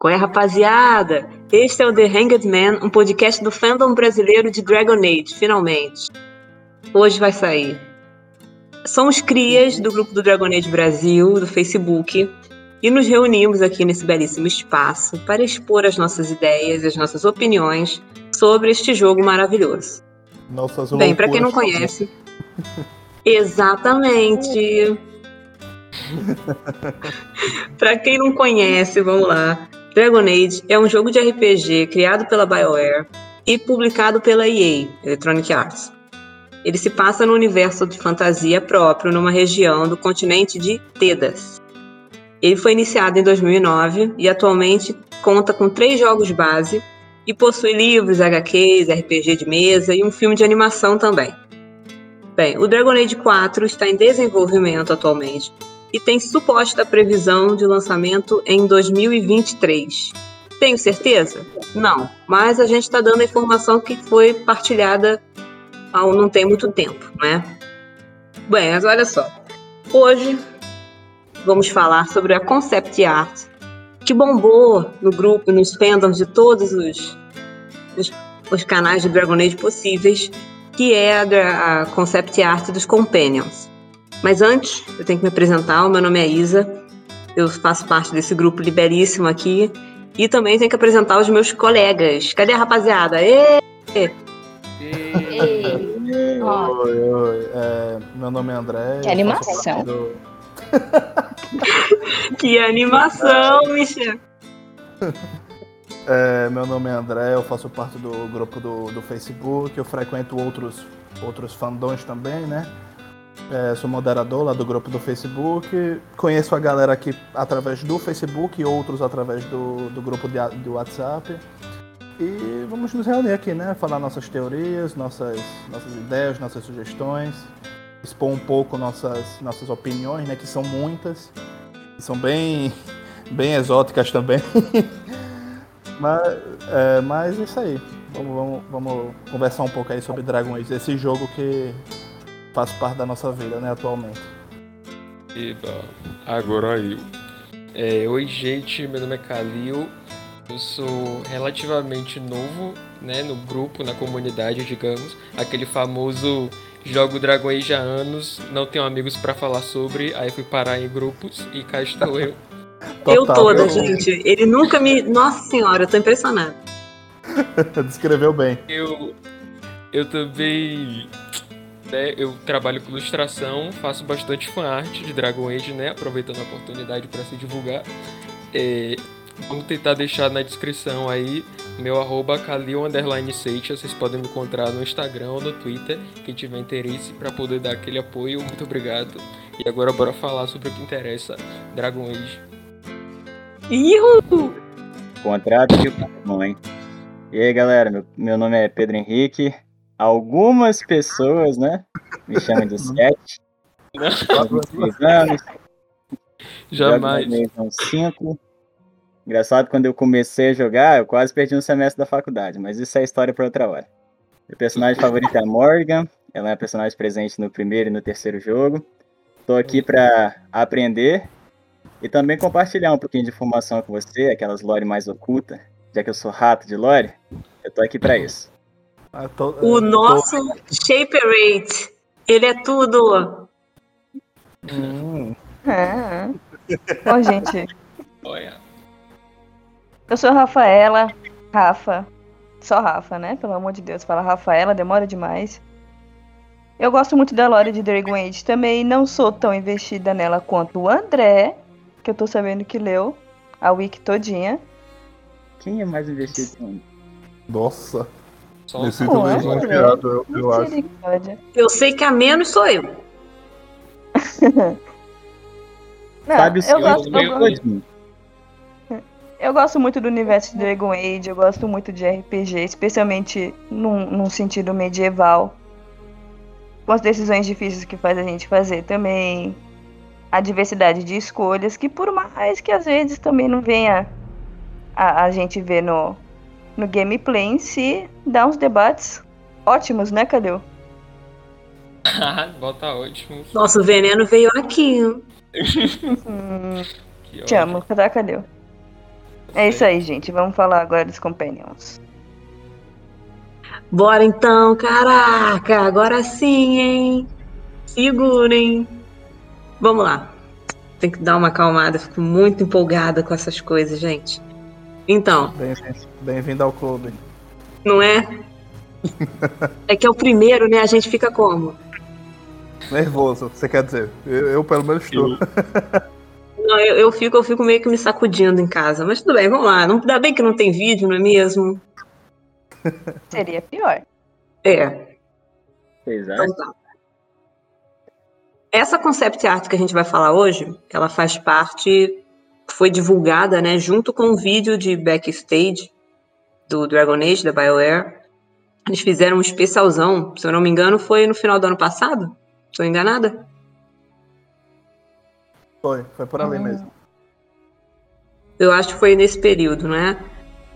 Qual é, rapaziada? Este é o The Hanged Man, um podcast do fandom brasileiro de Dragon Age, finalmente. Hoje vai sair. Somos crias do grupo do Dragon Age Brasil, do Facebook, e nos reunimos aqui nesse belíssimo espaço para expor as nossas ideias e as nossas opiniões sobre este jogo maravilhoso. Nossas Bem, para quem não conhece. Exatamente. para quem não conhece, vamos lá. Dragon Age é um jogo de RPG criado pela BioWare e publicado pela EA, Electronic Arts. Ele se passa no universo de fantasia próprio numa região do continente de Tedas. Ele foi iniciado em 2009 e atualmente conta com três jogos base e possui livros, HQs, RPG de mesa e um filme de animação também. Bem, o Dragon Age 4 está em desenvolvimento atualmente e tem suposta previsão de lançamento em 2023. Tenho certeza? Não, mas a gente está dando a informação que foi partilhada há não tem muito tempo, né? Bem, mas olha só. Hoje vamos falar sobre a concept art que bombou no grupo, nos fandoms de todos os, os, os canais de Dragon Age possíveis, que é a, a concept art dos Companions. Mas antes, eu tenho que me apresentar. O meu nome é Isa, eu faço parte desse grupo liberíssimo aqui. E também tenho que apresentar os meus colegas. Cadê a rapaziada? Ê! Oi, oi. É, meu nome é André. Que animação. Do... que animação, Michel. É, meu nome é André, eu faço parte do grupo do, do Facebook, eu frequento outros, outros fandões também, né? É, sou moderador lá do grupo do Facebook. Conheço a galera aqui através do Facebook e outros através do, do grupo de, do WhatsApp. E vamos nos reunir aqui, né? Falar nossas teorias, nossas, nossas ideias, nossas sugestões. Expor um pouco nossas, nossas opiniões, né? Que são muitas. São bem, bem exóticas também. mas, é, mas é isso aí. Vamos, vamos, vamos conversar um pouco aí sobre Dragon Age, esse jogo que faz parte da nossa vida, né, atualmente. Eba, agora eu. É, Oi, gente, meu nome é Kalil. Eu sou relativamente novo, né, no grupo, na comunidade, digamos. Aquele famoso jogo Dragon Age há anos, não tenho amigos para falar sobre, aí fui parar em grupos e cá estou eu. Total, eu toda, eu... gente. Ele nunca me. Nossa senhora, eu tô impressionado. Descreveu bem. Eu, eu também né, eu trabalho com ilustração, faço bastante fanart de Dragon Age, né? Aproveitando a oportunidade para se divulgar. É, vamos tentar deixar na descrição aí meu arroba Kalil Vocês podem me encontrar no Instagram ou no Twitter. Quem tiver interesse para poder dar aquele apoio, muito obrigado. E agora bora falar sobre o que interessa Dragon Age. Ihu! Contrato de mãe. E aí galera, meu, meu nome é Pedro Henrique, algumas pessoas, né? Me chamam de Sete. anos. Jamais. Uns cinco. Engraçado, quando eu comecei a jogar, eu quase perdi um semestre da faculdade, mas isso é história para outra hora. Meu personagem favorito é a Morgan. Ela é a personagem presente no primeiro e no terceiro jogo. Estou aqui para aprender e também compartilhar um pouquinho de informação com você, aquelas lore mais ocultas, já que eu sou rato de lore. Eu tô aqui para isso. Ah, tô, o nosso tô... Shaper Rate, ele é tudo. Hum. É. Ó, gente. Olha. Eu sou a Rafaela. Rafa. Só Rafa, né? Pelo amor de Deus. Fala Rafaela, demora demais. Eu gosto muito da lore de Dragon Age. Também não sou tão investida nela quanto o André, que eu tô sabendo que leu a wiki todinha. Quem é mais investido? Nossa. Só Me sinto lisonjeado, eu, eu acho. Eu sei que a menos sou eu. Não, Sabe eu, gosto, eu, gosto, eu gosto muito do universo de Dragon Age, eu gosto muito de RPG, especialmente num, num sentido medieval. Com as decisões difíceis que faz a gente fazer também. A diversidade de escolhas, que por mais que às vezes também não venha a, a gente ver no, no gameplay em si, dá uns debates ótimos, né, Calil? Bota ótimo. Nossa, o veneno veio aqui. Te amo, cadê Calil? É isso aí, gente. Vamos falar agora dos Companions. Bora então, caraca, agora sim, hein? Segurem. Vamos lá. Tem que dar uma acalmada, fico muito empolgada com essas coisas, gente. Então. Bem-vindo ao clube. Não é? é que é o primeiro, né? A gente fica como? Nervoso, você quer dizer? Eu, eu pelo menos estou. Não, eu, eu, fico, eu fico meio que me sacudindo em casa. Mas tudo bem, vamos lá. Não, ainda bem que não tem vídeo, não é mesmo? Seria pior. É. Exato. Então, tá. Essa concept art que a gente vai falar hoje, ela faz parte, foi divulgada, né, junto com o um vídeo de backstage do Dragon Age, da BioWare. Eles fizeram um especialzão, se eu não me engano, foi no final do ano passado? Estou enganada? Foi, foi por ali hum. mesmo. Eu acho que foi nesse período, né?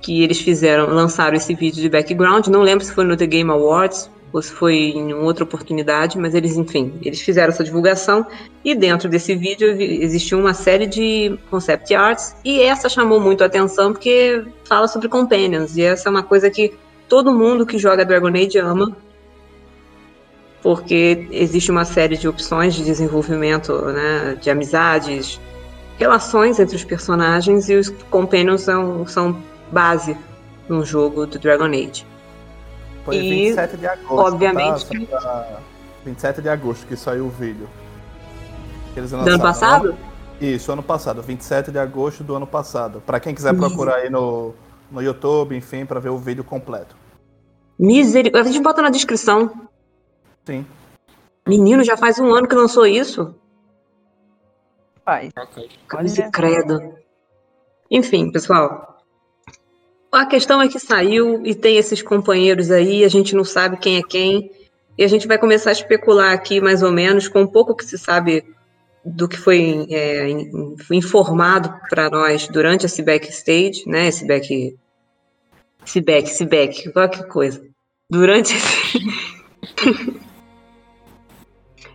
Que eles fizeram, lançaram esse vídeo de background. Não lembro se foi no The Game Awards ou se foi em outra oportunidade, mas eles, enfim, eles fizeram essa divulgação e dentro desse vídeo existiu uma série de concept arts e essa chamou muito a atenção porque fala sobre companions e essa é uma coisa que todo mundo que joga Dragon Age ama porque existe uma série de opções de desenvolvimento, né, de amizades, relações entre os personagens e os companions são, são base no jogo do Dragon Age. Foi e, 27 de agosto. Obviamente. Tá? 27 de agosto que saiu o vídeo. do ano passado? Ano... Isso, ano passado, 27 de agosto do ano passado. Para quem quiser procurar aí no, no YouTube, enfim, para ver o vídeo completo. Misericórdia. A gente bota na descrição. Sim. Menino, já faz um ano que lançou isso? Faz. Cruz credo. Enfim, pessoal. A questão é que saiu e tem esses companheiros aí, a gente não sabe quem é quem, e a gente vai começar a especular aqui mais ou menos com um pouco que se sabe do que foi é, informado para nós durante esse backstage, né? Esse back, esse back, esse back, qualquer coisa. Durante esse...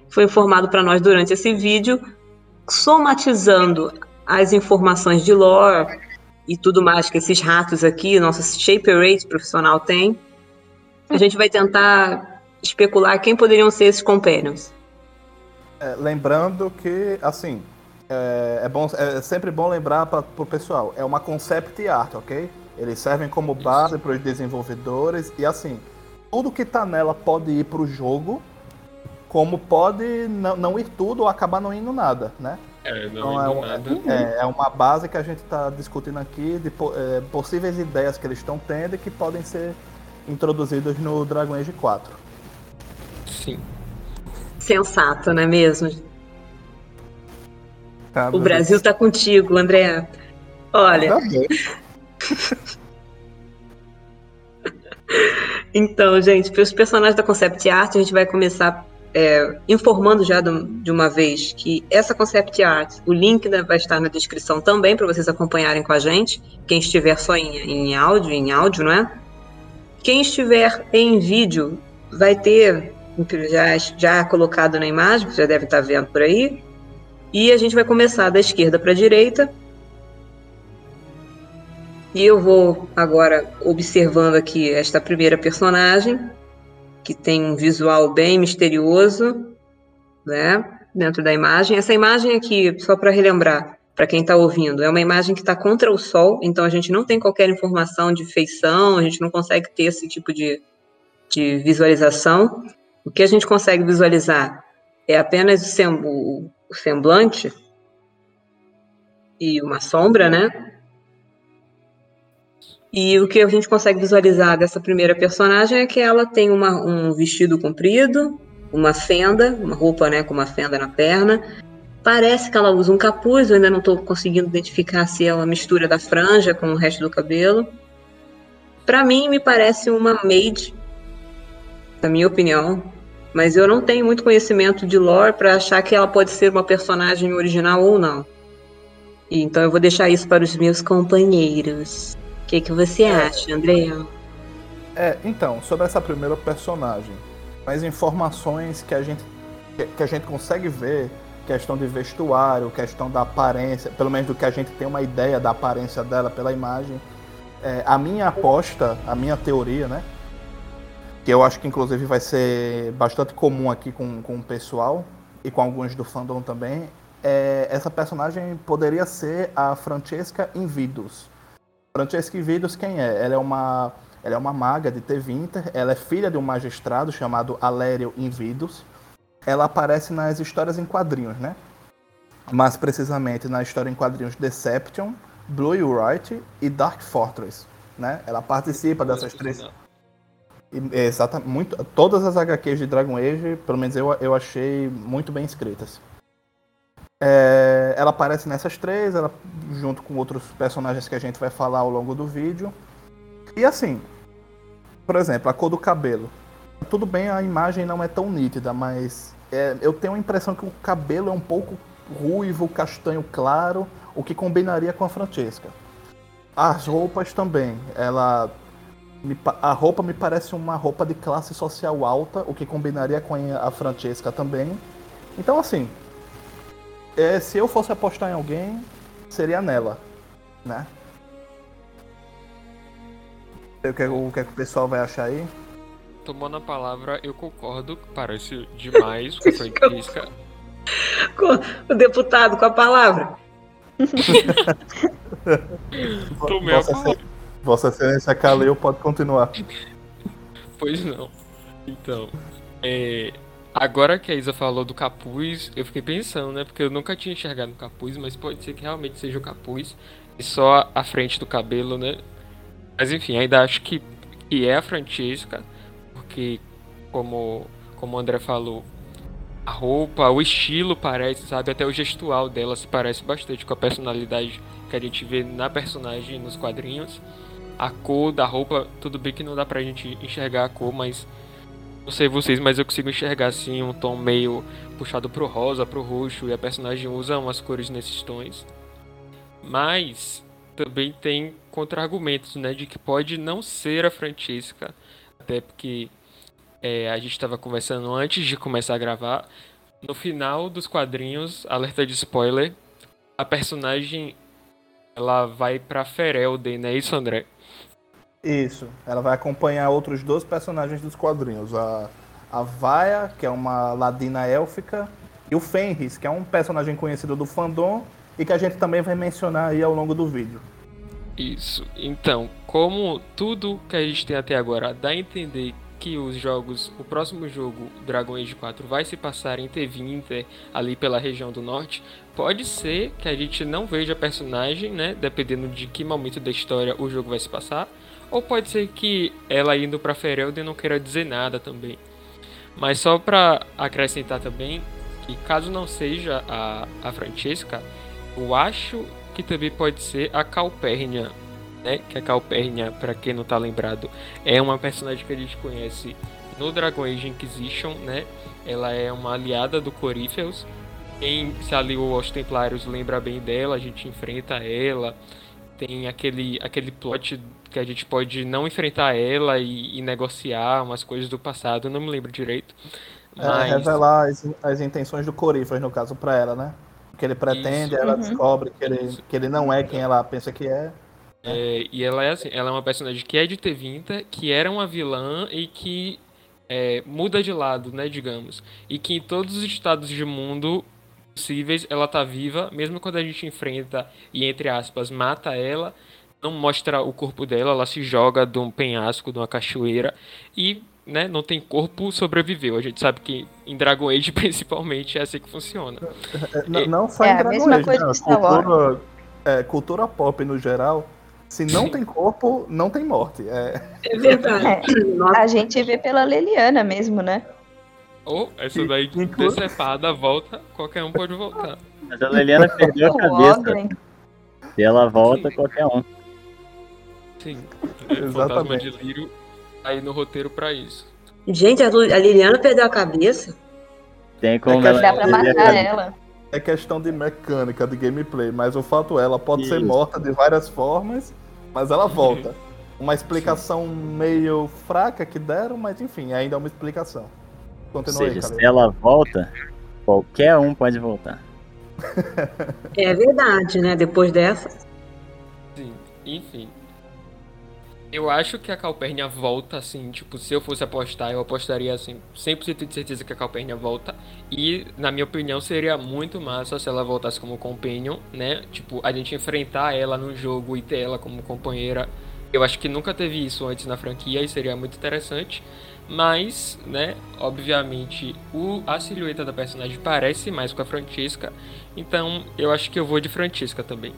foi informado para nós durante esse vídeo, somatizando as informações de lore, e tudo mais que esses ratos aqui, nosso Shaper Rate profissional tem, a gente vai tentar especular quem poderiam ser esses companions. É, lembrando que, assim, é, é, bom, é sempre bom lembrar para o pessoal, é uma concept art, ok? Eles servem como base para os desenvolvedores e, assim, tudo que está nela pode ir para o jogo, como pode não, não ir tudo ou acabar não indo nada, né? É, não então, é, é, é, uma base que a gente está discutindo aqui de é, possíveis ideias que eles estão tendo e que podem ser introduzidas no Dragon Age 4. Sim. Sensato, não é mesmo? Tá, o Brasil está contigo, André. Olha. Tá então, gente, para os personagens da Concept Art, a gente vai começar é, informando já de uma vez que essa concept art, o link vai estar na descrição também para vocês acompanharem com a gente. Quem estiver só em, em áudio, em áudio, não é? Quem estiver em vídeo vai ter já, já colocado na imagem, você já deve estar vendo por aí. E a gente vai começar da esquerda para a direita. E eu vou agora observando aqui esta primeira personagem, que tem um visual bem misterioso, né, dentro da imagem. Essa imagem aqui, só para relembrar, para quem está ouvindo, é uma imagem que está contra o sol, então a gente não tem qualquer informação de feição, a gente não consegue ter esse tipo de, de visualização. O que a gente consegue visualizar é apenas o, sem, o, o semblante e uma sombra, né? E o que a gente consegue visualizar dessa primeira personagem é que ela tem uma, um vestido comprido, uma fenda, uma roupa né, com uma fenda na perna. Parece que ela usa um capuz, eu ainda não estou conseguindo identificar se é uma mistura da franja com o resto do cabelo. Para mim, me parece uma maid, na minha opinião, mas eu não tenho muito conhecimento de lore para achar que ela pode ser uma personagem original ou não. Então eu vou deixar isso para os meus companheiros. O que, que você é, acha, André? É, então, sobre essa primeira personagem, as informações que a gente, que a gente consegue ver questão de vestuário, questão da aparência, pelo menos do que a gente tem uma ideia da aparência dela pela imagem. É, a minha aposta, a minha teoria, né? Que eu acho que inclusive vai ser bastante comum aqui com, com o pessoal e com alguns do fandom também. É, essa personagem poderia ser a Francesca Invidus. Francesca Invidus quem é? Ela é uma, ela é uma maga de Tevinter, ela é filha de um magistrado chamado Alério Invidus ela aparece nas histórias em quadrinhos, né? Mais precisamente na história em quadrinhos Deception, Blue Wright e Dark Fortress, né? Ela participa dessas três. Exatamente, muito, todas as HQs de Dragon Age, pelo menos eu, eu achei muito bem escritas. É, ela aparece nessas três, ela, junto com outros personagens que a gente vai falar ao longo do vídeo. E assim, por exemplo, a cor do cabelo. Tudo bem, a imagem não é tão nítida, mas é, eu tenho a impressão que o cabelo é um pouco ruivo, castanho claro, o que combinaria com a Francesca. As roupas também, ela me, a roupa me parece uma roupa de classe social alta, o que combinaria com a Francesca também. Então assim, é, se eu fosse apostar em alguém, seria nela, né? O que, o que, o pessoal vai achar aí? tomando a palavra, eu concordo. Parece demais com a Francisca. o deputado com a palavra. Tomei Vossa, a palavra. Vossa Excelência Caleu pode continuar. Pois não. Então, é, agora que a Isa falou do capuz, eu fiquei pensando, né? Porque eu nunca tinha enxergado o capuz, mas pode ser que realmente seja o capuz e só a frente do cabelo, né? Mas enfim, ainda acho que, que é a Francesca porque, como, como o André falou, a roupa, o estilo parece, sabe? Até o gestual dela se parece bastante com a personalidade que a gente vê na personagem nos quadrinhos. A cor da roupa, tudo bem que não dá pra gente enxergar a cor, mas não sei vocês, mas eu consigo enxergar assim um tom meio puxado pro rosa, pro roxo, e a personagem usa umas cores nesses tons. Mas também tem contra-argumentos, né, de que pode não ser a Francesca, até porque é, a gente estava conversando antes de começar a gravar. No final dos quadrinhos, alerta de spoiler, a personagem ela vai para Ferelden, não é isso, André? Isso. Ela vai acompanhar outros dois personagens dos quadrinhos. A, a Vaia, que é uma ladina élfica, e o Fenris, que é um personagem conhecido do fandom e que a gente também vai mencionar aí ao longo do vídeo. Isso. Então, como tudo que a gente tem até agora dá a entender que os jogos, o próximo jogo, Dragon Age 4, vai se passar em T20, ali pela região do norte, pode ser que a gente não veja personagem, né, dependendo de que momento da história o jogo vai se passar, ou pode ser que ela indo para Ferelden não queira dizer nada também. Mas só para acrescentar também que caso não seja a, a Francesca, eu acho que também pode ser a Calpurnia, né? Que a Calpurnia, para quem não tá lembrado, é uma personagem que a gente conhece no Dragon Age Inquisition, né? Ela é uma aliada do Corypheus. Quem se aliou aos Templários lembra bem dela, a gente enfrenta ela. Tem aquele, aquele plot que a gente pode não enfrentar ela e, e negociar umas coisas do passado, não me lembro direito. É, mas... É, revelar as, as intenções do Corypheus, no caso, para ela, né? Que ele pretende, Isso. ela uhum. descobre que ele, que ele não é quem ela pensa que é. É, e ela é assim, ela é uma personagem que é de T20, que era uma vilã e que é, muda de lado, né, digamos. E que em todos os estados de mundo possíveis ela tá viva, mesmo quando a gente enfrenta e, entre aspas, mata ela, não mostra o corpo dela, ela se joga de um penhasco, de uma cachoeira e né, não tem corpo, sobreviveu. A gente sabe que em Dragon Age, principalmente, é assim que funciona. Não, não só é, em Dragon Age, né? cultura, é, cultura pop no geral se não tem corpo, não tem morte. É, é verdade. É, a gente vê pela Leliana mesmo, né? Ou oh, essa daí decepada volta, qualquer um pode voltar. Mas a Leliana perdeu a cabeça. Se ela volta, qualquer um. Sim. Exatamente. Fantasma de Lírio aí no roteiro pra isso. Gente, a Liliana perdeu a cabeça? Tem como é ela. Dá pra matar ela é questão de mecânica, de gameplay, mas o fato é, ela pode Isso. ser morta de várias formas, mas ela volta. Uma explicação Sim. meio fraca que deram, mas enfim, ainda é uma explicação. Continua Ou seja, aí, se ela volta, qualquer um pode voltar. É verdade, né? Depois dessa. Sim, enfim. Eu acho que a Calpurnia volta, assim, tipo, se eu fosse apostar, eu apostaria, assim, 100% de certeza que a Calpurnia volta. E, na minha opinião, seria muito massa se ela voltasse como companion, né? Tipo, a gente enfrentar ela no jogo e ter ela como companheira. Eu acho que nunca teve isso antes na franquia e seria muito interessante. Mas, né, obviamente, o, a silhueta da personagem parece mais com a Francesca. Então, eu acho que eu vou de Francesca também.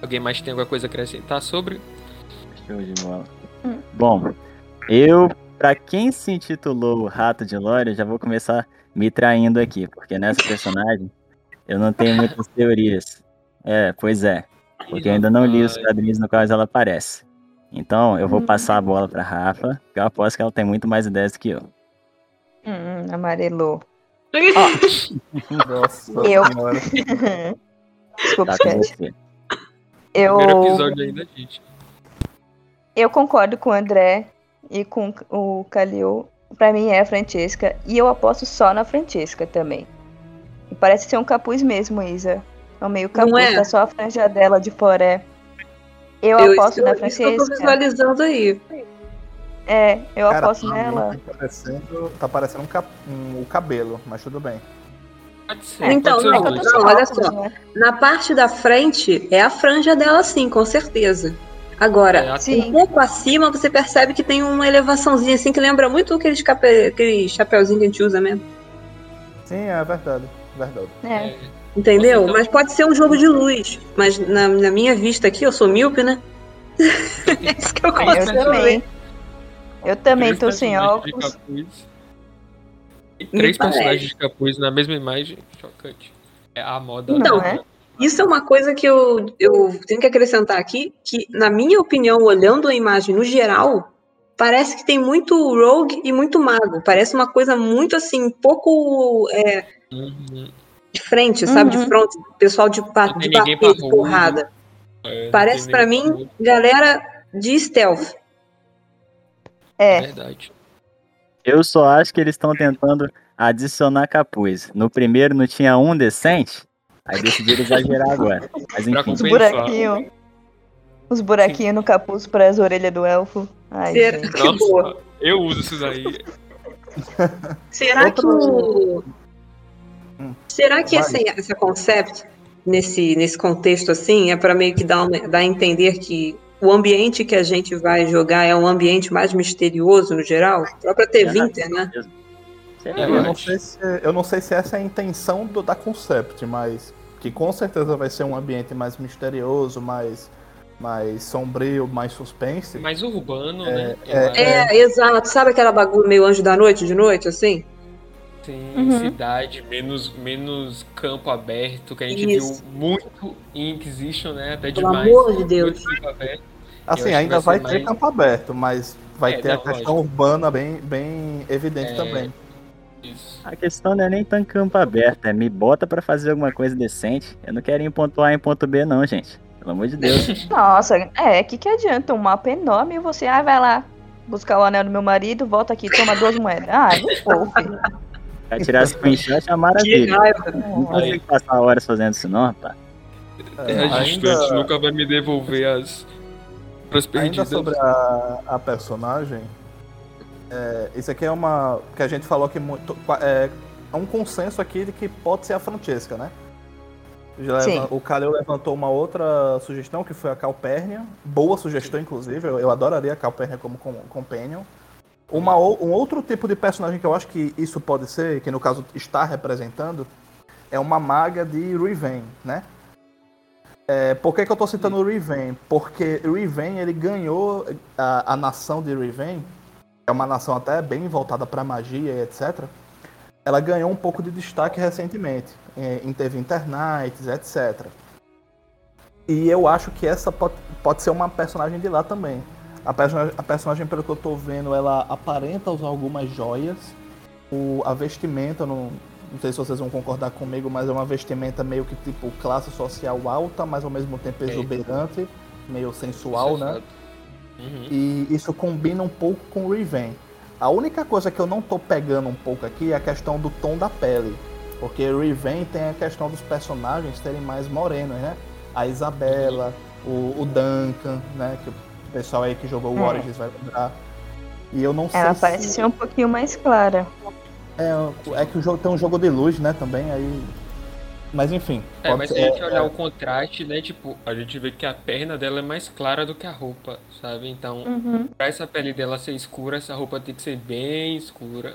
Alguém mais tem alguma coisa a acrescentar sobre? Show de bola. Hum. Bom, eu, pra quem se intitulou Rato de Lore, já vou começar me traindo aqui, porque nessa personagem eu não tenho muitas teorias. É, pois é. Porque eu ainda não li os quadrinhos no quais ela aparece. Então, eu vou hum. passar a bola pra Rafa, que eu aposto que ela tem muito mais ideias do que eu. Hum, amarelou. Nossa eu... Desculpa, tá eu... Primeiro episódio ainda, gente. Eu concordo com o André e com o Calil. Pra mim é a Francesca. E eu aposto só na Francesca também. E parece ser um capuz mesmo, Isa. É um meio capuz, é? tá só a franja dela de fora. Eu, eu aposto na Francesca. Eu tô visualizando aí. É, eu Cara, aposto nela. Tá parecendo, tá parecendo um, cap, um, o cabelo, mas tudo bem. Pode ser. Então, pode ser não, não, olha só. Né? Na parte da frente é a franja dela, sim, com certeza. Agora, é, um pouco acima, você percebe que tem uma elevaçãozinha assim que lembra muito aquele, cape... aquele chapéuzinho que a gente usa mesmo. Sim, é verdade. Verdade. É. Entendeu? Mas pode ser um jogo de luz. Mas na, na minha vista aqui, eu sou míope, né? é isso que eu consigo eu também. Eu também tô sem óculos. Três personagens de capuz na mesma imagem, chocante. É a moda. Não, é? Isso é uma coisa que eu, eu tenho que acrescentar aqui, que, na minha opinião, olhando a imagem no geral, parece que tem muito rogue e muito mago. Parece uma coisa muito assim, pouco é, uhum. de frente, sabe? Uhum. De frente, pessoal de, de bater, de porrada. É, parece para mim, galera de stealth. É. Verdade. Eu só acho que eles estão tentando adicionar capuz. No primeiro não tinha um decente, aí decidiram exagerar agora. Mas enfim. Os buraquinhos. Os buraquinhos no capuz para as orelhas do elfo. Ai, Será que Nossa, boa. Eu uso esses aí. Será que o. Será que esse, esse concept, nesse, nesse contexto assim, é para meio que dar, uma, dar a entender que o ambiente que a gente vai jogar é um ambiente mais misterioso no geral? Própria T20, né? É, eu, não sei se, eu não sei se essa é a intenção do, da concept, mas que com certeza vai ser um ambiente mais misterioso, mais, mais sombrio, mais suspense. Mais urbano, é, né? É, é, é, exato. Sabe aquela bagulho meio anjo da noite, de noite, assim? Sim, uhum. cidade, menos, menos campo aberto, que a gente Isso. viu muito em Inquisition, né? Até Pelo demais. Pelo amor de Deus. Assim, ainda vai, vai ter mais... campo aberto, mas vai é, ter não, a questão lógico. urbana bem, bem evidente é... também. Isso. A questão não é nem tão campo aberto, é me bota para fazer alguma coisa decente. Eu não quero ir em ponto A em ponto B, não, gente. Pelo amor de Deus. Nossa, é, que que adianta? Um mapa enorme e você, ah, vai lá buscar o anel do meu marido, volta aqui, toma duas moedas. Ah, não vou, filho. Vai tirar screenshot é maravilha. Não consigo passar horas fazendo isso, não, rapaz. É, é a ainda... nunca vai me devolver as Ainda sobre a, a personagem, é, isso aqui é uma. que a gente falou que muito, é, é um consenso aqui de que pode ser a Francesca, né? Leva, o Kaleo levantou uma outra sugestão, que foi a Calpurnia. Boa sugestão, inclusive. Eu, eu adoraria a Calpurnia como companion. Uma, um outro tipo de personagem que eu acho que isso pode ser, que no caso está representando, é uma maga de Riven, né? É, por que, que eu estou citando o Riven? Porque Riven ele ganhou a, a nação de Riven, é uma nação até bem voltada para magia e etc. Ela ganhou um pouco de destaque recentemente, em, em teve Internights, etc. E eu acho que essa pode, pode ser uma personagem de lá também. A personagem, a personagem, pelo que eu tô vendo, ela aparenta usar algumas joias. O, a vestimenta, não, não sei se vocês vão concordar comigo, mas é uma vestimenta meio que tipo classe social alta, mas ao mesmo tempo exuberante, meio sensual, né? Uhum. E isso combina um pouco com o Riven. A única coisa que eu não tô pegando um pouco aqui é a questão do tom da pele. Porque Riven tem a questão dos personagens serem mais morenos, né? A Isabela, o, o Duncan, né? Que o pessoal aí que jogou o é. Origins vai lembrar. E eu não sei. Ela parece se... ser um pouquinho mais clara. É, é que o jogo tem um jogo de luz, né, também, aí. Mas enfim. É, mas se a gente olhar é... o contraste, né, tipo, a gente vê que a perna dela é mais clara do que a roupa, sabe? Então, uhum. pra essa pele dela ser escura, essa roupa tem que ser bem escura.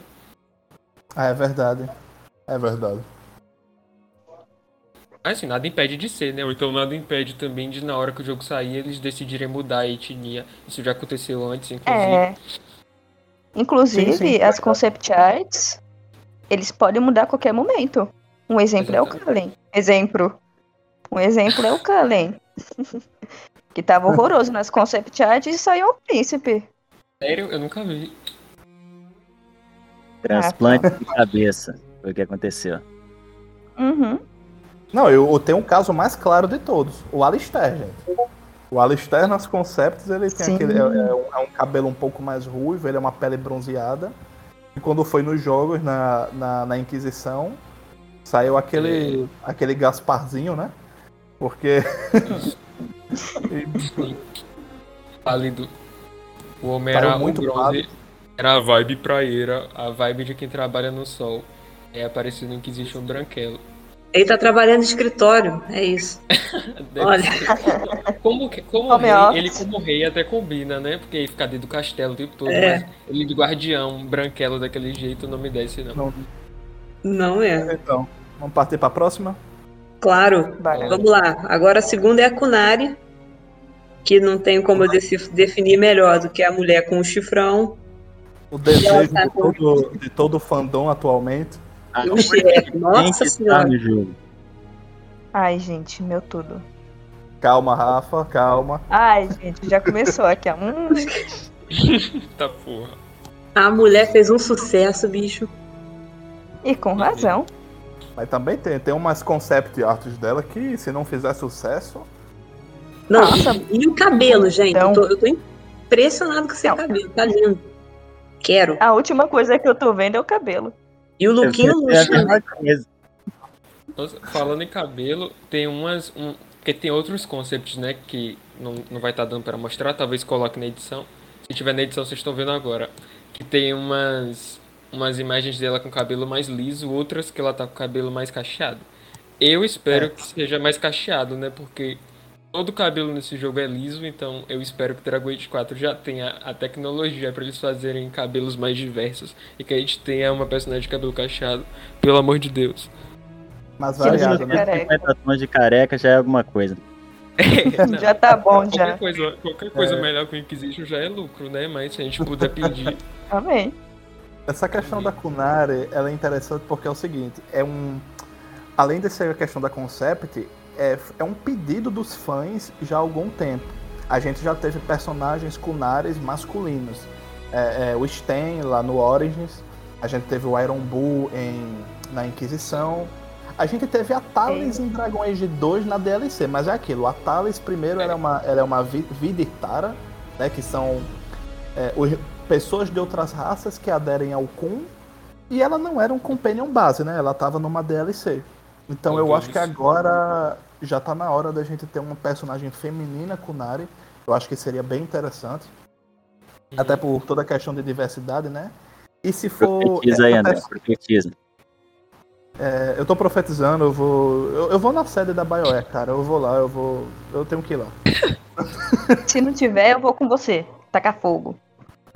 Ah, é verdade. É verdade. Assim, nada impede de ser, né? Ou então nada impede também de, na hora que o jogo sair, eles decidirem mudar a etnia. Isso já aconteceu antes, inclusive. É. Inclusive, sim, sim. as concept arts, eles podem mudar a qualquer momento. Um exemplo Exatamente. é o Kalen. Exemplo. Um exemplo é o Kalen. que tava horroroso nas concept arts e saiu o príncipe. Sério? Eu nunca vi. Transplante ah, de cabeça. Foi o que aconteceu. Uhum. Não, eu, eu, tenho um caso mais claro de todos. O Alistair, gente. O Alistair nas concepts, ele tem Sim. aquele. É, é, um, é, um, cabelo um pouco mais ruivo, ele é uma pele bronzeada. E quando foi nos jogos, na, na, na Inquisição, saiu aquele. É. aquele Gasparzinho, né? Porque. Pálido. O homem era muito bronze. Pálido. Era a vibe praieira, a vibe de quem trabalha no sol. É aparecido que existe um branquelo. Ele tá trabalhando no escritório, é isso. Olha. Como, como rei, ele como rei até combina, né? Porque ele fica dentro do castelo o tempo todo, é. mas ele de guardião, branquelo daquele jeito, não me desce, não. Não, não é. Então, vamos partir pra próxima? Claro. Vai. Vamos lá. Agora a segunda é a Kunari, que não tem como eu definir melhor do que a mulher com o chifrão. O desejo tá de, todo, de todo o fandom atualmente. Ah, Nossa senhora. Ai, gente, meu tudo. Calma, Rafa, calma. Ai, gente, já começou aqui, ó. Hum. tá porra. A mulher fez um sucesso, bicho. E com razão. Mas também tem, tem umas concept arts dela que se não fizer sucesso. Não, Nossa. e o cabelo, gente? Então... Eu, tô, eu tô impressionado com esse cabelo, tá lindo. Quero. A última coisa que eu tô vendo é o cabelo. E o Luquinho Luxo. Falando em cabelo, tem umas. Um, porque tem outros concepts, né? Que não, não vai estar tá dando para mostrar, talvez coloque na edição. Se tiver na edição, vocês estão vendo agora. Que tem umas. Umas imagens dela com cabelo mais liso, outras que ela tá com cabelo mais cacheado. Eu espero é. que seja mais cacheado, né? Porque todo o cabelo nesse jogo é liso, então eu espero que Dragon Age 4 já tenha a tecnologia para eles fazerem cabelos mais diversos e que a gente tenha uma personagem de cabelo cacheado, pelo amor de Deus. Mas variado, né? 50 tons de careca já é alguma coisa. É, já tá bom, qualquer já. Coisa, qualquer coisa é. melhor que o Inquisition já é lucro, né? Mas se a gente puder pedir. Amém. Essa questão da Kunari, ela é interessante porque é o seguinte, é um... Além de ser a questão da concept, é, é um pedido dos fãs já há algum tempo. A gente já teve personagens cunares masculinos. É, é, o Sten lá no Origins, a gente teve o Iron Bull em, na Inquisição. A gente teve a Thales em Dragon Age 2 na DLC, mas é aquilo. A Thales primeiro ela é uma, ela é uma Viditara, né, que são é, os, pessoas de outras raças que aderem ao Kun. E ela não era um Companion base, né? Ela estava numa DLC. Então eu acho que agora já tá na hora da gente ter uma personagem feminina Kunari. Eu acho que seria bem interessante. Uhum. Até por toda a questão de diversidade, né? E se for. Profetiza aí, André, profetiza. É, eu tô profetizando, eu vou. Eu, eu, vou na sede da BioWare, cara. Eu vou lá, eu vou. Eu tenho que ir lá. Se não tiver, eu vou com você. Tacar fogo.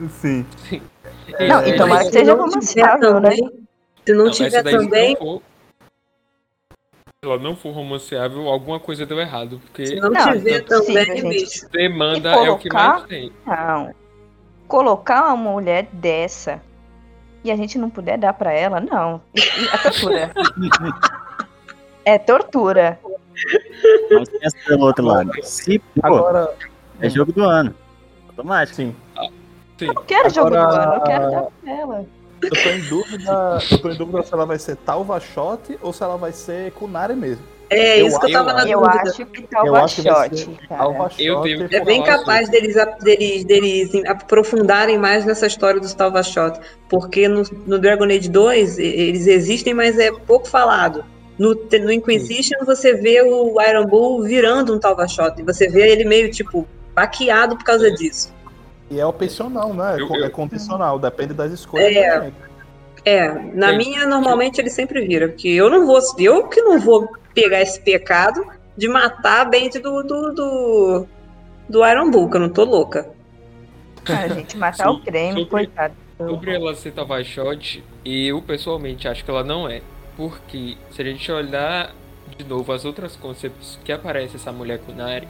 Sim. Não, é, então, mas que seja romanceável, né? Se não, não tiver também ela não for romanceável, alguma coisa deu errado. Porque Se não, não tiver também, bicho. Demanda colocar, é o que mais tem. Não. Colocar uma mulher dessa e a gente não puder dar pra ela, não. É tortura. é tortura. Mas pensa pelo outro lado. Se, pô, Agora... é jogo do ano. Automático. Sim. Ah, sim. Eu não quero Agora... jogo do ano, eu quero dar pra ela. Eu tô em dúvida, eu tô em dúvida se ela vai ser Talva Shot ou se ela vai ser Kunari mesmo. É isso que eu tava na dúvida. Eu acho que Talva Shot, Eu tenho é bem capaz deles, deles, deles aprofundarem mais nessa história dos Talva Shot, porque no, no Dragon Age 2 eles existem, mas é pouco falado. No, no Inquisition Sim. você vê o Iron Bull virando um Talva Shot, e você vê ele meio, tipo, baqueado por causa disso. E é opcional, né? Eu, eu... É condicional, depende das escolhas. É, é na minha normalmente ele sempre vira, porque eu não vou, eu que não vou pegar esse pecado de matar a Band do, do, do, do Iron Bull, que eu não tô louca. a gente, matar o creme, coitado. Sobre ela ser Tavashot, eu pessoalmente acho que ela não é. Porque se a gente olhar de novo as outras conceitos que aparece essa mulher Kunari,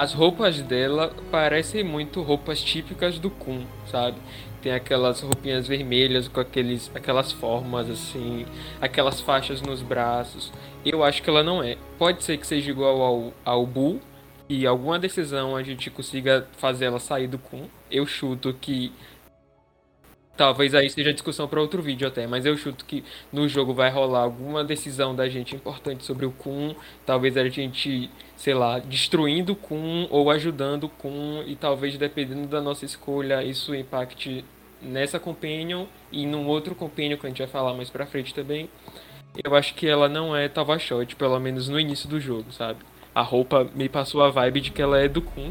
as roupas dela parecem muito roupas típicas do Kun, sabe? Tem aquelas roupinhas vermelhas com aqueles, aquelas formas assim, aquelas faixas nos braços. Eu acho que ela não é. Pode ser que seja igual ao, ao Bull e alguma decisão a gente consiga fazer ela sair do Kun. Eu chuto que Talvez aí seja discussão para outro vídeo até, mas eu chuto que no jogo vai rolar alguma decisão da gente importante sobre o Kun, talvez a gente, sei lá, destruindo Kun ou ajudando Kun e talvez dependendo da nossa escolha isso impacte nessa companion e num outro companion que a gente vai falar mais pra frente também. Eu acho que ela não é Tavashot, pelo menos no início do jogo, sabe? A roupa me passou a vibe de que ela é do Kun.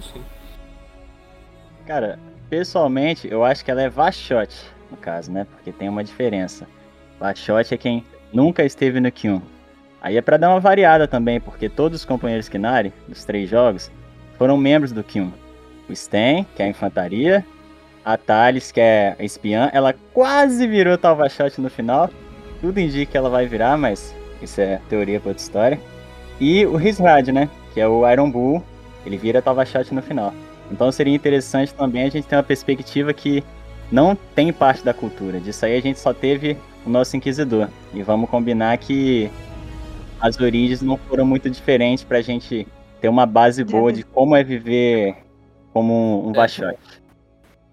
Cara, pessoalmente, eu acho que ela é Vashot no caso, né? Porque tem uma diferença. Lashot é quem nunca esteve no Kyun. Aí é para dar uma variada também, porque todos os companheiros Kinari, dos três jogos, foram membros do Kyun. O Sten, que é a infantaria, a Thales, que é a espiã, ela quase virou Talvashot no final. Tudo indica que ela vai virar, mas isso é teoria para outra história. E o Risrad, né? Que é o Iron Bull, ele vira Talvashot no final. Então seria interessante também a gente ter uma perspectiva que não tem parte da cultura. Disso aí a gente só teve o nosso Inquisidor. E vamos combinar que as origens não foram muito diferentes pra gente ter uma base boa de como é viver como um, um Vachote.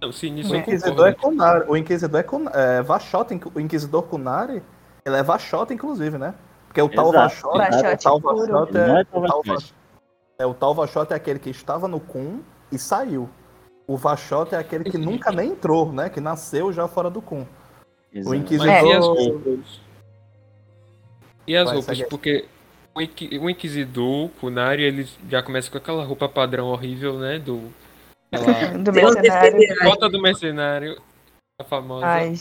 o Inquisidor é Kunari. O Inquisidor é, Kun... é Vachote, o Inquisidor Kunari, ele é Vachote, inclusive, né? Porque o tal Vachote, é, o tal Vachote é, é, o tal é Vachote é aquele que estava no Kun e saiu. O Vachot é aquele que nunca nem entrou, né? Que nasceu já fora do Kun. O Inquisidor. E as roupas? As roupas? Porque o Inquisidor, o Kunari, ele já começa com aquela roupa padrão horrível, né? Do. Aquela... do mercenário. Bota do mercenário. A famosa. Ai.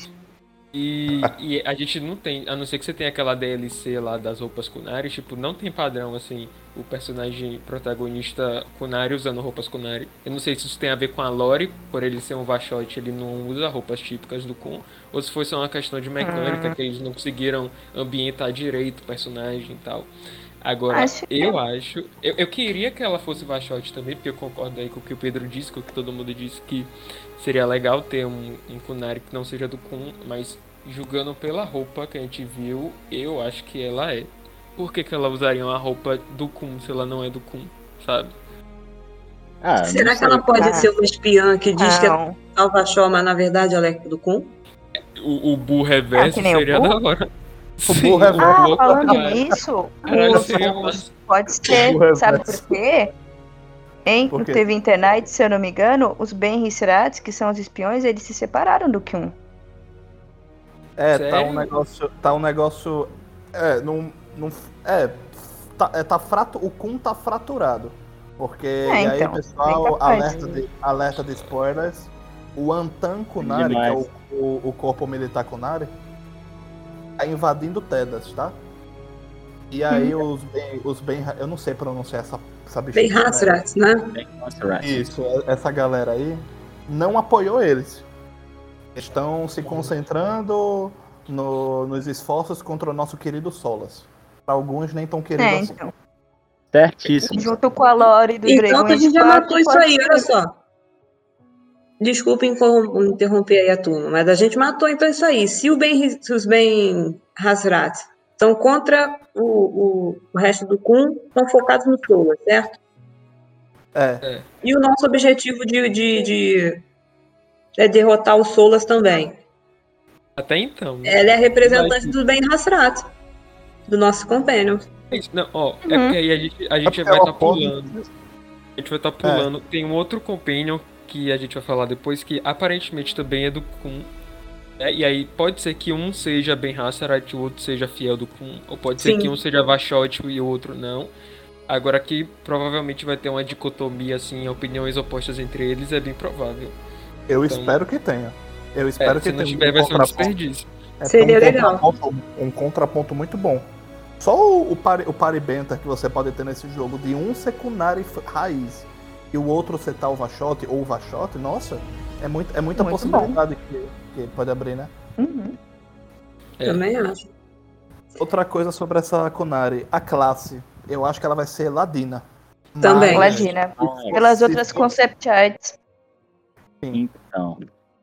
E, e, a gente não tem, a não ser que você tenha aquela DLC lá das roupas Kunari, tipo, não tem padrão assim, o personagem protagonista Kunari usando roupas Kunari. Eu não sei se isso tem a ver com a Lore, por ele ser um Vachot, ele não usa roupas típicas do Kun, ou se foi só uma questão de mecânica, uhum. que eles não conseguiram ambientar direito o personagem e tal. Agora, acho eu que... acho. Eu, eu queria que ela fosse Vachot também, porque eu concordo aí com o que o Pedro disse, com o que todo mundo disse, que seria legal ter um, um Kunari que não seja do Kun, mas julgando pela roupa que a gente viu, eu acho que ela é. Por que, que ela usaria uma roupa do Kun se ela não é do Kun, sabe? Ah, Será que ela pode ah. ser uma espiã que diz não. que é Alvachó, mas na verdade ela é do Kun? O, o Bu reverso ah, seria da hora. O Bu reverso. Ah, falando nisso, pode ser, sabe por quê? Em teve internet, se eu não me engano, os Ben Hisrats, que são os espiões, eles se separaram do Kyun. É, Sério? tá um negócio. Tá um negócio. É, não. não é, tá, é, tá frato, o Kun tá fraturado. Porque é, e aí, então, pessoal, alerta de, alerta de spoilers. O Antan Kunari, Demais. que é o, o, o, corpo militar Kunari, tá invadindo Tedas, tá? E aí hum. os bem, os bem. Eu não sei pronunciar essa, essa Bem né? né? Isso, essa galera aí não apoiou eles estão se concentrando no, nos esforços contra o nosso querido Solas. Para alguns nem tão querido é, assim. Então. Certíssimo. Junto com a Lore do Então Dragon a gente já matou isso aí, olha só. Desculpa interromper aí a turma, mas a gente matou então isso aí. Se, o ben, se os Ben Hazrat estão contra o, o, o, resto do Kun, estão focados no Solas, certo? É. é. E o nosso objetivo de, de, de é derrotar o Solas também. Até então. Ela é representante Mas... do Ben Hasrat, do nosso companion. Não, ó, uhum. é porque aí a gente, a gente é vai estar tá pulando. A gente vai estar tá pulando. É. Tem um outro companion que a gente vai falar depois que aparentemente também é do Kun. É, e aí pode ser que um seja Ben Hassarat e o outro seja fiel do Kun. Ou pode Sim. ser que um seja Vashot e o outro não. Agora que provavelmente vai ter uma dicotomia, assim, opiniões opostas entre eles, é bem provável. Eu então, espero que tenha. Eu espero é, que se não tiver, um vai ser um desperdício. É, Seria um legal. Contraponto, um contraponto muito bom. Só o, o, pari, o paribenta que você pode ter nesse jogo de um secundário raiz e o outro ser tal Vachot ou Vachot, nossa, é, muito, é muita muito possibilidade que, que, pode abrir, né? Uhum. É. Também acho. Outra coisa sobre essa Kunari, a classe, eu acho que ela vai ser Ladina. Também. Mas, Ladina. Pelas outras concept arts. Sim. Então,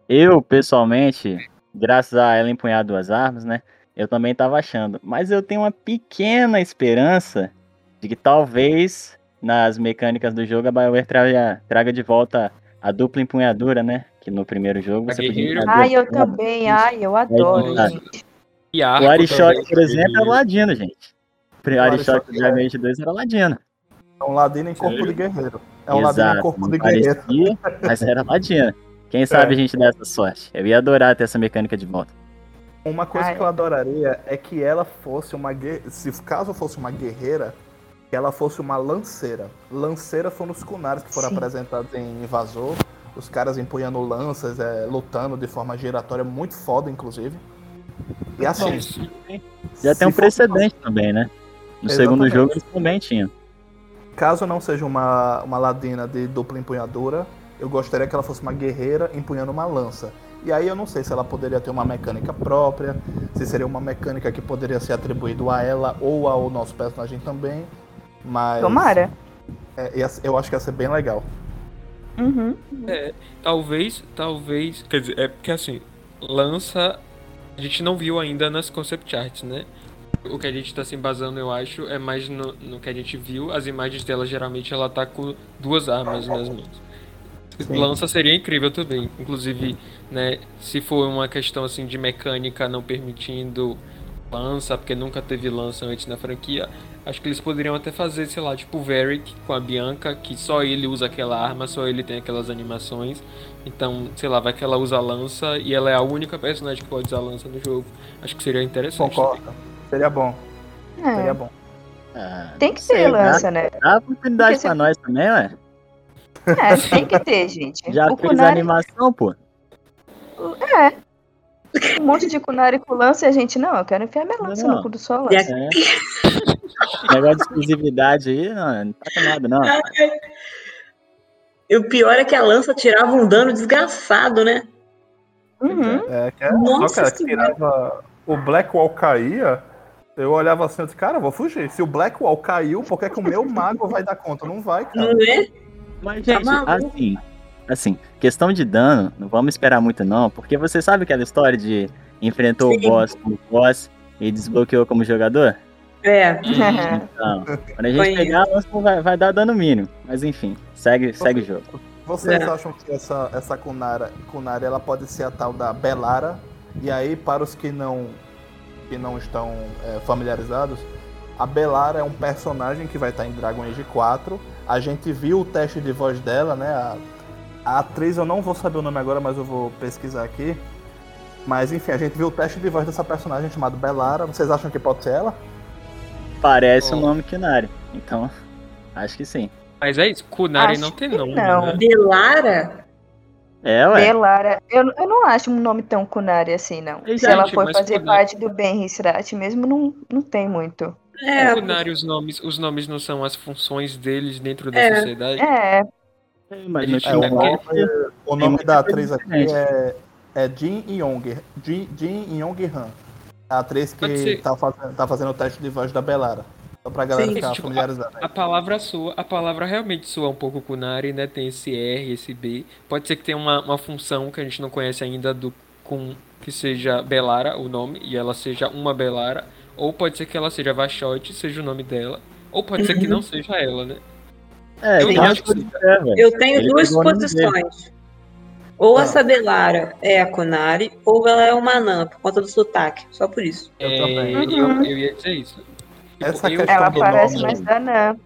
eu pessoalmente, graças a ela empunhar duas armas, né? Eu também tava achando. Mas eu tenho uma pequena esperança de que talvez nas mecânicas do jogo a BioWare traga, traga de volta a dupla empunhadura, né? Que no primeiro jogo você podia. Ai, eu também. Ai, eu adoro, gente. E o Arishot, por exemplo, é ladino, gente. O Arishot Age 2 era ladino. É um ladino em corpo de guerreiro. É um Exato, ladino em corpo de guerreiro. Parecia, mas era ladino. Quem sabe é. a gente dá essa sorte. Eu ia adorar ter essa mecânica de volta. Uma coisa Ai. que eu adoraria é que ela fosse uma se caso fosse uma guerreira, que ela fosse uma lanceira. Lanceira foram os kunares que foram Sim. apresentados em Invasor, os caras empunhando lanças, é, lutando de forma giratória, muito foda, inclusive. E assim. Já tem um precedente fosse... também, né? No Exatamente. segundo jogo eles também tinham. Caso não seja uma, uma ladina de dupla empunhadura, eu gostaria que ela fosse uma guerreira empunhando uma lança. E aí eu não sei se ela poderia ter uma mecânica própria, se seria uma mecânica que poderia ser atribuído a ela ou ao nosso personagem também. Mas. Tomara. É, eu acho que ia ser bem legal. Uhum. É, talvez, talvez. Quer dizer, é porque assim, lança. A gente não viu ainda nas concept arts, né? O que a gente tá se embasando, eu acho, é mais no, no que a gente viu. As imagens dela, geralmente, ela tá com duas armas nas mãos. Sim. Lança seria incrível também. Inclusive, né, se for uma questão assim de mecânica não permitindo lança, porque nunca teve lança antes na franquia, acho que eles poderiam até fazer, sei lá, tipo o Varric com a Bianca, que só ele usa aquela arma, só ele tem aquelas animações. Então, sei lá, vai que ela usa lança e ela é a única personagem que pode usar lança no jogo. Acho que seria interessante. Concordo. Seria bom. É. Seria bom. Ah, tem que ter lança, né? Dá oportunidade Porque pra nós também, ué. É, tem que ter, gente. Já o fez Kunari... animação, pô? É. Um monte de Kunari com lança e a gente, não, eu quero enfiar minha lança não. no cu do sol. É. Negócio de exclusividade aí, não, não tá com nada, não. E o pior é que a lança tirava um dano desgraçado, né? Uhum. É, que é Nossa, cara, que tirava. O Black Wall caía, eu olhava assim e disse, cara, vou fugir. Se o Black Wall caiu, por que, que o meu mago vai dar conta? Não vai, cara. Não é? Mas, gente, tá assim, assim, questão de dano, não vamos esperar muito não, porque você sabe aquela história de enfrentou Sim. o boss como boss e desbloqueou como jogador? É. Então, quando a gente Foi pegar, vai, vai dar dano mínimo. Mas enfim, segue, segue o jogo. Vocês é. acham que essa, essa Kunara, Kunara ela pode ser a tal da Belara? E aí, para os que não, que não estão é, familiarizados, a Belara é um personagem que vai estar em Dragon Age 4 a gente viu o teste de voz dela, né? A, a atriz, eu não vou saber o nome agora, mas eu vou pesquisar aqui. Mas enfim, a gente viu o teste de voz dessa personagem chamada Belara. Vocês acham que pode ser ela? Parece o oh. um nome Kunari. Então, acho que sim. Mas é isso, Kunari não tem nome. Não. Né? Belara? É, ué. Belara, eu, eu não acho um nome tão Kunari assim, não. Se ela for fazer Kunari... parte do Ben Hisrat mesmo, não, não tem muito. É, Kunari, os nomes, os nomes não são as funções deles dentro da é, sociedade? É. é mas é, o nome, o nome da atriz aqui é, é Jin Yong. Jin, Jin Yong Han. A atriz que tá fazendo, tá fazendo o teste de voz da Belara. Só pra galera Sim, ficar tipo, familiarizada. A, a, palavra sua, a palavra realmente soa um pouco Kunari, né? Tem esse R, esse B. Pode ser que tenha uma, uma função que a gente não conhece ainda do com que seja Belara o nome e ela seja uma Belara ou pode ser que ela seja Vachot, seja o nome dela. Ou pode ser que não seja ela, né? É, eu, acho que... é, eu tenho Ele duas posições. Ou ah. essa Belara é a Konari, ou ela é uma anã, por conta do sotaque. Só por isso. É, eu, eu, eu ia dizer isso. Essa tipo, ela parece nome... mais da Nan.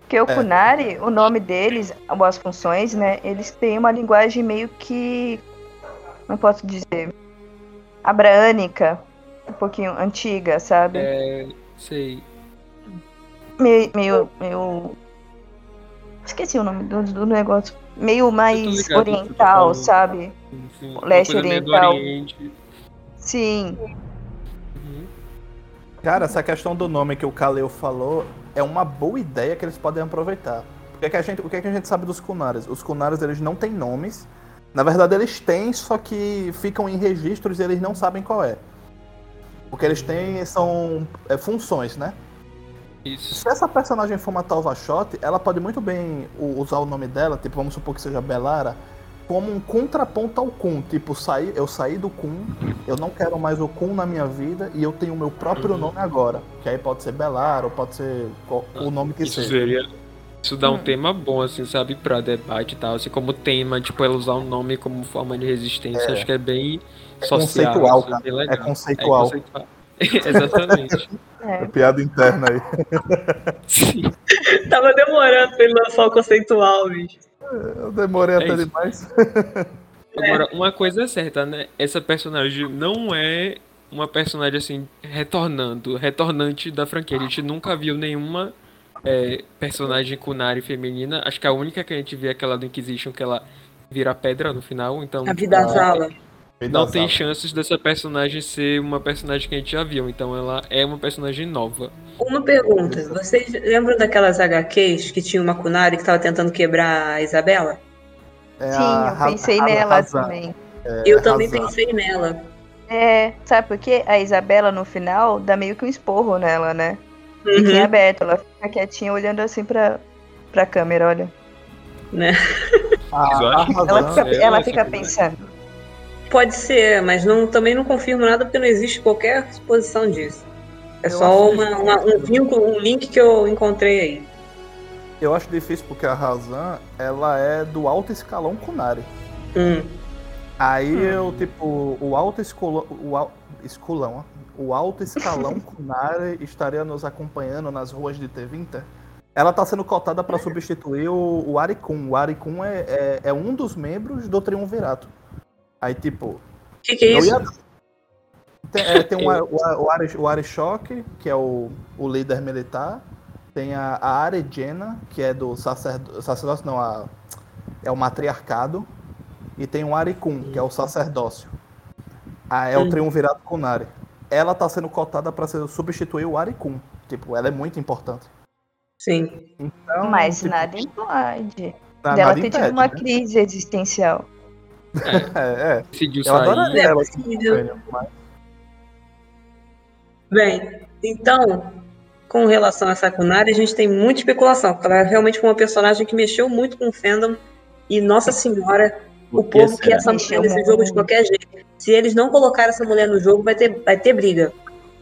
Porque o é. Kunari, o nome deles, as funções, né? Eles têm uma linguagem meio que. Não posso dizer. Abraânica. Um pouquinho antiga, sabe? É. Sei. Meio. meio, meio... Esqueci o nome do, do negócio. Meio mais oriental, sabe? Sim, sim. Leste oriental. Sim. Uhum. Cara, essa questão do nome que o Kaleo falou é uma boa ideia que eles podem aproveitar. Porque é que a gente, o que, é que a gente sabe dos Kunares? Os Kunares eles não têm nomes. Na verdade eles têm, só que ficam em registros e eles não sabem qual é. O que eles têm são é, funções, né? Isso. Se essa personagem for uma Talva Shot, ela pode muito bem usar o nome dela, tipo, vamos supor que seja Belara, como um contraponto ao Kun. Tipo, saí, eu saí do Kun, eu não quero mais o Kun na minha vida e eu tenho o meu próprio nome agora. Que aí pode ser Belar ou pode ser o nome que isso seja. Seria, isso dá um hum. tema bom, assim, sabe, pra debate e tal. Assim, como tema, tipo, ela usar o um nome como forma de resistência, é. acho que é bem é social, conceitual, assim, cara. Bem é conceitual. É conceitual. Exatamente. É. é. piada interna aí. Sim. Tava demorando pra ele lançar o conceitual, bicho. Eu demorei é até isso. demais. Agora, uma coisa é certa, né? Essa personagem não é uma personagem assim, retornando, retornante da franquia. A gente nunca viu nenhuma é, personagem Kunari feminina. Acho que a única que a gente vê é aquela do Inquisition, que ela vira pedra no final. Então, a vida Zala. Não tem chances dessa personagem ser uma personagem que a gente já viu. Então ela é uma personagem nova. Uma pergunta. Vocês lembram daquelas HQs que tinha uma Kunari que estava tentando quebrar a Isabela? É Sim, eu pensei nela também. É, eu também pensei nela. É, sabe por quê? A Isabela no final dá meio que um esporro nela, né? Uhum. Fica em aberto, ela fica quietinha olhando assim pra, pra câmera, olha. Né? Ah, ela fica, ela fica pensando. Pode ser, mas não, também não confirmo nada porque não existe qualquer suposição disso. É eu só uma, uma, um vínculo, um link que eu encontrei aí. Eu acho difícil porque a Razan, ela é do alto escalão Kunari. Hum. Aí hum. eu, tipo, o alto escolão, o escolão, o alto escalão Kunari estaria nos acompanhando nas ruas de T20. Ela está sendo cotada para substituir o, o Arikun. O Arikun é, é, é, um dos membros do Triunvirato. Aí, tipo. O que, que, é isso? Ia... Tem, é, tem o, o, o, Ari, o Arishok, que é o, o líder militar. Tem a, a Arejena, que é do sacerdócio. Sacerdócio não, a, é o matriarcado. E tem o Arikun, que é o sacerdócio. Ah, é o triunvirato Kunari. Ela tá sendo cotada para substituir o Arikun. Tipo, ela é muito importante. Sim. Então, Mas tipo, nada impede. Dela ter tido uma né? crise existencial. É, é. Decidiu eu adoraria ela. Mas... Bem, então, com relação a Sakunari, a gente tem muita especulação, porque ela é realmente uma personagem que mexeu muito com o fandom. E, nossa senhora, o, o povo quer essa mulher nesse jogo de qualquer jeito. Se eles não colocarem essa mulher no jogo, vai ter, vai ter briga.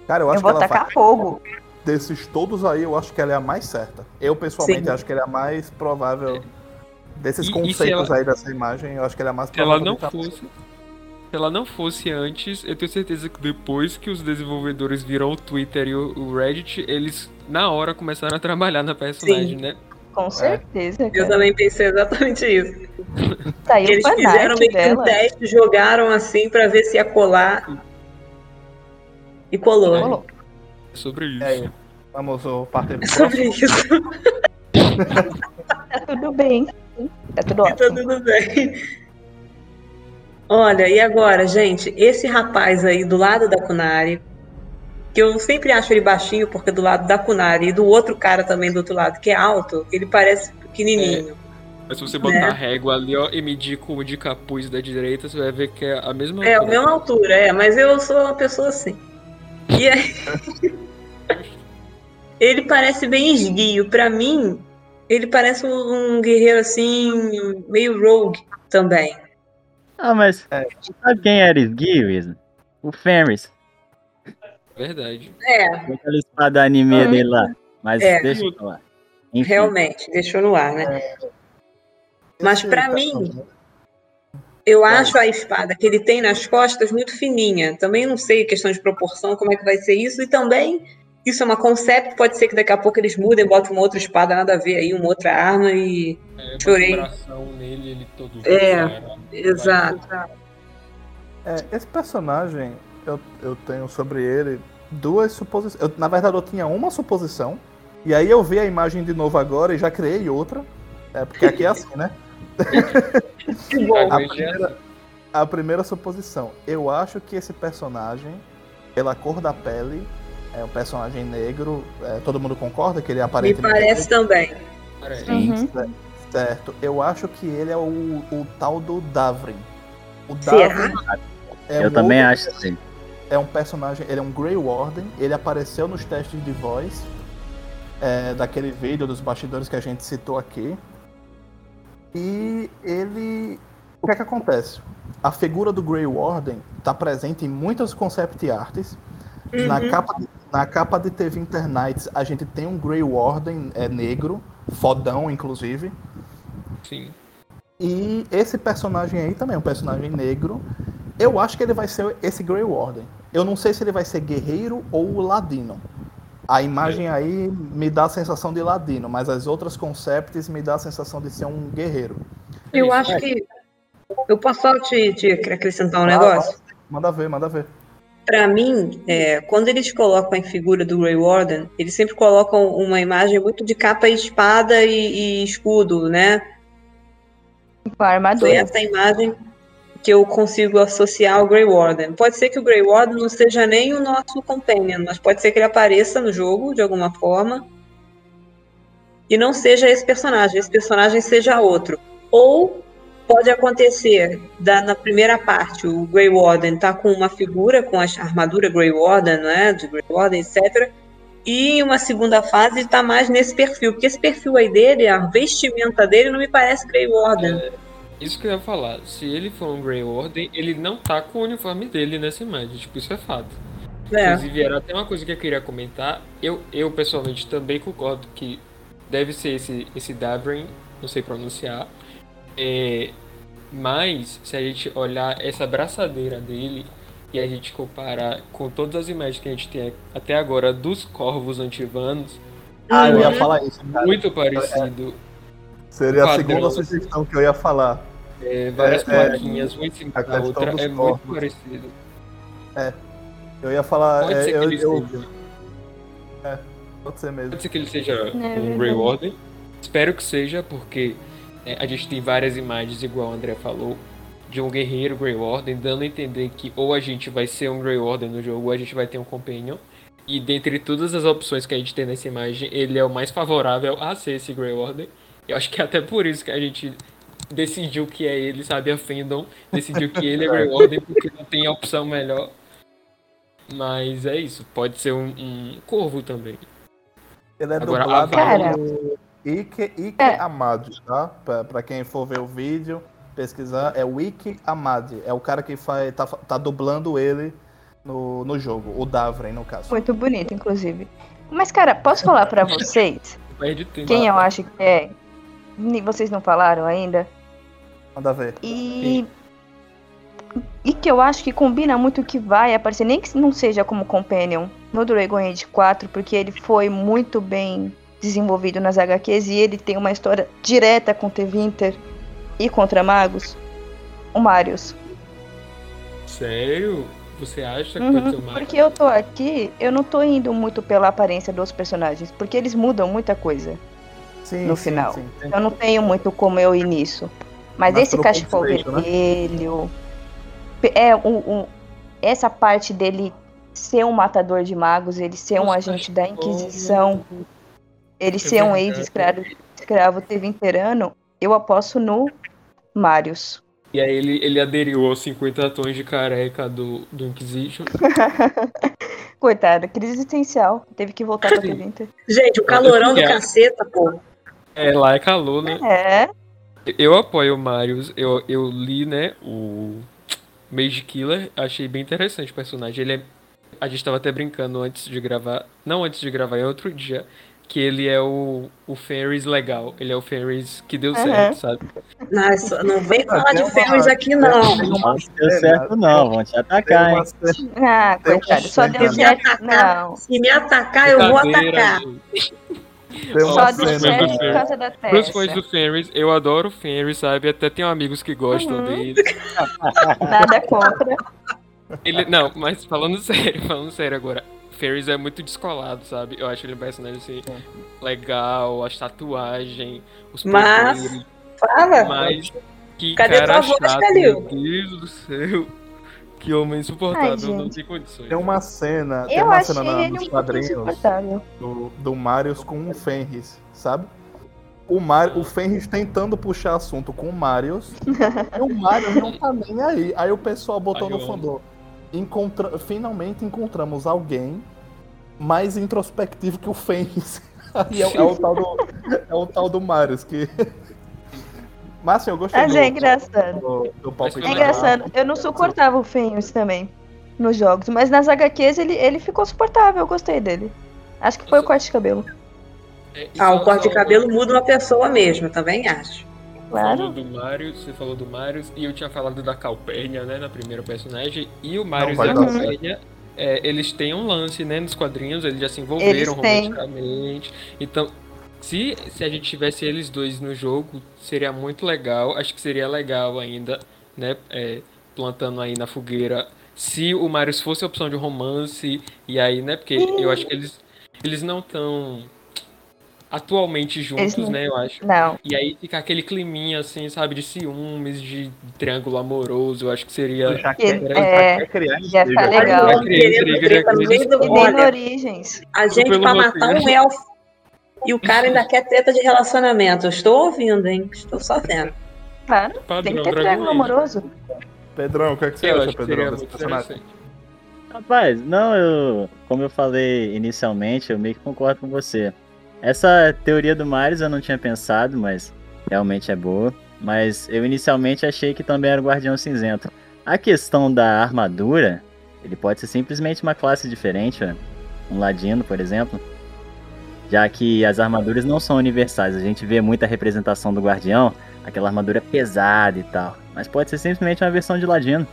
Cara, eu acho eu vou que tacar faz... fogo. Desses todos aí, eu acho que ela é a mais certa. Eu, pessoalmente, Sim. acho que ela é a mais provável. É Desses e, conceitos ela, aí dessa imagem, eu acho que ele é mais Se ela não fosse. Se ela não fosse antes, eu tenho certeza que depois que os desenvolvedores viram o Twitter e o Reddit, eles na hora começaram a trabalhar na personagem, Sim. né? Com certeza. É. Eu também pensei exatamente isso. Tá aí eles fizeram meio que um teste, jogaram assim para ver se ia colar. E colou. É, colou. É sobre isso. É, vamos partir É sobre isso. tá tudo bem. Tá tudo ótimo. Tá tudo bem. Olha, e agora, gente, esse rapaz aí do lado da Kunari, que eu sempre acho ele baixinho, porque do lado da Kunari e do outro cara também do outro lado, que é alto, ele parece pequenininho. É. Mas se você botar né? a régua ali, ó, e medir com o de capuz da direita, você vai ver que é a mesma é, altura. É, a mesma altura, é, mas eu sou uma pessoa assim. E aí... ele parece bem esguio. Para mim, ele parece um, guerreiro assim, meio rogue também. Ah, mas é. sabe quem era Esguio, O Fenris. Verdade. É. Aquela espada anime hum. dele lá. Mas é. deixa eu falar. Enfim. Realmente, deixou no ar, né? É. Mas para mim, eu acho a espada que ele tem nas costas muito fininha. Também não sei questão de proporção, como é que vai ser isso. E também isso é uma concept, pode ser que daqui a pouco eles mudem, botem uma outra espada, nada a ver aí, uma outra arma e é, chorei. Nele, ele todo é, exato. É, esse personagem, eu, eu tenho sobre ele duas suposições. Eu, na verdade, eu tinha uma suposição, e aí eu vi a imagem de novo agora e já criei outra. É, porque aqui é assim, né? a, primeira, a primeira suposição. Eu acho que esse personagem, pela cor da pele, é um personagem negro. É, todo mundo concorda que ele é aparentemente. Me parece negro? também. Uhum. Certo. Eu acho que ele é o, o tal do Davrin. O Davrin. É Eu um também outro, acho assim. É um personagem, ele é um Grey Warden. Ele apareceu nos testes de voz é, daquele vídeo dos bastidores que a gente citou aqui. E ele. O que é que acontece? A figura do Grey Warden está presente em muitas concept arts. Uhum. Na, capa de, na capa de TV Internights, a gente tem um Grey Warden é, negro, fodão, inclusive. Sim. E esse personagem aí também é um personagem negro. Eu acho que ele vai ser esse Grey Warden. Eu não sei se ele vai ser guerreiro ou ladino. A imagem é. aí me dá a sensação de ladino, mas as outras concepts me dá a sensação de ser um guerreiro. Eu acho que. Eu posso só te, te acrescentar um ah, negócio? Manda ver, manda ver. Para mim, é, quando eles colocam a figura do Grey Warden, eles sempre colocam uma imagem muito de capa e espada e, e escudo, né? Com a armadura. Foi essa imagem que eu consigo associar ao Grey Warden. Pode ser que o Grey Warden não seja nem o nosso companion, mas pode ser que ele apareça no jogo de alguma forma e não seja esse personagem, esse personagem seja outro. Ou pode acontecer da, na primeira parte o Grey Warden tá com uma figura com a armadura Grey Warden, né, de Grey Warden, etc. E em uma segunda fase está mais nesse perfil, porque esse perfil aí dele, a vestimenta dele não me parece Grey Warden. É isso que eu ia falar. Se ele for um Grey Warden, ele não tá com o uniforme dele nessa imagem. Tipo, isso é fato. É. Inclusive, era até uma coisa que eu queria comentar. Eu, eu pessoalmente também concordo que deve ser esse, esse Davrin, não sei pronunciar. É, mas, se a gente olhar essa braçadeira dele e a gente comparar com todas as imagens que a gente tem até agora dos corvos antivanos. Ah, eu ia falar isso. Cara. Muito parecido. É. Seria a segunda sugestão que eu ia falar. É, várias é, é plaquinhas, um em cima da outra, é corpos. muito parecido. É. Eu ia falar. Pode é, ser eu, que ele eu, seja. É, pode ser mesmo. Pode ser que ele seja é um Grey Warden. Espero que seja, porque é, a gente tem várias imagens, igual o André falou, de um guerreiro Grey Warden, dando a entender que ou a gente vai ser um Grey Warden no jogo, ou a gente vai ter um Companion. E dentre todas as opções que a gente tem nessa imagem, ele é o mais favorável a ser esse Grey Warden. Eu acho que é até por isso que a gente decidiu que é ele, sabe? A Fandom decidiu que ele é Grey Warden porque não tem opção melhor. Mas é isso, pode ser um, um corvo também. Ele é Agora, dublado cara... Ike, Ike é. Amadi, tá? Pra, pra, quem for ver o vídeo, pesquisar, é o Ike Amadi. É o cara que faz, tá, tá dublando ele no, no jogo, o Davren, no caso. Muito bonito, inclusive. Mas, cara, posso falar para vocês? Quem eu acho que é? Vocês não falaram ainda? Manda ver. E. E que eu acho que combina muito que vai aparecer, nem que não seja como Companion no Dragon Age 4, porque ele foi muito bem desenvolvido nas HQs e ele tem uma história direta com T-Winter e contra magos. O Marius. Sério? Você acha que uhum, pode ser o Marius? Porque eu tô aqui, eu não tô indo muito pela aparência dos personagens, porque eles mudam muita coisa sim, no sim, final. Sim, eu não tenho muito como eu ir nisso. Mas, Mas esse cachecol né? vermelho. Né? É um, um, essa parte dele ser um matador de magos, ele ser um agente da Inquisição, ele ser um ex-escravo escravo tevinterano, eu aposto no Marius. E aí ele, ele aderiu aos 50 tons de careca do, do Inquisition. Coitado, crise existencial. Teve que voltar pra Tevinter. Gente, o calorão do caceta, pô. É, lá é calor, né? É. Eu apoio o Marius. Eu, eu li, né, o Mage Killer. Achei bem interessante o personagem. Ele é. A gente tava até brincando antes de gravar. Não antes de gravar, é outro dia. Que ele é o, o Ferris legal. Ele é o Ferris que deu uhum. certo, sabe? Nossa, não vem falar de Ferris aqui, não. Não deu certo, não. Vão te atacar, hein? Ah, coitado, só deu certo. Não. Se me atacar, eu vou atacar. Só deu certo por causa da Tessa. Pros fãs do Fenris, eu adoro o Fenris, sabe? Até tenho amigos que gostam uhum. dele. Nada contra. Ele, não, mas falando sério, falando sério agora. Ferris é muito descolado, sabe? Eu acho ele um personagem assim, legal, a tatuagem, os Mas, poderes, fala! Mas que Cadê cara tua chato, meu Deus do céu. Que homem insuportável, Ai, não tem condições. Tem uma cena, tem uma cena na, nos quadrinhos do, do Marius com o Fenris, sabe? O, Mar, o Fenris tentando puxar assunto com o Marius e o Marius não tá nem aí. Aí o pessoal botou Ai, no fandom encontra... finalmente encontramos alguém mais introspectivo que o Fênix. é, é, o tal do, é o tal do Marius que. Mas assim, eu gostei Mas do, é engraçado. Do, do é engraçado. Eu não suportava o Fênix também nos jogos, mas nas HQs ele, ele ficou suportável, eu gostei dele. Acho que foi o corte de cabelo. É, ah, o corte de cabelo muda uma pessoa mesmo, também acho. Claro. Falou do Mario, você falou do Mario e eu tinha falado da Calpurnia, né, na primeira personagem. E o Mario e a Calpurnia, é, eles têm um lance, né, nos quadrinhos, eles já se envolveram romanticamente. Então, se, se a gente tivesse eles dois no jogo, seria muito legal. Acho que seria legal ainda, né, é, plantando aí na fogueira. Se o Mario fosse a opção de romance, e aí, né, porque eu acho que eles, eles não estão atualmente juntos, não... né, eu acho. Não. E aí fica aquele climinha, assim, sabe, de ciúmes, de triângulo amoroso, eu acho que seria... Já quer, é, criar já tá legal. Já criei, origens. A gente pra matar um elfo e o cara ainda quer treta de relacionamento. Eu estou ouvindo, hein? Estou só vendo. Claro, Padrão, tem que ter triângulo amoroso. Pedrão, o que, é que você eu acha, Pedrão, desse personagem? Rapaz, não, eu... Como eu falei inicialmente, eu meio que concordo com você. Essa teoria do Maris eu não tinha pensado, mas realmente é boa. Mas eu inicialmente achei que também era o Guardião Cinzento. A questão da armadura, ele pode ser simplesmente uma classe diferente, um ladino, por exemplo. Já que as armaduras não são universais, a gente vê muita representação do Guardião, aquela armadura pesada e tal. Mas pode ser simplesmente uma versão de ladino.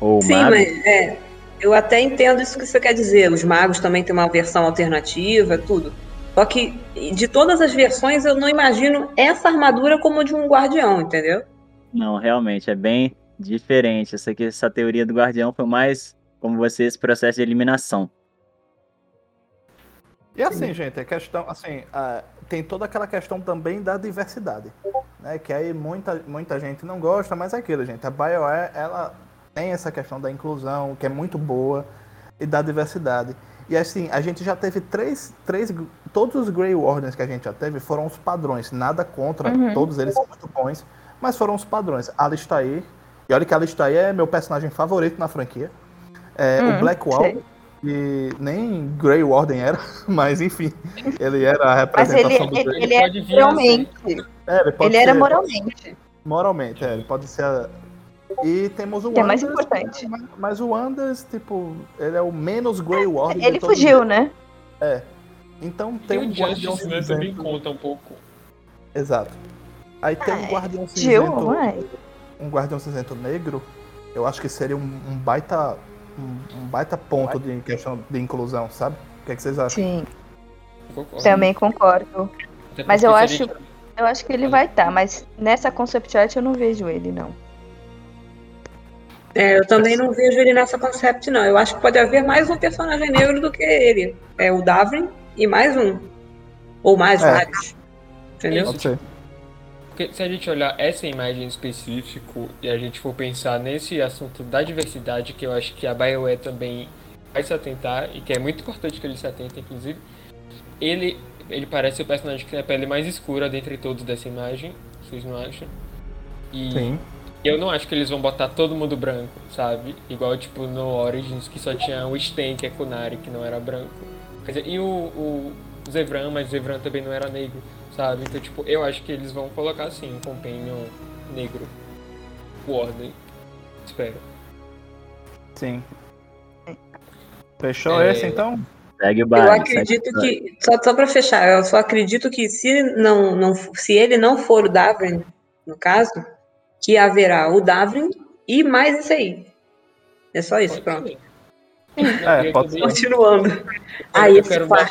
Ou Sim, mago. mas é, eu até entendo isso que você quer dizer. Os magos também têm uma versão alternativa, tudo. Só que de todas as versões eu não imagino essa armadura como de um guardião, entendeu? Não, realmente é bem diferente. Essa, aqui, essa teoria do guardião foi mais como você esse processo de eliminação. E assim, gente, a questão, assim, uh, tem toda aquela questão também da diversidade, né? Que aí muita, muita gente não gosta, mas é aquilo, gente. A BioWare, ela tem essa questão da inclusão, que é muito boa, e da diversidade. E assim, a gente já teve três, três. Todos os Grey Wardens que a gente já teve foram os padrões. Nada contra, uhum. todos eles são muito bons, mas foram os padrões. Alistair, e olha que Alistair é meu personagem favorito na franquia. É, uhum, o Blackwall, que nem Grey Warden era, mas enfim, ele era a representação mas ele, do ele, ele, ele é moralmente. É, ele, ele ser, era moralmente. Moralmente, é, ele pode ser e temos o que Anders, é mais importante. Mas, o Anders, tipo, ele é o menos Grey Ward. Ele fugiu, né? É. Então tem um Guardião Cinzento. também conta um pouco. Exato. Aí tem um Guardião Cinzento. Um Guardião Cinzento negro. Eu acho que seria um, um baita. Um, um, baita ponto de questão de inclusão, sabe? O que, é que vocês acham? Sim. Concordo. Também concordo. Mas eu acho. Eu acho que ele vai estar, tá, mas nessa concept art eu não vejo ele, não. É, eu também não vejo ele nessa concept, não. Eu acho que pode haver mais um personagem negro do que ele. É o Davrin e mais um. Ou mais é. vários. Entendeu? Pode ser. Porque se a gente olhar essa imagem em específico e a gente for pensar nesse assunto da diversidade, que eu acho que a BioWare também vai se atentar, e que é muito importante que ele se atente, inclusive, ele, ele parece o personagem que tem a pele mais escura dentre todos dessa imagem, vocês não acham? E Sim. Eu não acho que eles vão botar todo mundo branco, sabe? Igual, tipo, no Origins, que só tinha o Sten, que é Kunari, que não era branco. Quer dizer, e o, o Zevran, mas o Zevran também não era negro, sabe? Então, tipo, eu acho que eles vão colocar, assim, um Companion negro. O Ordem. Espero. Sim. Fechou é... esse, então? Segue o baile, eu acredito que, só, só para fechar, eu só acredito que se, não, não, se ele não for o Davrin, no caso, que haverá o Davrin e mais isso aí. É só isso, pode pronto. É, pode ser. Continuando. Aí, eu quero, dar,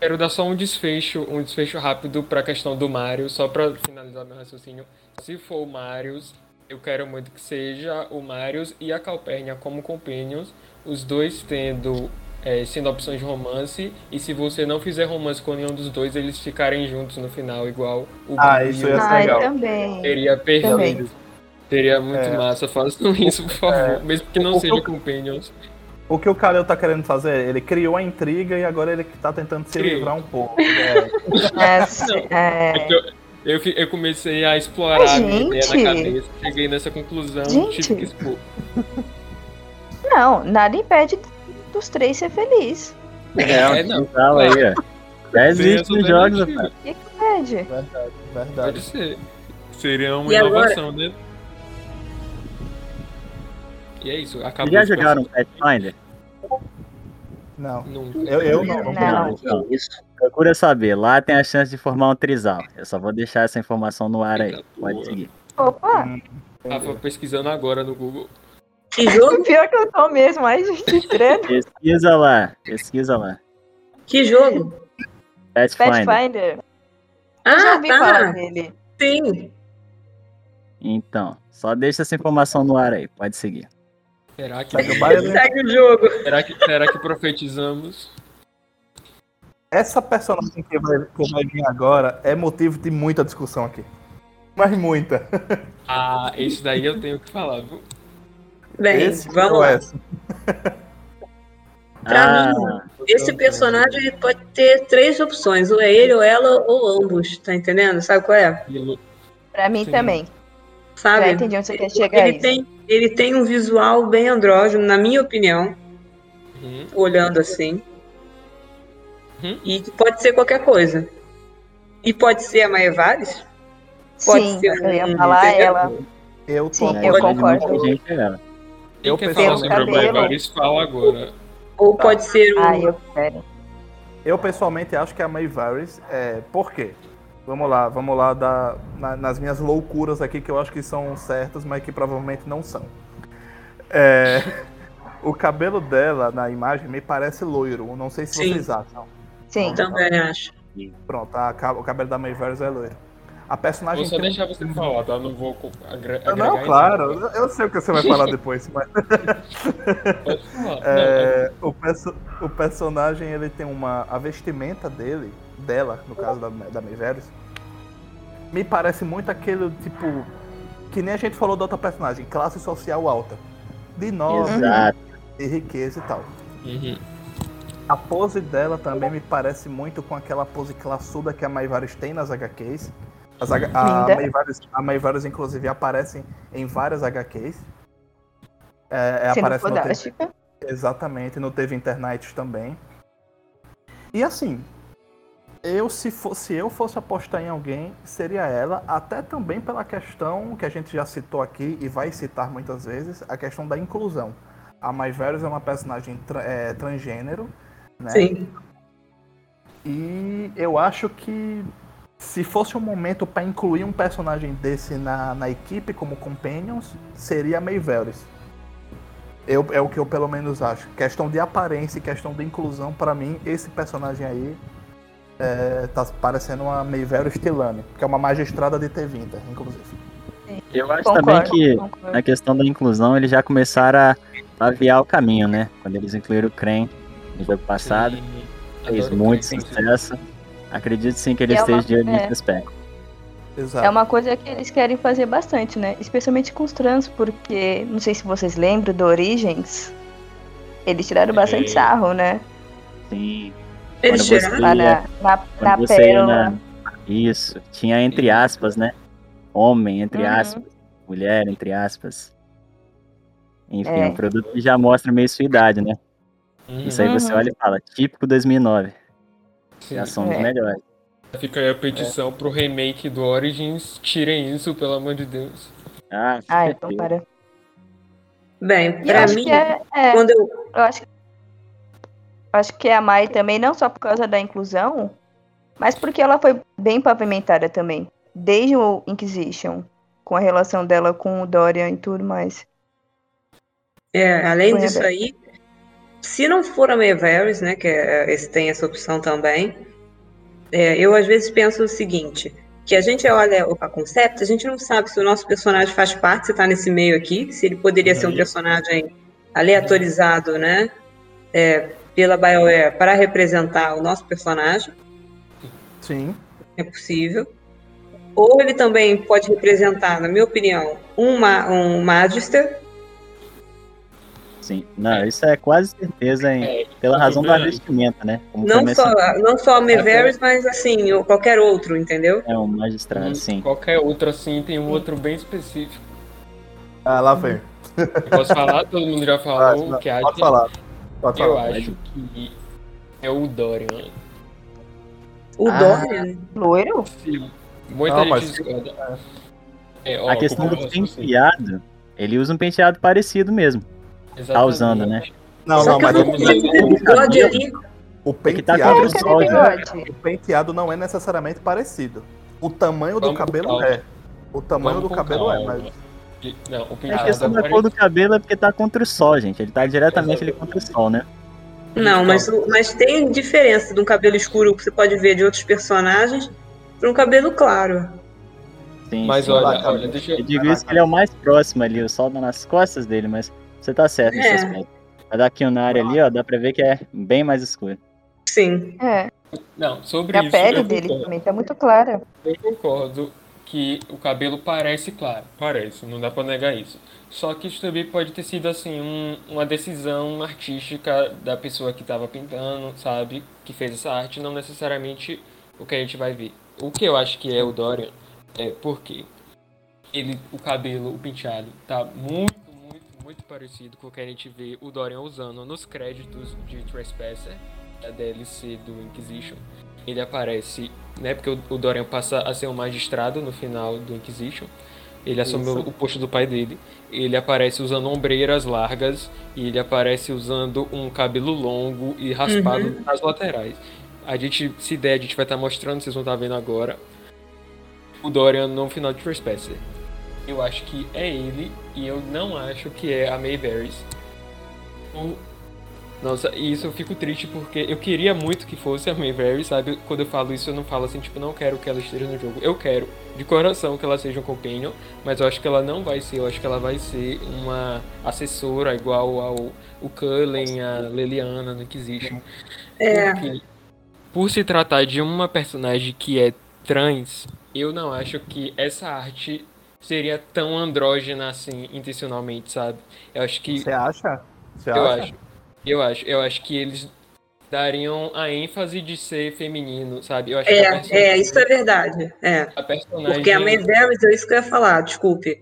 quero dar só um desfecho, um desfecho rápido para a questão do Mario, só para finalizar meu raciocínio. Se for o Marius, eu quero muito que seja o Marius e a Calpurnia como companions, os dois tendo é, sendo opções de romance, e se você não fizer romance com nenhum dos dois, eles ficarem juntos no final, igual o Ah, isso ia ser Ai, legal. também. Seria perfeito. Também. Seria muito É. massa. Façam isso, por favor. É. Mesmo que não seja companions. O que o Kalel tá querendo fazer, ele criou a intriga e agora ele tá tentando se Criou. livrar um pouco. É, É, é, É que eu, eu, eu comecei a explorar a minha ideia na cabeça, cheguei nessa conclusão, Gente. tive que expor. Não, nada impede dos três ser feliz. É, É, não. casal aí, ó. Já existe Seria nos jogos, rapaz. O que que impede? verdade, Pode verdade. ser. Seria uma E agora? inovação, né? E é isso, acabou. Vocês já jogaram Pathfinder? Não, Nunca. eu, eu não. não. Não. Então, Isso. procura saber. Lá tem a chance de formar um trisal. Eu só vou deixar essa informação no ar aí. Pode seguir. Opa, Tava pesquisando agora no Google. Que jogo? pior que eu tô mesmo, ai gente, credo. Pesquisa lá. Pesquisa lá. Que jogo? Pathfinder. Pathfinder. Eu já Ah, ouvi falar tá. dele. Sim. Então, só deixa essa informação no ar aí. Pode seguir. Será que, Segue o baile. Segue o jogo. será que, será que profetizamos? Essa personagem que vai, que vai vir agora é motivo de muita discussão aqui. Mas muita. Ah, esse daí eu tenho que falar, viu? Bem, Esse vamos lá. essa? Pra Ah, mim, esse personagem ele pode ter três opções. Ou é ele, ou ela, ou ambos. Tá entendendo? Sabe qual é? Pra mim Sim. também. Já Sabe? entendi onde você quer chegar Ele tem, ele tem um visual bem andrógeno, na minha opinião, Uhum. olhando assim. Uhum. E que pode ser qualquer coisa. E pode ser a Maievares? Pode Sim, ser eu ia falar entendeu? ela. Eu tô Sim, eu concordo. Eu quer pessoalmente- sobre a fala agora. Ou Tá. pode ser um. Ai, eu. Eu pessoalmente acho que a May Varys é. Por quê? Vamos lá, vamos lá da, na- nas minhas loucuras aqui que eu acho que são certas, mas que provavelmente não são. É, o cabelo dela na imagem me parece loiro. Não sei se Sim. vocês acham. Sim. Também acho. Pronto, a o cabelo da May Varys é loiro. A personagem. Vou só tem um- deixar você falar, tá? Não vou agre- agregar. Não, claro, nada. eu- sei o que você vai falar depois, mas Pode falar. É, o, perso- o personagem ele tem uma a vestimenta dele dela no caso da da Mayveris me parece muito aquele tipo que nem a gente falou da outra personagem classe social alta de nome Exato. e riqueza e tal. Uhum. a pose dela também me parece muito com aquela pose classuda que a Mayvaris tem nas HQs As a. Mayvaris, a Mayvaris inclusive aparece em várias HQs é, é, Sendo aparece no, fodástica. Exatamente, no Teve Internet também. E assim, eu se fosse eu fosse apostar em alguém, seria ela, até também pela questão que a gente já citou aqui e vai citar muitas vezes, a questão da inclusão. A Myveris é uma personagem tra- é, transgênero, né? Sim. E eu acho que se fosse um momento para incluir um personagem desse na, na equipe como companions, seria a Mayveris. Eu, é o que eu pelo menos acho. Questão de aparência e questão de inclusão, para mim, esse personagem aí é, tá parecendo uma Mayveris Tilane, que é uma magistrada de T20, inclusive. Eu acho Concordo, também que concordo. na questão da inclusão eles já começaram a aviar o caminho, né? Quando eles incluíram o Kren no jogo passado. Sim. Fez muito sucesso. Acredito sim que ele é uma- esteja de olho é. nesse aspecto. Exato. É uma coisa que eles querem fazer bastante, né? Especialmente com os trans, porque não sei se vocês lembram do Origens. Eles tiraram bastante Sim. sarro, né? Sim. Quando você-. Lá na, na, na você ia pérola. na- Isso. Tinha entre aspas, né? Homem, entre Uhum. aspas. Mulher, entre aspas. Enfim, É. o produto que já mostra meio sua idade, né? Uhum. Isso aí você Uhum. olha e fala, típico 2009. Sim. Já são os É. melhores. Fica aí a petição pro remake do Origins. Tirem isso, pelo amor de Deus. Ah, Ah, então para. Bem, pra mim, é, é, quando eu. eu acho que. Acho que a Mai também, não só por causa da inclusão, mas porque ela foi bem pavimentada também. Desde o Inquisition, com a relação dela com o Dorian e tudo mais. É, além foi disso aí, se não for a May Varys, né, que é, esse tem essa opção também, é, eu às vezes penso o seguinte, que a gente olha a concept, a gente não sabe se o nosso personagem faz parte, se está nesse meio aqui, se ele poderia uhum. ser um uhum. personagem aleatorizado, né, é, pela BioWare para representar o nosso personagem. Sim. É possível. Ou ele também pode representar, na minha opinião, um, um Magister, Sim, não, isso é quase certeza hein, é, pela razão da vestimenta, né? Como não, só, não só a Meveris, mas assim, qualquer outro, entendeu? É, um magistrado, hum, sim. Qualquer outro, assim, tem um outro bem específico. Ah, lá vem. Posso falar? Todo mundo já falou ah, que a Pode falar. Pode Eu falar. acho que é o Dorian. O ah, Dorian? Loiro? Sim. Muita não, gente discorda. É, ó, a questão do penteado, ele usa um penteado parecido mesmo. Exatamente. Tá usando, né? Não, não, mas o, o penteado, tá o penteado não é necessariamente parecido. O tamanho do cabelo é. O tamanho do cabelo é, mas. Não, o penteado a questão da cor do cabelo é porque tá contra o sol, gente. Ele tá diretamente ali contra o sol, né? Não, mas, mas tem diferença de um cabelo escuro que você pode ver de outros personagens para um cabelo claro. Sim, mas sim. olha, olha, deixa eu... eu digo isso que ele é o mais próximo ali, o sol tá nas costas dele, mas você tá certo nesse é. aspecto. Mas aqui na área ali, ó, dá pra ver que é bem mais escuro. Sim. É. Não, sobre a isso. A pele dele também tá muito clara. Eu concordo que o cabelo parece claro. Parece, não dá pra negar isso. Só que isso também pode ter sido, assim, um, uma decisão artística da pessoa que tava pintando, sabe? Que fez essa arte, não necessariamente o que a gente vai ver. O que eu acho que é o Dorian é porque ele, o cabelo, o penteado, tá muito muito parecido com o que a gente vê o Dorian usando nos créditos de Trespasser, a DLC do Inquisition. Ele aparece, né, porque o Dorian passa a ser um magistrado no final do Inquisition. Ele assumiu o posto do pai dele. Ele aparece usando ombreiras largas e ele aparece usando um cabelo longo e raspado uhum. nas laterais. A gente, se der, a gente vai estar tá mostrando, vocês vão estar tá vendo agora, o Dorian no final de Trespasser eu acho que é ele e eu não acho que é a Mayberry. Nossa, e isso eu fico triste porque eu queria muito que fosse a Mayberry, sabe? Quando eu falo isso, eu não falo assim, tipo, não quero que ela esteja no jogo. Eu quero, de coração, que ela seja um companion, mas eu acho que ela não vai ser. Eu acho que ela vai ser uma assessora igual ao o Cullen, a Leliana no Inquisition. É. Porque, por se tratar de uma personagem que é trans, eu não acho que essa arte seria tão andrógena assim, intencionalmente, sabe? Eu acho que. Você acha? Você eu acha? acho. Eu acho. Eu acho que eles dariam a ênfase de ser feminino, sabe? Eu acho é, personagem... é, isso é verdade. É. A personagem... Porque a May Varys, é isso que eu ia falar, desculpe.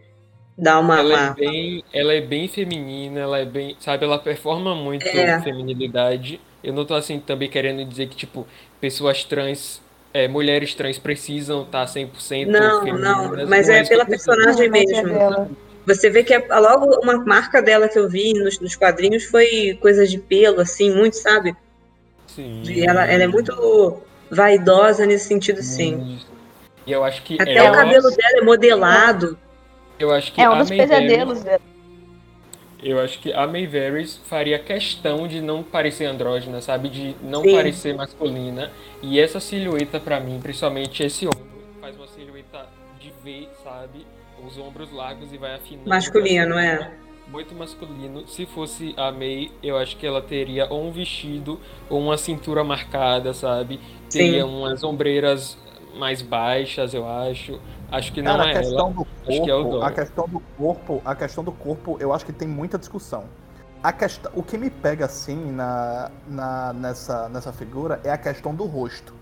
Dá uma. Ela, É bem, ela é bem feminina, ela é bem. Sabe, ela performa muito é. feminilidade. Eu não tô assim também querendo dizer que, tipo, pessoas trans é, mulheres trans precisam estar 100% Não, femininas, não, mas é pela personagem mesmo. Você vê que é, logo uma marca dela que eu vi nos, nos quadrinhos foi coisa de pelo, assim, muito, sabe? Sim. E ela, ela é muito vaidosa nesse sentido, sim. E eu acho que Até ela... o cabelo dela é modelado. Eu acho que é um dos pesadelos dela. Eu acho que a May Varys faria questão de não parecer andrógena, sabe? De não Sim. parecer masculina. E essa silhueta, para mim, principalmente esse ombro, faz uma silhueta de V, sabe? Os ombros largos e vai afinando. Masculino, é. Muito masculino. Se fosse a May, eu acho que ela teria ou um vestido ou uma cintura marcada, sabe? Teria Sim. umas ombreiras mais baixas, eu acho. Acho que não Cara, é a questão ela. Do corpo, é a questão do corpo, a questão do corpo, eu acho que tem muita discussão. A questão, o que me pega assim na, na, nessa, nessa figura é a questão do rosto.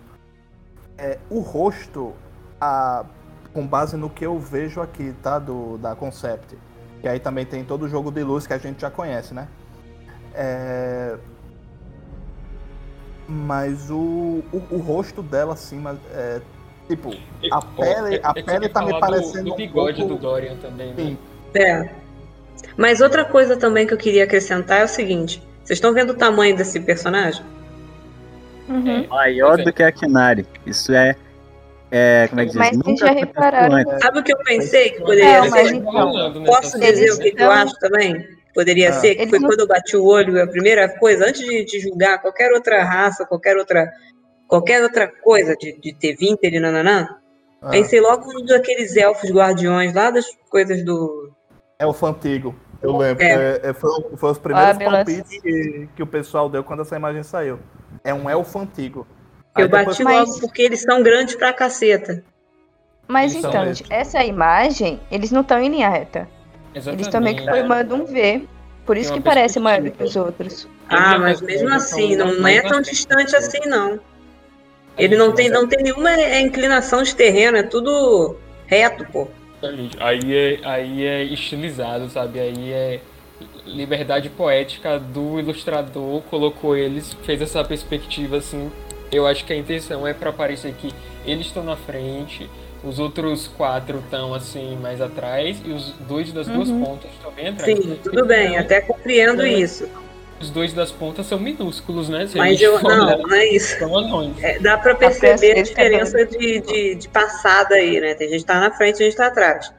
É, o rosto, a, com base no que eu vejo aqui, tá? Do, da Concept. Que aí também tem todo o jogo de luz que a gente já conhece, né? É, mas o, o, o, rosto dela, assim, é, Tipo, a pele, a pele tá me parecendo. Do, do bigode um pouco... do Dorian também, né? É. Mas outra coisa também que eu queria acrescentar é o seguinte: vocês estão vendo o tamanho desse personagem? Uhum. É maior do que a Kinari. Isso é. É como é que diz? Mas Nunca já repararam. Sabe o que eu pensei que poderia ser? Então, Posso dizer o que, eu acho também? Poderia ah. ser, que foi não... quando eu bati o olho, a primeira coisa, antes de, de, julgar qualquer outra raça, qualquer outra, qualquer outra coisa de, de ter vinter e nananã, ah. pensei logo daqueles elfos guardiões lá das coisas do. Elfo antigo. Eu lembro. É. É, foi, foi, os primeiros ah, palpites que, que o pessoal deu quando essa imagem saiu. É um elfo antigo. Eu bati mas... logo porque eles são grandes pra caceta. Mas eles então, essa imagem, eles não estão em linha reta. Exatamente. Eles também que formando um V. Por isso que parece maior do que os outros. Ah, mas mesmo assim, não, não é tão distante assim, não. Ele não tem, não tem nenhuma inclinação de terreno, é tudo reto, pô. Aí é, aí é estilizado, sabe? Aí é liberdade poética do ilustrador, colocou eles, fez essa perspectiva assim. Eu acho que a intenção é para parecer que eles estão na frente, os outros quatro estão assim mais atrás e os dois das uhum. duas pontas estão bem atrás. Sim, tudo bem, até compreendo é, isso. Os dois das pontas são minúsculos, né? Se Mas eu não, não é isso. É, dá para perceber a diferença de, de, de, passada aí, né? Tem gente que tá na frente e a gente tá atrás.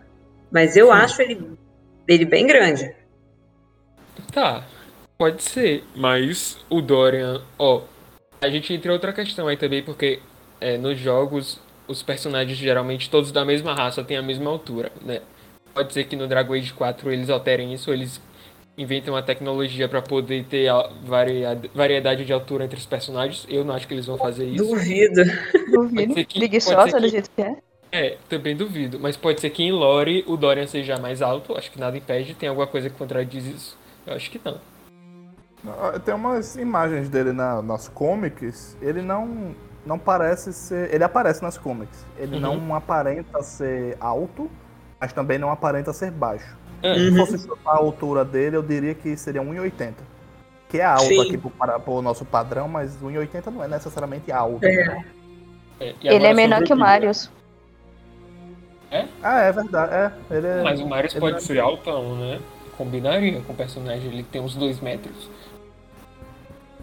Mas eu Sim. acho ele, ele bem grande. Tá, pode ser. Mas o Dorian, ó, a gente entra em outra questão aí também, porque é, nos jogos os personagens geralmente todos da mesma raça têm a mesma altura, né? Pode ser que no Dragon Age 4 eles alterem isso, eles inventem uma tecnologia para poder ter variedade de altura entre os personagens. Eu não acho que eles vão fazer isso. Duvido. Duvido. Preguiçosa do jeito que é. É, também duvido. Mas pode ser que em Lore o Dorian seja mais alto. Acho que nada impede. Tem alguma coisa que contradiz isso? Eu acho que não. Tem umas imagens dele na, nas comics. Ele não não parece ser. Ele aparece nas comics. Ele uhum. não aparenta ser alto, mas também não aparenta ser baixo. Uhum. Se fosse chutar a altura dele, eu diria que seria 1,80. Que é alto Sim. aqui para o nosso padrão, mas 1,80 não é necessariamente alto. É. É, ele é menor que o Marius. É? Ah, é verdade. É, ele é, mas o Marius pode é... ser altão, né? Combinaria com o personagem, ele tem uns 2 metros.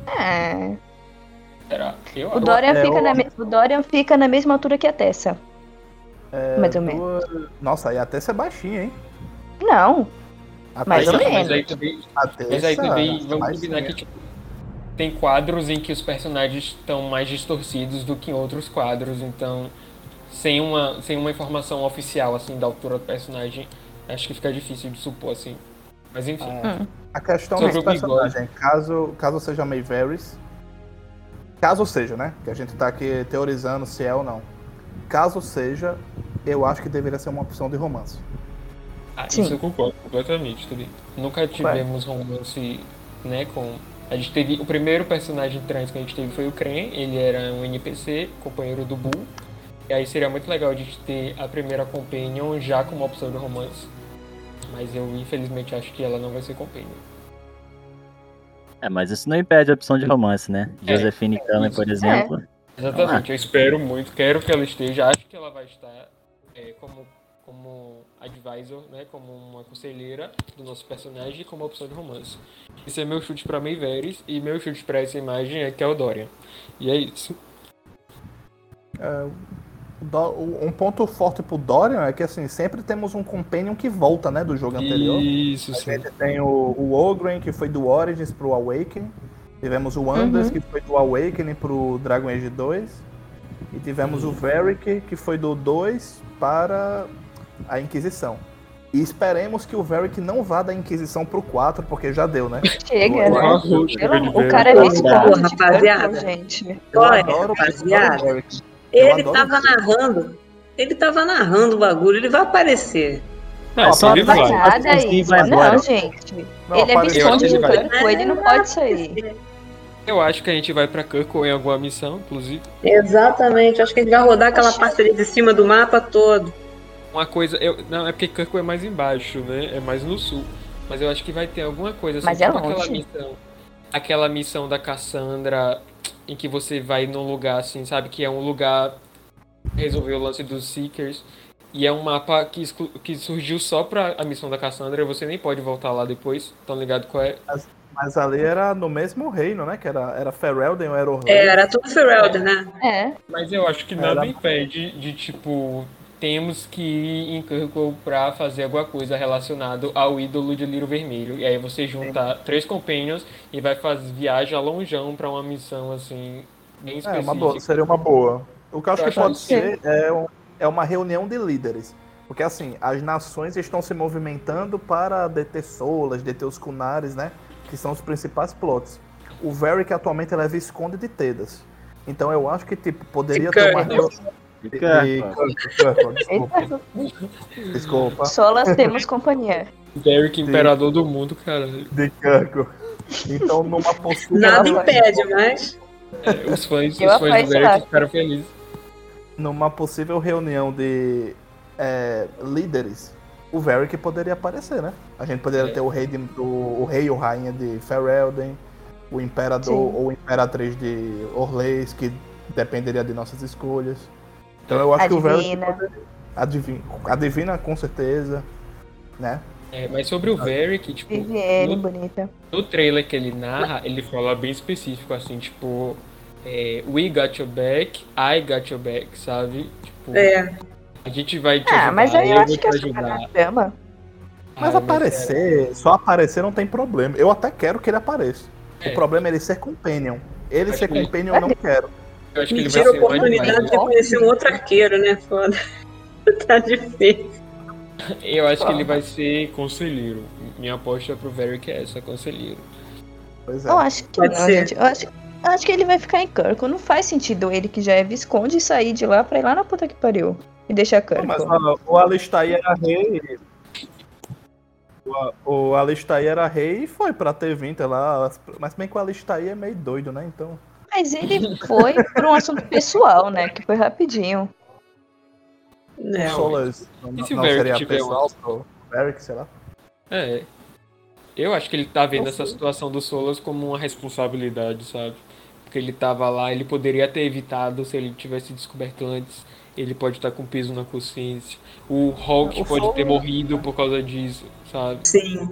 É. Será? Eu, o, Dorian eu, fica eu... Na, o Dorian fica na mesma altura que a Tessa. É, mais ou menos. Tua... Nossa, aí a Tessa é baixinha, hein? Não. A mais ou menos. Mas aí também, mas aí também vamos combinar que tipo, tem quadros em que os personagens estão mais distorcidos do que em outros quadros, então sem uma, sem uma informação oficial assim da altura do personagem, acho que fica difícil de supor assim. Mas enfim. É. A questão do personagem, caso, caso seja May Varys, Caso seja, né? Que a gente tá aqui teorizando se é ou não. Caso seja, eu acho que deveria ser uma opção de romance. Ah, Sim. isso eu concordo completamente também. Nunca tivemos Vai. romance, né, com... A gente teve... O primeiro personagem trans que a gente teve foi o Kren, ele era um NPC, companheiro do Bull. E aí seria muito legal a gente ter a primeira Companion já como opção de romance. Mas eu, infelizmente, acho que ela não vai ser Companion. É, mas isso não impede a opção de romance, né? É, Josephine é, por exemplo. É. Exatamente, eu espero muito, quero que ela esteja, acho que ela vai estar é, como, como advisor, né? Como uma conselheira do nosso personagem como opção de romance. Esse é meu chute para Mayveres e meu chute para essa imagem é que é o Dorian. E é isso. É, um ponto forte pro Dorian é que assim, sempre temos um companion que volta, né, do jogo anterior. Isso, a sim. gente tem o, o Ogren, que foi do Origins pro Awakening. Tivemos o Anders, uhum. que foi do Awakening pro Dragon Age 2. E tivemos uhum. o Varric, que foi do 2 para a Inquisição. E esperemos que o Varric não vá da Inquisição pro 4, porque já deu, né? Chega, né? O, cara é esse rapaziada. gente. Eu adoro rapaziada. Ele tava narrando. Ele tava narrando o bagulho, ele vai aparecer. Não, Ó, ele vai. Nada aí. Não, gente. Não, ele é visconde de campo, ele não pode sair. Eu acho que a gente vai pra Kirko em alguma missão, inclusive. Exatamente, acho que a gente vai rodar aquela parte ali de cima do mapa todo. Uma coisa, eu, não, é porque Kirko é mais embaixo, né? É mais no sul. Mas eu acho que vai ter alguma coisa assim, Mas é tipo longe. aquela missão. Aquela missão da Cassandra em que você vai num lugar assim, sabe? Que é um lugar resolver o lance dos Seekers. E é um mapa que, que surgiu só pra a missão da Cassandra, você nem pode voltar lá depois, tão ligado qual é? Mas, Mas ali era no mesmo reino, né? Que era, era Ferelden ou era Orlando? É, era tudo Ferelden, né? É. Mas eu acho que nada era... impede de, tipo, temos que ir em Kirkwall pra fazer alguma coisa relacionada ao ídolo de Liro Vermelho. E aí você junta Sim. três companions e vai fazer viagem a longeão pra uma missão, assim, bem específica. É, uma boa, seria uma boa. O que eu acho eu que pode ser é, um, é uma reunião de líderes. Porque assim, as nações estão se movimentando para deter Solas, deter os Kunares, né? Que são os principais plots. O Varric atualmente leva esconde de Tedas. Então eu acho que tipo, poderia ter uma reunião. Desculpa. Desculpa. Solas temos companhia. Varric, imperador do mundo, cara. De Kirko. Então numa possível. Nada impede, mas. É, os fãs, os fãs do Varric ficaram felizes. Numa possível reunião de é, líderes, o Varric poderia aparecer, né? A gente poderia é. ter o rei, de, o, o, rei ou rainha de Ferelden, o imperador Sim. ou imperatriz de Orleis, que dependeria de nossas escolhas. Então eu acho Adivina. que o Varric poderia, adivina, adivina com certeza, né? É, mas sobre o Varric, tipo, Viviane, no, bonita. no trailer que ele narra, ele fala bem específico, assim, tipo, é, we got your back, I got your back, sabe? Tipo, é. A gente vai te ah, ajudar, mas aí eu, eu acho que é ajudar. Mas ah, aparecer, mas só aparecer não tem problema. Eu até quero que ele apareça. É. O problema é ele ser companion. Ele ser companion eu não quero. Eu acho que ele vai a oportunidade de conhecer um outro arqueiro, né? Foda. tá difícil. Eu acho que ele vai ser conselheiro. Minha aposta pro Varric é essa, conselheiro. Pois é. Eu acho que Pode não, ser. gente. Eu acho, eu acho que ele vai ficar em Kirk. Não faz sentido ele que já é Visconde sair de lá pra ir lá na puta que pariu e deixa Kirk. Mas o Alistair era rei. O, o Alistair era rei e foi pra ter 20 lá. Mas bem que o Alistair é meio doido, né? Então. Mas ele foi por um assunto pessoal, né? Que foi rapidinho. Não. O Solas não, não seria pessoal pro Eric, sei lá. É. Eu acho que ele tá vendo essa situação do Solas como uma responsabilidade, sabe? Porque ele tava lá, ele poderia ter evitado se ele tivesse descoberto antes ele pode estar com peso na consciência. O Hulk o pode Solas... ter morrido por causa disso, sabe? Sim.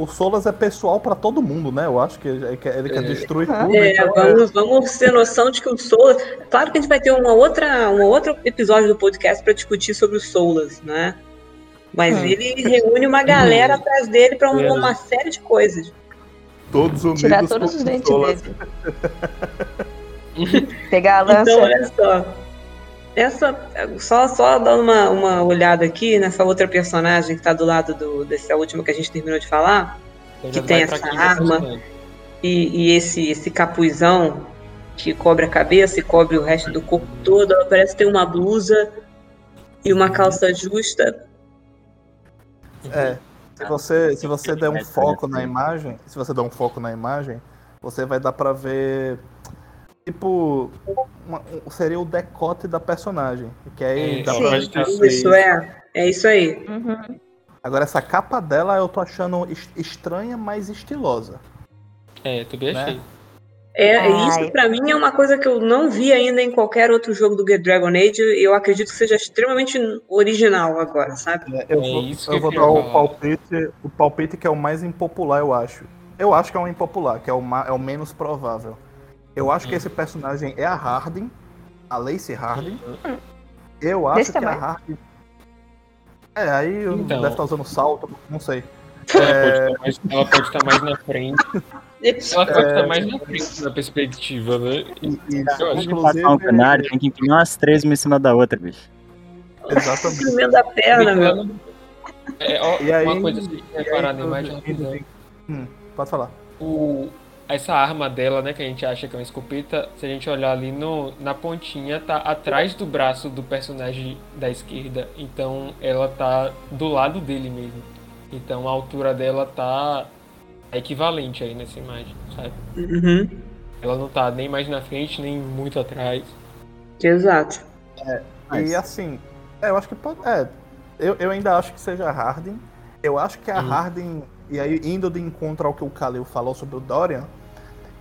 O Solas é pessoal para todo mundo, né? Eu acho que ele quer, ele quer é. destruir tudo. É, então vamos, é... vamos ter noção de que o Solas. Claro que a gente vai ter uma outra, um outro episódio do podcast para discutir sobre o Solas, né? Mas hum. ele reúne uma galera atrás dele para uma, é. uma, série de coisas. Todos unidos. Tirar todos os dentes dele. Pegar a lança. Então, olha só. Essa, só, só dando uma, uma olhada aqui nessa outra personagem que está do lado do, dessa última que a gente terminou de falar, que tem essa arma e, e, esse, esse capuzão que cobre a cabeça e cobre o resto do corpo todo. Ela parece ter uma blusa e uma calça justa. É, se você, se você der um foco na imagem, se você der um foco na imagem, você vai dar para ver tipo. Uma, um, seria o decote da personagem. Que é, é Sim, isso é. É isso aí. Uhum. Agora, essa capa dela eu tô achando estranha, mas estilosa. É, também achei. Né? É, isso para mim é uma coisa que eu não vi ainda em qualquer outro jogo do Dragon Age e eu acredito que seja extremamente original agora, sabe? É, eu, é vou, eu vou dar o palpite, o palpite que é o mais impopular, eu acho. Eu acho que é o impopular, que é o, é o menos provável. Eu acho que esse personagem é a Hardin, a Lacey Hardin. Eu acho Desse que tamanho. a Hardin. É, aí então... deve estar usando salto, não sei. Ela, pode mais, ela, pode estar mais na frente. Ela pode é... estar mais na frente na perspectiva, né? E, e, eu acho que passar um canário, tem que empinhar umas três uma em cima da outra, bicho. Exatamente. Em cima da perna, meu. É, ó, e aí, uma coisa assim, reparar na imagem. Hum, pode falar. O, essa arma dela, né, que a gente acha que é uma escopeta, se a gente olhar ali no, na pontinha, tá atrás do braço do personagem da esquerda. Então ela tá do lado dele mesmo. Então a altura dela tá equivalente aí nessa imagem, sabe? Uhum. Ela não tá nem mais na frente, nem muito atrás. Exato. É, Mas... E assim, é, eu acho que pode. É, eu, eu ainda acho que seja Harden. Eu acho que a uhum. Harden, e aí indo de encontro ao que o Kalil falou sobre o Dorian,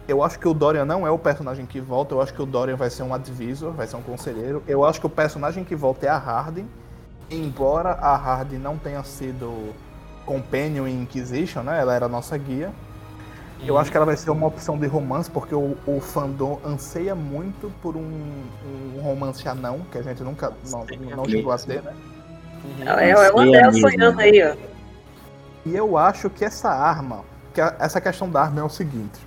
eu acho que o Dorian não é o personagem que volta, eu acho que o Dorian vai ser um advisor, vai ser um conselheiro. Eu acho que o personagem que volta é a Harden, embora a Harden não tenha sido companion em Inquisition, né? Ela era a nossa guia. Eu acho que ela vai ser uma opção de romance, porque o, o fandom anseia muito por um, um romance anão, que a gente nunca não, não chegou a ter, né? Uhum. É, é uma delas sonhando aí, ó. E eu acho que essa arma, que a, essa questão da arma é o seguinte,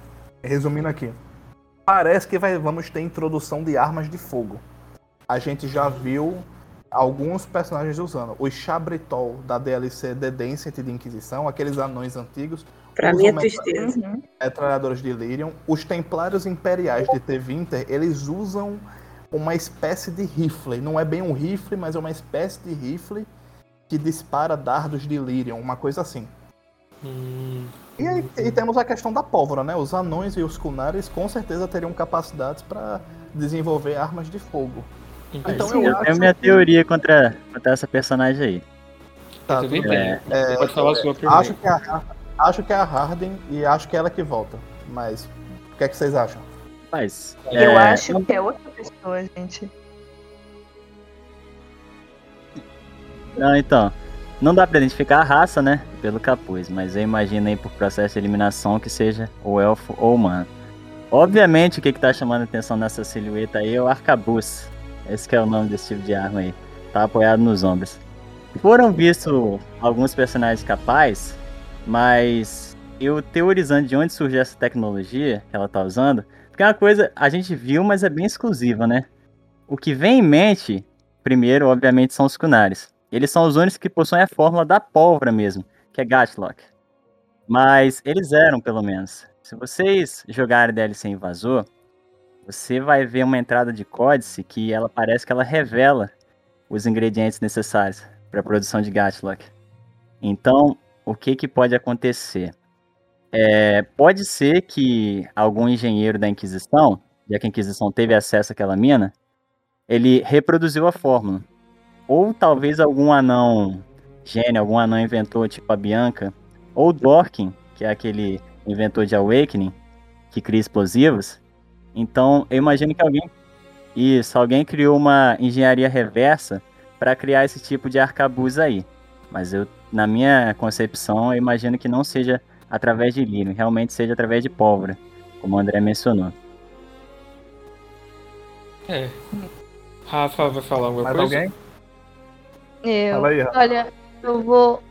resumindo aqui, parece que vai, vamos ter introdução de armas de fogo. A gente já viu alguns personagens usando. Os Chabritol da DLC The Dancet de Inquisição, aqueles anões antigos, Pra mim é tristeza. Metralhadores de Lyrium. Os Templários Imperiais de T-Winter, eles usam uma espécie de rifle. Não é bem um rifle, mas é uma espécie de rifle que dispara dardos de Lyrium, uma coisa assim. Hum. E, aí, e temos a questão da pólvora, né? Os anões e os Kunaris com certeza teriam capacidades para desenvolver armas de fogo. Então Sim, eu, eu tenho minha que... teoria contra, contra essa personagem aí. Tá, tudo bem. É, é, Pode falar a sua. Acho que a, acho que é a Harden e acho que é ela que volta. Mas o que é que vocês acham? Mas. Eu é... acho que é outra pessoa, gente. Não, então. Não dá pra identificar a raça, né? Pelo capuz, mas eu imagino aí por processo de eliminação que seja o elfo ou humano. Obviamente o que, que tá chamando atenção nessa silhueta aí é o arcabuz. Esse é o nome desse tipo de arma aí. Tá apoiado nos ombros. Foram vistos alguns personagens capazes mas eu teorizando de onde surgiu essa tecnologia que ela tá usando, porque é uma coisa a gente viu, mas é bem exclusiva, né? O que vem em mente, primeiro, obviamente, são os Kunaris. Eles são os únicos que possuem a fórmula da pólvora mesmo, que é Gatlock. Mas eles eram, pelo menos. Se vocês jogarem DLC Invasor, você vai ver uma entrada de códice que ela parece que ela revela os ingredientes necessários para a produção de Gatlock. Então, o que, que pode acontecer? É, pode ser que algum engenheiro da Inquisição, já que a Inquisição teve acesso àquela mina, ele reproduziu a fórmula. Ou talvez algum anão gênio, algum anão inventor tipo a Bianca, ou Dorkin, que é aquele inventor de Awakening, que cria explosivos. Então, eu imagino que alguém. Isso, alguém criou uma engenharia reversa para criar esse tipo de arcabuz aí. Mas eu na minha concepção, eu imagino que não seja através de lírio, realmente seja através de pólvora, como o André mencionou. É. Rafa vai falar alguma Mais coisa? alguém? Eu. Aí, olha, eu vou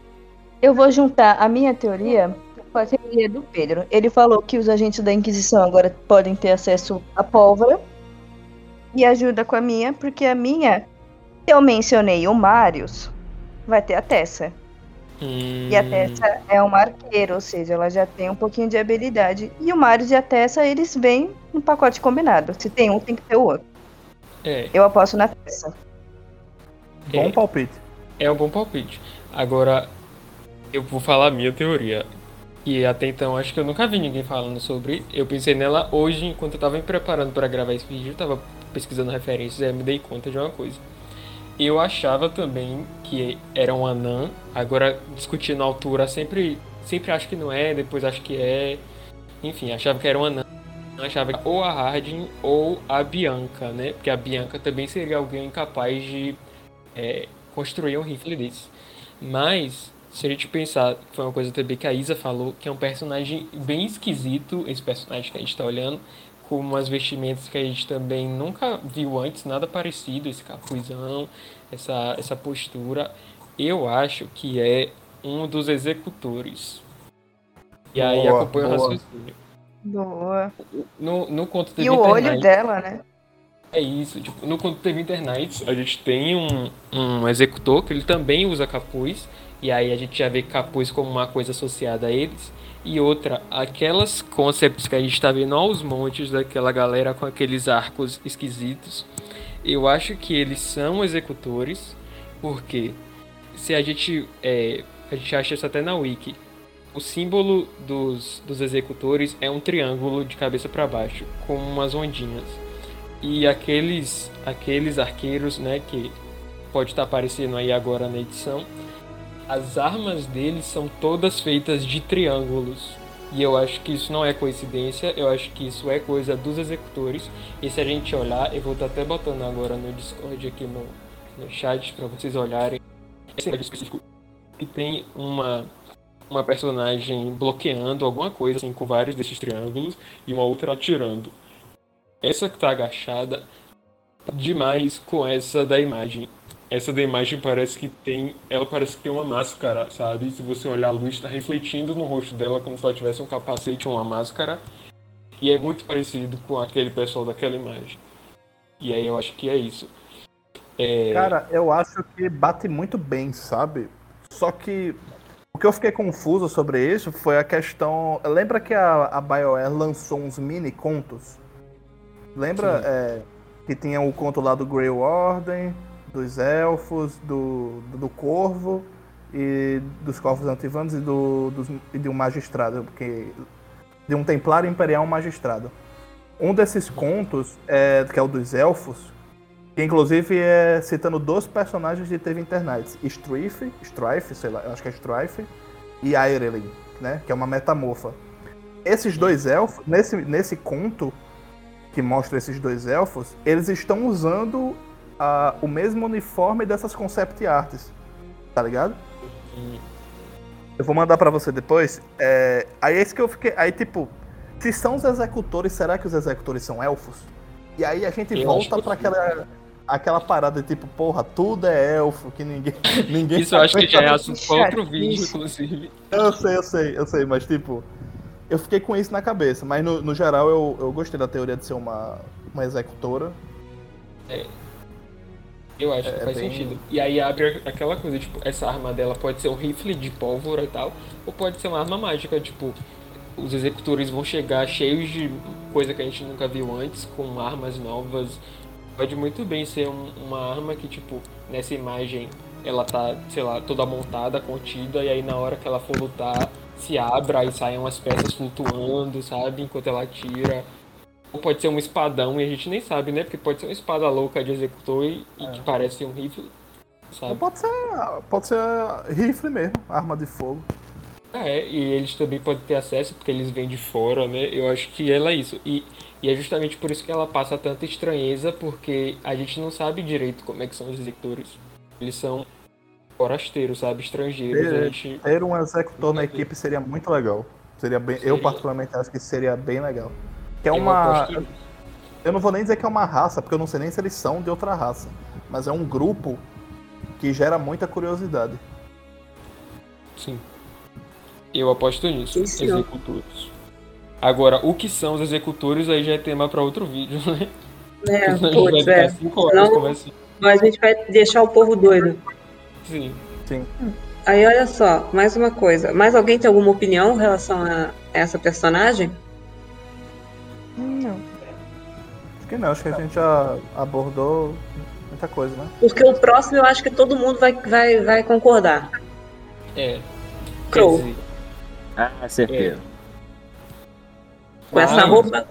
eu vou juntar a minha teoria com a teoria do Pedro. Ele falou que os agentes da Inquisição agora podem ter acesso à pólvora e ajuda com a minha, porque a minha, eu mencionei o Marius, vai ter a Tessa. Hum. E a Tessa é uma arqueira, ou seja, ela já tem um pouquinho de habilidade. E o Marius e a Tessa, eles vêm no pacote combinado. Se tem um, tem que ter o outro. É. Eu aposto na Tessa. Bom é. palpite. É um bom palpite. Agora, eu vou falar a minha teoria. E até então, acho que eu nunca vi ninguém falando sobre. Eu pensei nela hoje, enquanto eu tava me preparando para gravar esse vídeo, eu tava pesquisando referências e me dei conta de uma coisa. Eu achava também que era um anã. Agora, discutindo a altura, sempre, sempre acho que não é, depois acho que é. Enfim, achava que era um anã. Achava que ou a Hardin ou a Bianca, né? Porque a Bianca também seria alguém capaz de é, construir um rifle desse. Mas, se a gente pensar, foi uma coisa também que a Isa falou, que é um personagem bem esquisito, esse personagem que a gente tá olhando, com umas vestimentas que a gente também nunca viu antes, nada parecido, esse capuzão, essa, essa postura. Eu acho que é um dos executores. E boa, aí acompanha boa. o raciocínio. Boa. No, no conto E o olho dela, né? É isso, tipo, no conto teve internet, a gente tem um, um executor que ele também usa capuz, e aí a gente já vê capuz como uma coisa associada a eles. E outra, aquelas concepts que a gente está vendo aos montes daquela galera com aqueles arcos esquisitos, eu acho que eles são executores, porque se a gente. É, a gente acha isso até na Wiki. O símbolo dos, dos executores é um triângulo de cabeça para baixo, com umas ondinhas. E aqueles, aqueles arqueiros, né, que pode estar tá aparecendo aí agora na edição, as armas deles são todas feitas de triângulos. E eu acho que isso não é coincidência, eu acho que isso é coisa dos executores. E se a gente olhar, eu vou estar até botando agora no Discord aqui no, no chat para vocês olharem. Esse específico e tem uma uma personagem bloqueando alguma coisa, assim, com vários desses triângulos, e uma outra atirando. Essa que tá agachada demais com essa da imagem. Essa da imagem parece que tem. Ela parece que tem uma máscara, sabe? Se você olhar a luz, está refletindo no rosto dela como se ela tivesse um capacete ou uma máscara. E é muito parecido com aquele pessoal daquela imagem. E aí eu acho que é isso. É... Cara, eu acho que bate muito bem, sabe? Só que o que eu fiquei confuso sobre isso foi a questão. Lembra que a, a BioWare lançou uns mini contos? Lembra é, que tinha o conto lá do Grey Warden, dos elfos, do, do, do Corvo e dos Corvos Antivanos e, do, dos, e de um magistrado, porque de um Templário Imperial Magistrado. Um desses contos, é, que é o dos Elfos, que inclusive é citando dois personagens de Teve Internights, Strife, Strife, sei lá, acho que é Strife, e Aerelin, né, que é uma metamorfa. Esses dois elfos, nesse, nesse conto, que mostra esses dois elfos, eles estão usando a, o mesmo uniforme dessas concept arts. Tá ligado? Eu vou mandar para você depois. É, aí é isso que eu fiquei. Aí, tipo, se são os executores, será que os executores são elfos? E aí a gente eu volta para aquela aquela parada tipo, porra, tudo é elfo, que ninguém. ninguém Isso eu acho que já é assunto para outro vídeo, inclusive. Eu sei, eu sei, eu sei, mas tipo, eu fiquei com isso na cabeça, mas no, no geral eu, eu gostei da teoria de ser uma, uma executora. É. Eu acho é, que faz bem... sentido. E aí abre aquela coisa, tipo, essa arma dela pode ser um rifle de pólvora e tal, ou pode ser uma arma mágica, tipo, os executores vão chegar cheios de coisa que a gente nunca viu antes, com armas novas. Pode muito bem ser um, uma arma que, tipo, nessa imagem ela tá, sei lá, toda montada, contida, e aí na hora que ela for lutar, se abra e saiam as peças flutuando, sabe? Enquanto ela tira. Ou pode ser um espadão e a gente nem sabe, né? Porque pode ser uma espada louca de executor e, é. que parece um rifle. Sabe? Ou pode ser. Pode ser rifle mesmo, arma de fogo. É, e eles também podem ter acesso porque eles vêm de fora, né? Eu acho que ela é isso. E, e é justamente por isso que ela passa tanta estranheza, porque a gente não sabe direito como é que são os executores. Eles são forasteiros, sabe? Estrangeiros. Ter, gente... ter um executor na equipe seria muito legal. Seria bem. Seria. Eu particularmente acho que seria bem legal. Que é uma. Eu, eu não vou nem dizer que é uma raça, porque eu não sei nem se eles são de outra raça. Mas é um grupo que gera muita curiosidade. Sim. Eu aposto nisso. Sim, executores. Agora, o que são os executores aí já é tema para outro vídeo, né? É, putz, é. Não, mas a gente vai deixar o povo doido. Sim. Sim. Aí olha só, mais uma coisa. Mais alguém tem alguma opinião em relação a essa personagem? Não. Acho que não, acho que a gente já abordou muita coisa, né? Porque o próximo eu acho que todo mundo vai, vai, vai concordar. É. Crow. Ah, certeza. É. Com essa roupa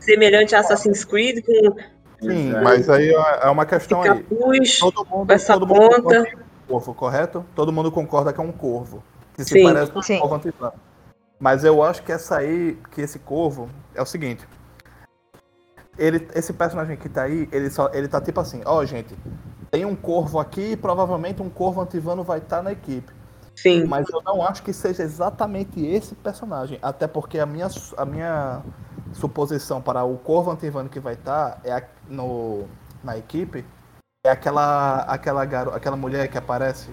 semelhante a Assassin's Creed, com. Sim, mas aí é uma questão capuz, aí. Todo mundo, essa todo mundo ponta corvo, correto? Todo mundo concorda que é um corvo. Que se sim, parece com um corvo. Mas eu acho que essa aí, que esse corvo, é o seguinte. Ele, esse personagem que tá aí, ele, só, ele tá tipo assim, ó, oh, gente, tem um corvo aqui e provavelmente um corvo antivano vai estar tá na equipe. Sim. Mas eu não acho que seja exatamente esse personagem. Até porque a minha, a minha suposição para o corvo antivano que vai estar tá é a, no, na equipe é aquela aquela garo, aquela mulher que aparece.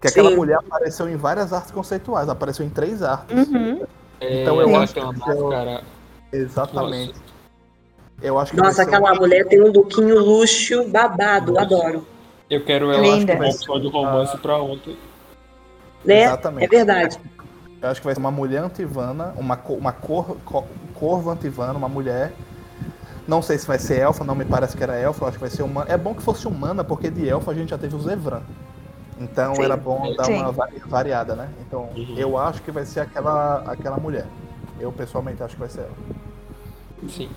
Que aquela Sim. mulher apareceu em várias artes conceituais, apareceu em três artes. Uhum. Então é, eu acho que é uma máscara. Exatamente. Nossa. Eu acho que Nossa, aquela mulher tem um duquinho luxo babado, Nossa. adoro. Eu quero ela Linda. acho que vai ser romance pra ontem. Né? Exatamente. É verdade. Eu acho que vai ser uma mulher antivana, uma, uma cor, cor, corvo antivana, uma mulher não sei se vai ser elfa, não me parece que era elfa, acho que vai ser humana. É bom que fosse humana, porque de elfa a gente já teve o Zevran. Então Sim. era bom dar Sim. uma variada, né? Então uhum. eu acho que vai ser aquela, aquela mulher. Eu pessoalmente acho que vai ser ela. Sim.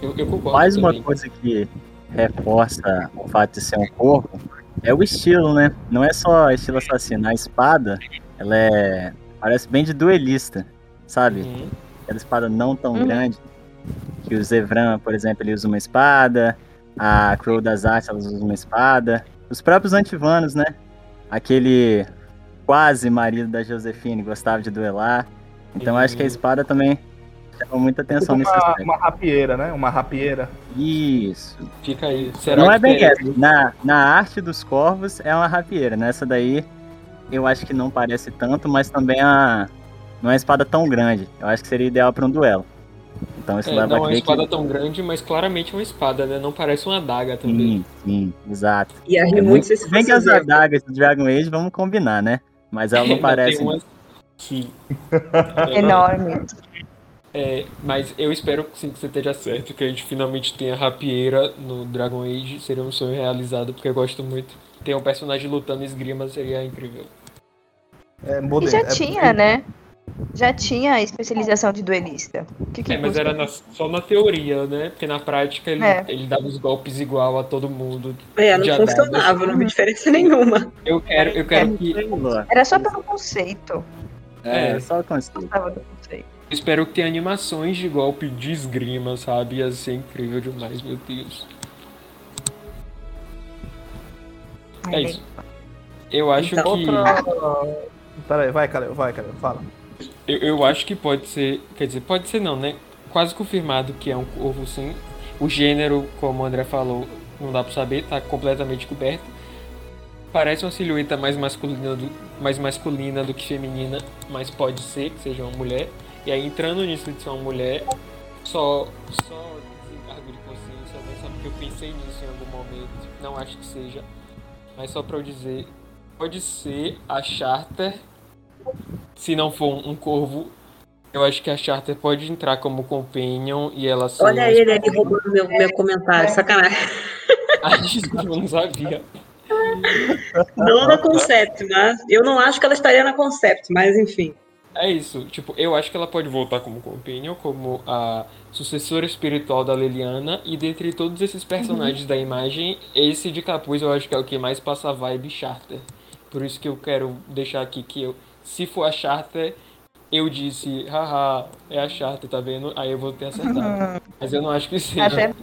Eu, eu concordo. Mais uma coisa que reforça o fato de ser um corpo é o estilo, né? Não é só estilo assassino. A espada, ela é. Parece bem de duelista, sabe? Uhum. Aquela espada não tão uhum. grande que o Zevran, por exemplo, ele usa uma espada, a Crow das Artes, ela usa uma espada, os próprios antivanos, né? Aquele quase marido da Josefine, gostava de duelar. Então acho que a espada também chama muita atenção tipo nesse uma, aspecto. Uma rapieira, né? Uma rapieira. Isso. Fica aí. Será não é bem é... essa. Na, na arte dos corvos é uma rapieira. Nessa daí eu acho que não parece tanto, mas também a, não é uma espada tão grande. Eu acho que seria ideal para um duelo. Então isso é, não é uma espada que... tão grande, mas claramente uma espada, né? Não parece uma adaga também. Sim, sim, exato. E a É muito se Bem que as ver. adagas do Dragon Age, vamos combinar, né? Mas ela não parece. Tem umas que... Enorme. É, mas eu espero sim, que você esteja certo, que a gente finalmente tenha rapieira no Dragon Age. Seria um sonho realizado, porque eu gosto muito. Ter um personagem lutando esgrima seria incrível. É, E já é- tinha, né? Já tinha a especialização de duelista. Que, que É, mas era na- só na teoria, né? Porque na prática ele, É. ele dava os golpes igual a todo mundo. É, não funcionava, adagas. não vi diferença nenhuma. Eu quero, eu quero que. Era só pelo conceito. É, É. só o conceito. Espero que tenha animações de golpe de esgrima, sabe? Ia ser incrível demais, meu Deus. É isso. Eu acho Então, que. Outra. Peraí, vai, Calil, vai, Calil, fala. Eu, eu acho que pode ser. Quer dizer, pode ser não, né? Quase confirmado que é um corvo sim. O gênero, como o André falou, não dá pra saber, tá completamente coberto. Parece uma silhueta mais masculina do, mais masculina do que feminina, mas pode ser que seja uma mulher. E aí entrando nisso de ser uma mulher, só, só desencargo de consciência, né? Só porque eu pensei nisso em algum momento. Não acho que seja. Mas só pra eu dizer, pode ser a Charter se não for um corvo, eu acho que a Charter pode entrar como companion e ela ser. Olha uma ele ali roubando meu, meu comentário, sacanagem. Ai, desculpa, eu não sabia. Não na Concept, mas eu não acho que ela estaria na Concept, mas enfim. É isso, tipo, eu acho que ela pode voltar como companion, como a sucessora espiritual da Leliana, e dentre todos esses personagens da imagem, esse de capuz eu acho que é o que mais passa a vibe Charter. Por isso que eu quero deixar aqui que eu, se for a Charter, eu disse, haha, é a Charter, tá vendo? Aí eu vou ter acertado. Mas eu não acho que seja. Até,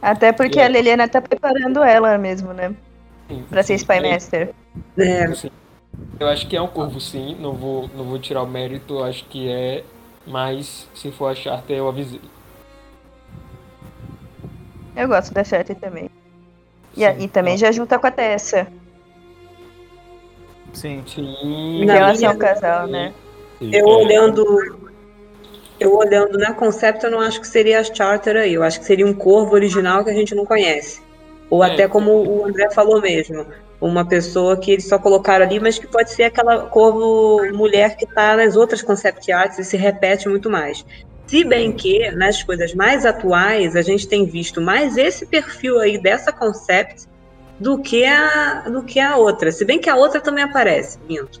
até porque E a aí? Liliana tá preparando ela mesmo, né? Sim, Pra ser. Spy É, Master. É, Eu acho que é um corvo sim, não vou, não vou tirar o mérito, acho que é, mas se for a Charter eu avisei. Eu gosto da Charter também. E, e também já junta com a Tessa. Sim. Sim. Em Na relação ao minha- casal, né? eu olhando. Eu olhando na Concept, eu não acho que seria a Charter aí. Eu acho que seria um corvo original que a gente não conhece. Ou É. até como o André falou mesmo. Uma pessoa que eles só colocaram ali, mas que pode ser aquela corvo mulher que tá nas outras concept arts e se repete muito mais. Se bem que, nas coisas mais atuais, a gente tem visto mais esse perfil aí dessa concept do que a, do que a outra. Se bem que a outra também aparece, minto.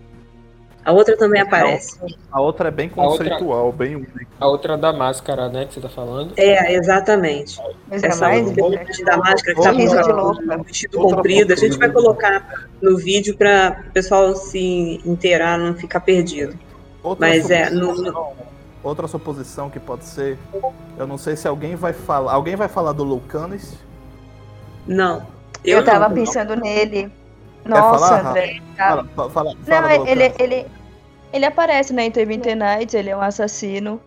A outra também aparece. A outra é bem A outra- conceitual, bem única. A outra da máscara, né, que você tá falando. É, exatamente. Mas é Essa mais. né? da máscara que tá com o vestido comprido. A gente vai colocar no vídeo para o pessoal se inteirar, não ficar perdido. Outra Mas é, suposição, outra suposição que pode ser, eu não sei se alguém vai falar, alguém vai falar do Lucanis? Não. Eu, Eu, tava não. pensando nele. falar, Nossa? André. Fala, fa- fala, Não, fala do ele, ele, ele aparece na Interwinter Nights, ele é um assassino.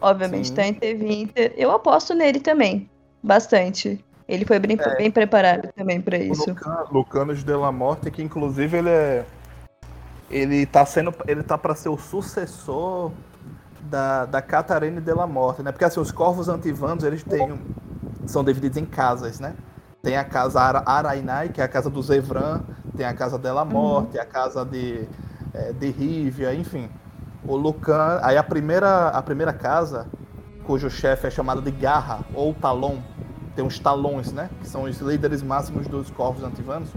Obviamente Sim. tá em Interwinter. Eu aposto nele também. Bastante. Ele foi bem, É. bem preparado também pra O isso. Lucan- Lucanos de la Morte, que inclusive ele é. Ele tá sendo. Ele tá pra ser o sucessor da, da Catarine de la Morte, né? Porque assim, os corvos antivanos, eles têm. São divididos em casas, né? Tem a casa Ara- Arainai, que é a casa do Zevran, tem a casa de la Morte, a casa de, eh, de Rivia, enfim. O Lucan. Aí a primeira, a primeira casa, cujo chefe é chamado de Garra ou Talon, tem os Talons, né? Que são os líderes máximos dos corvos antivanos.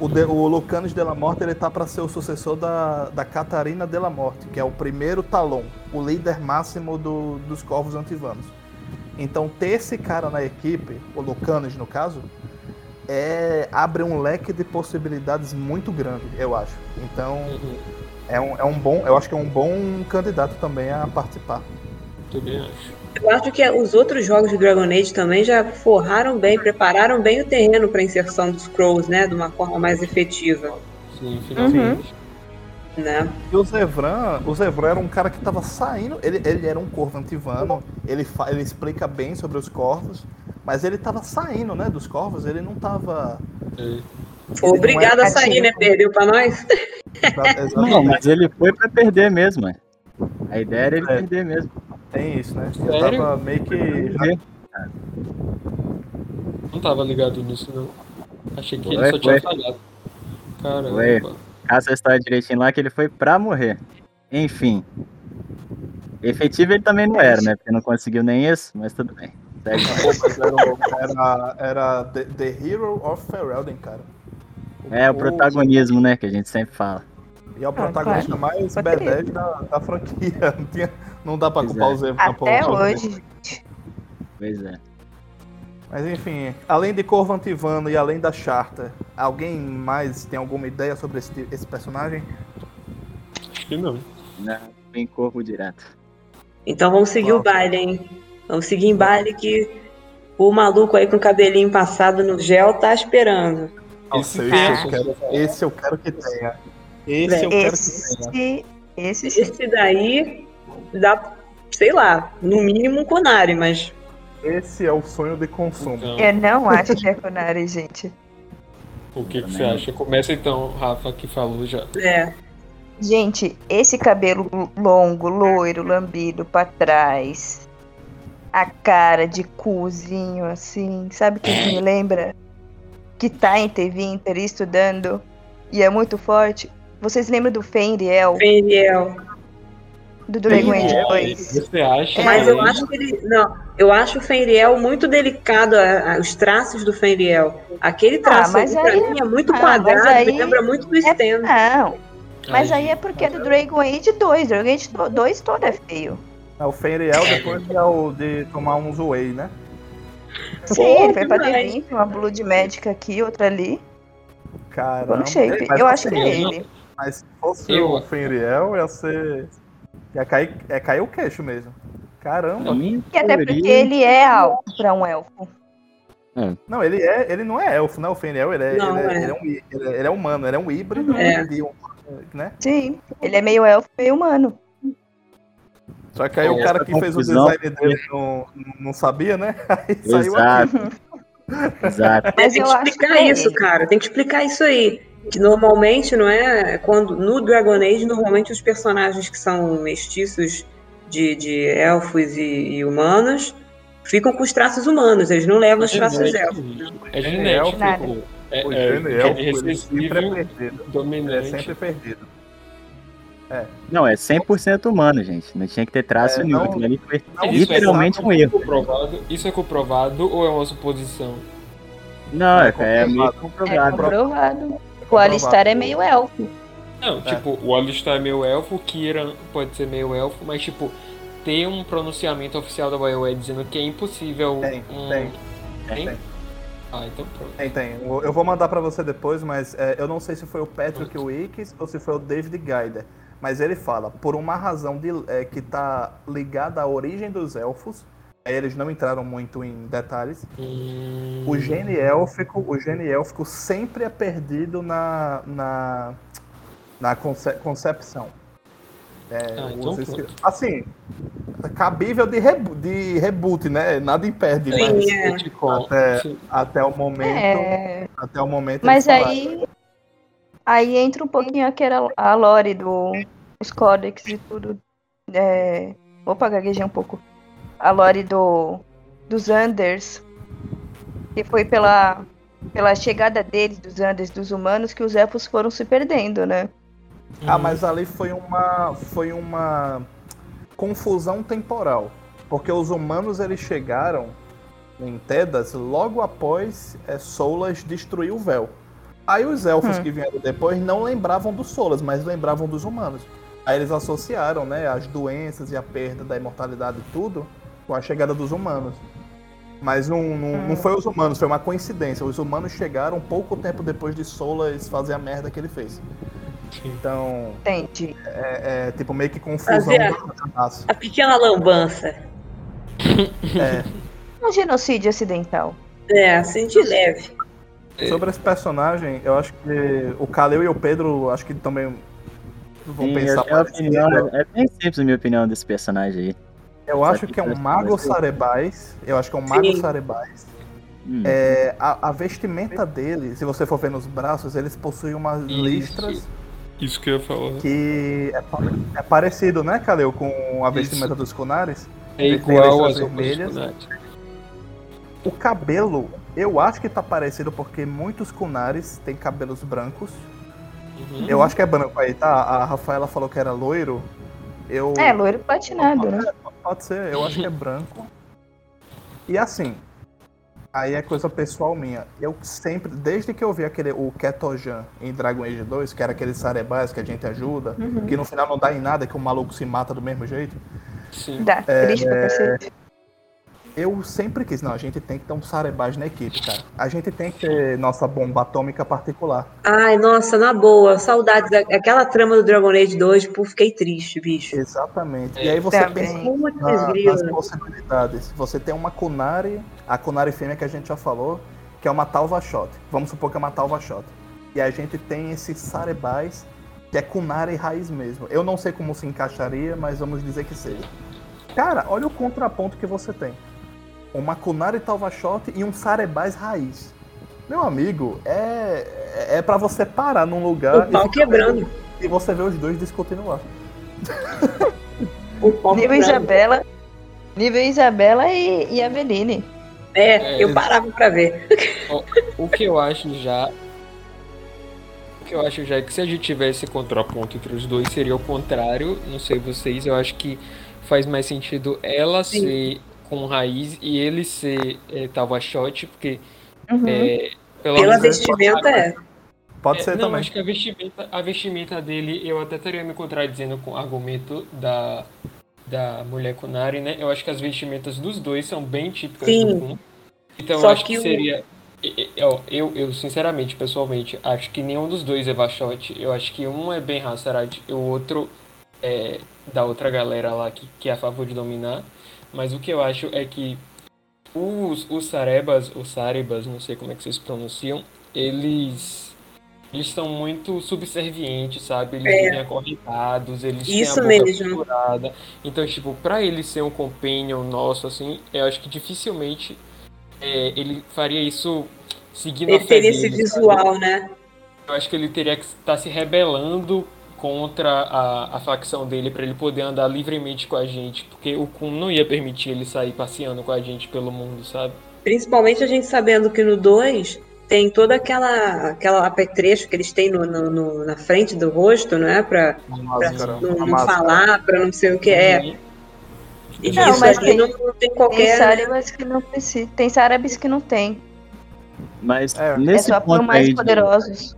O, de, o Lucanos de la Morte ele tá para ser o sucessor da, da Catarina de la Morte, que é o primeiro Talon, o líder máximo do, dos corvos antivanos. Então ter esse cara na equipe, o Lucanos no caso, é, abre um leque de possibilidades muito grande, eu acho. Então Uhum. é um, é um bom, eu acho que é um bom candidato também a participar. Também acho. Eu acho que os outros jogos de Dragon Age também já forraram bem, prepararam bem o terreno para inserção dos Crows, né? De uma forma mais efetiva. Sim, finalmente. Né? E o Zevran, o Zevran era um cara que tava saindo, ele, ele era um corvo antivano, ele, ele explica bem sobre os corvos, mas ele tava saindo, né, dos corvos, ele não tava... Foi obrigado a sair, né, perdeu pra nós. Não, mas ele foi pra perder mesmo, é. A ideia era ele é. perder mesmo. Tem isso, né? Eu tava meio que... Não tava ligado nisso, não. Achei que ele só tinha falhado. Caramba. Foi. Essa história direitinho lá que ele foi pra morrer. Enfim. Efetivo ele também não era, né? Porque não conseguiu nem isso, mas tudo bem. era, era the, the, Hero of Ferelden, cara. O é, o protagonismo, né? Que a gente sempre fala. E é o protagonista ah, mais B10 da, da franquia. Não, tinha, não dá pra pois culpar é. o Zé. Até hoje. Pois é. Mas enfim, além de Corvo Antivano e além da Charta, alguém mais tem alguma ideia sobre esse, esse personagem? Acho que não. Não, tem Corvo direto. Então vamos seguir o baile, hein? Vamos seguir em baile que o maluco aí com o cabelinho passado no gel tá esperando. Nossa, esse, esse, eu quero, esse eu quero que tenha. Esse eu quero que tenha. Esse, esse daí dá, sei lá, no mínimo um Conari, mas esse é o sonho de consumo. Então... Eu não acho que é Conari, gente. O que, que você acha? Começa então, Rafa, que falou já. É. Gente, esse cabelo longo, loiro, lambido pra trás. A cara de cuzinho, assim. Sabe o que me lembra? Que tá em TV Inter estudando e é muito forte. Vocês lembram do Fenriel? Fenriel do Dragon Age 2. Você acha? Mas eu acho que ele. Não, eu acho o Fenriel muito delicado, a, a, os traços do Fenriel. Aquele ah, traço ah, aí, pra mim é muito ah, quadrado, aí, me lembra muito do é, Não. Mas aí é porque é do Dragon Age 2. Dragon Age 2 todo é feio. É, o Fenriel depois de, de tomar um whey, né? Sim, ele foi pra ter uma Blood Magic aqui, outra ali. Caramba. Shape. Eu acho que é ele. Mas se fosse eu... o Fenriel, ia ser é cair, é cair o queixo mesmo. Caramba. E até porque ele é alto pra um elfo. É. Não, ele é, ele não é elfo, né? O Fenel, ele é, não, ele, é, é. Ele, é um, ele, é, ele é humano, ele é um híbrido é. de um, né? Sim, ele é meio elfo, meio humano. Só que aí o cara que fez o design dele não, não sabia, né? Aí Exato. saiu aqui. Exato. Mas tem que explicar isso, cara. Tem que explicar isso aí que normalmente não é quando no Dragon Age normalmente os personagens que são mestiços de, de elfos e, e humanos ficam com os traços humanos, eles não levam os é traços elfos. É genético. É, é, o é, é, sempre é perdido. É sempre perdido. É. Não, é 100% humano, gente. Não tinha que ter traço é, nenhum. Aquilo ali foi não, literalmente um erro. Comprovado, isso é comprovado ou é uma suposição? Não, é, é, meio comprovado. É comprovado. O Alistar é meio elfo. Não, tipo, é. o Alistar é meio elfo, o Kira pode ser meio elfo, mas tipo, ter um pronunciamento oficial da BioWare dizendo que é impossível. Tem, um... tem. Tem? tem. Ah, então pronto. Tem, tem. Eu vou mandar para você depois, mas é, eu não sei se foi o Patrick Wicks ou se foi o David Gaider. Mas ele fala, por uma razão de, é, que está ligada à origem dos elfos, eles não entraram muito em detalhes. Hum... O gene élfico, o gene élfico sempre é perdido na, na, na conce, concepção. É, ah, então assim, cabível de, rebu de reboot, né? Nada impede, Sim, mas é. até, até o momento. É... Até o momento. Mas aí. Aí entra um pouquinho aquela a lore do os códex e tudo. É... Opa, gaguejei um pouco a lore do, dos Anders, que foi pela, pela chegada deles, dos Anders, dos humanos, que os elfos foram se perdendo, né? Ah, mas ali foi uma, foi uma confusão temporal. Porque os humanos eles chegaram em Tedas logo após é, Solas destruir o véu. Aí os elfos hum. que vieram depois não lembravam dos Solas, mas lembravam dos humanos. Aí eles associaram né, as doenças e a perda da imortalidade e tudo com a chegada dos humanos. Mas não, não, hum. não, foi os humanos, foi uma coincidência. Os humanos chegaram pouco tempo depois de Solas fazer a merda que ele fez. Então. Entendi. É, é tipo meio que confusão. A, a pequena lambança. É. Um genocídio acidental. É, assim de leve. Sobre esse personagem, eu acho que o Kaleu e o Pedro, acho que também Vou Sim, pensar é, opinião, é bem simples a minha opinião desse personagem aí. Eu acho que é um mago sarebais. Eu acho que é um mago sarebais. Hum. É, a, a, vestimenta dele, se você for ver nos braços, eles possuem umas Isso. listras. Isso que eu ia falar. Que é, é parecido, né, Kaleu, com a vestimenta Isso. dos Kunaris? É igual às vermelhas. O cabelo, eu acho que tá parecido porque muitos Kunaris têm cabelos brancos. Uhum. Eu acho que é branco aí, tá? A Rafaela falou que era loiro. Eu... É, loiro platinado, né? Pode ser, eu acho que é branco. E assim, aí é coisa pessoal minha. Eu sempre, desde que eu vi aquele, o Ketojan em Dragon Age 2, que era aquele Sarebas que a gente ajuda, uhum. que no final não dá em nada, que o maluco se mata do mesmo jeito. Sim. Dá, é, triste pra cacete eu sempre quis, não, a gente tem que ter um Sarebaj na equipe, cara. A gente tem que ter nossa bomba atômica particular. Ai, nossa, na boa, saudades. Aquela trama do Dragon Age 2, pô, fiquei triste, bicho. Exatamente. E aí você Também. pensa na, nas possibilidades. Você tem uma Kunari, a Kunari fêmea que a gente já falou, que é uma Talva Shot. Vamos supor que é uma Talva Shot. E a gente tem esse Sarebaj, que é Kunari raiz mesmo. Eu não sei como se encaixaria, mas vamos dizer que seja. Cara, olha o contraponto que você tem uma Kunari Talvashot e um Sarebais raiz. Meu amigo, é, é para você parar num lugar. O pau quebrando. E você vê os dois discutindo lá. nível Isabela. Nível Isabela e, e Aveline. É, é, eu parava pra ver. O, o que eu acho já. O que eu acho já é que se a gente tivesse contraponto entre os dois, seria o contrário. Não sei vocês, eu acho que faz mais sentido ela Sim. ser com raiz e ele ser é, tava shot, porque uhum. é, pela vestimenta é. Pode ser é, não, também. acho que a vestimenta, a vestimenta dele, eu até estaria me contradizendo com o argumento da, da mulher Kunari, né? Eu acho que as vestimentas dos dois são bem típicas Sim. do Kun. Então Só eu acho que, que seria. Eu, eu, eu, sinceramente, pessoalmente, acho que nenhum dos dois é Vashot. Eu acho que um é bem Hassarat e o outro é da outra galera lá que, que é a favor de dominar. Mas o que eu acho é que os, os Sarebas, os Sarebas, não sei como é que vocês pronunciam, eles eles são muito subservientes, sabe? Eles é. vivem acorrentados, eles Isso têm a boca mesmo. Então, tipo, pra ele ser um companion nosso, assim, eu acho que dificilmente é, ele faria isso seguindo ele a fé teria esse visual, sabe? né? Eu acho que ele teria que estar se rebelando contra a, a facção dele para ele poder andar livremente com a gente, porque o Kun não ia permitir ele sair passeando com a gente pelo mundo, sabe? Principalmente a gente sabendo que no 2 tem toda aquela aquela apetrecho que eles têm no, no, no, na frente do rosto, não é? Pra, pra não, não falar, pra não sei o que é. Uhum. E não, isso mas tem, não, não, tem qualquer. Tem árabes que não precisa. Tem árabes que não tem. Mas é, nesse é só ponto mais poderosos.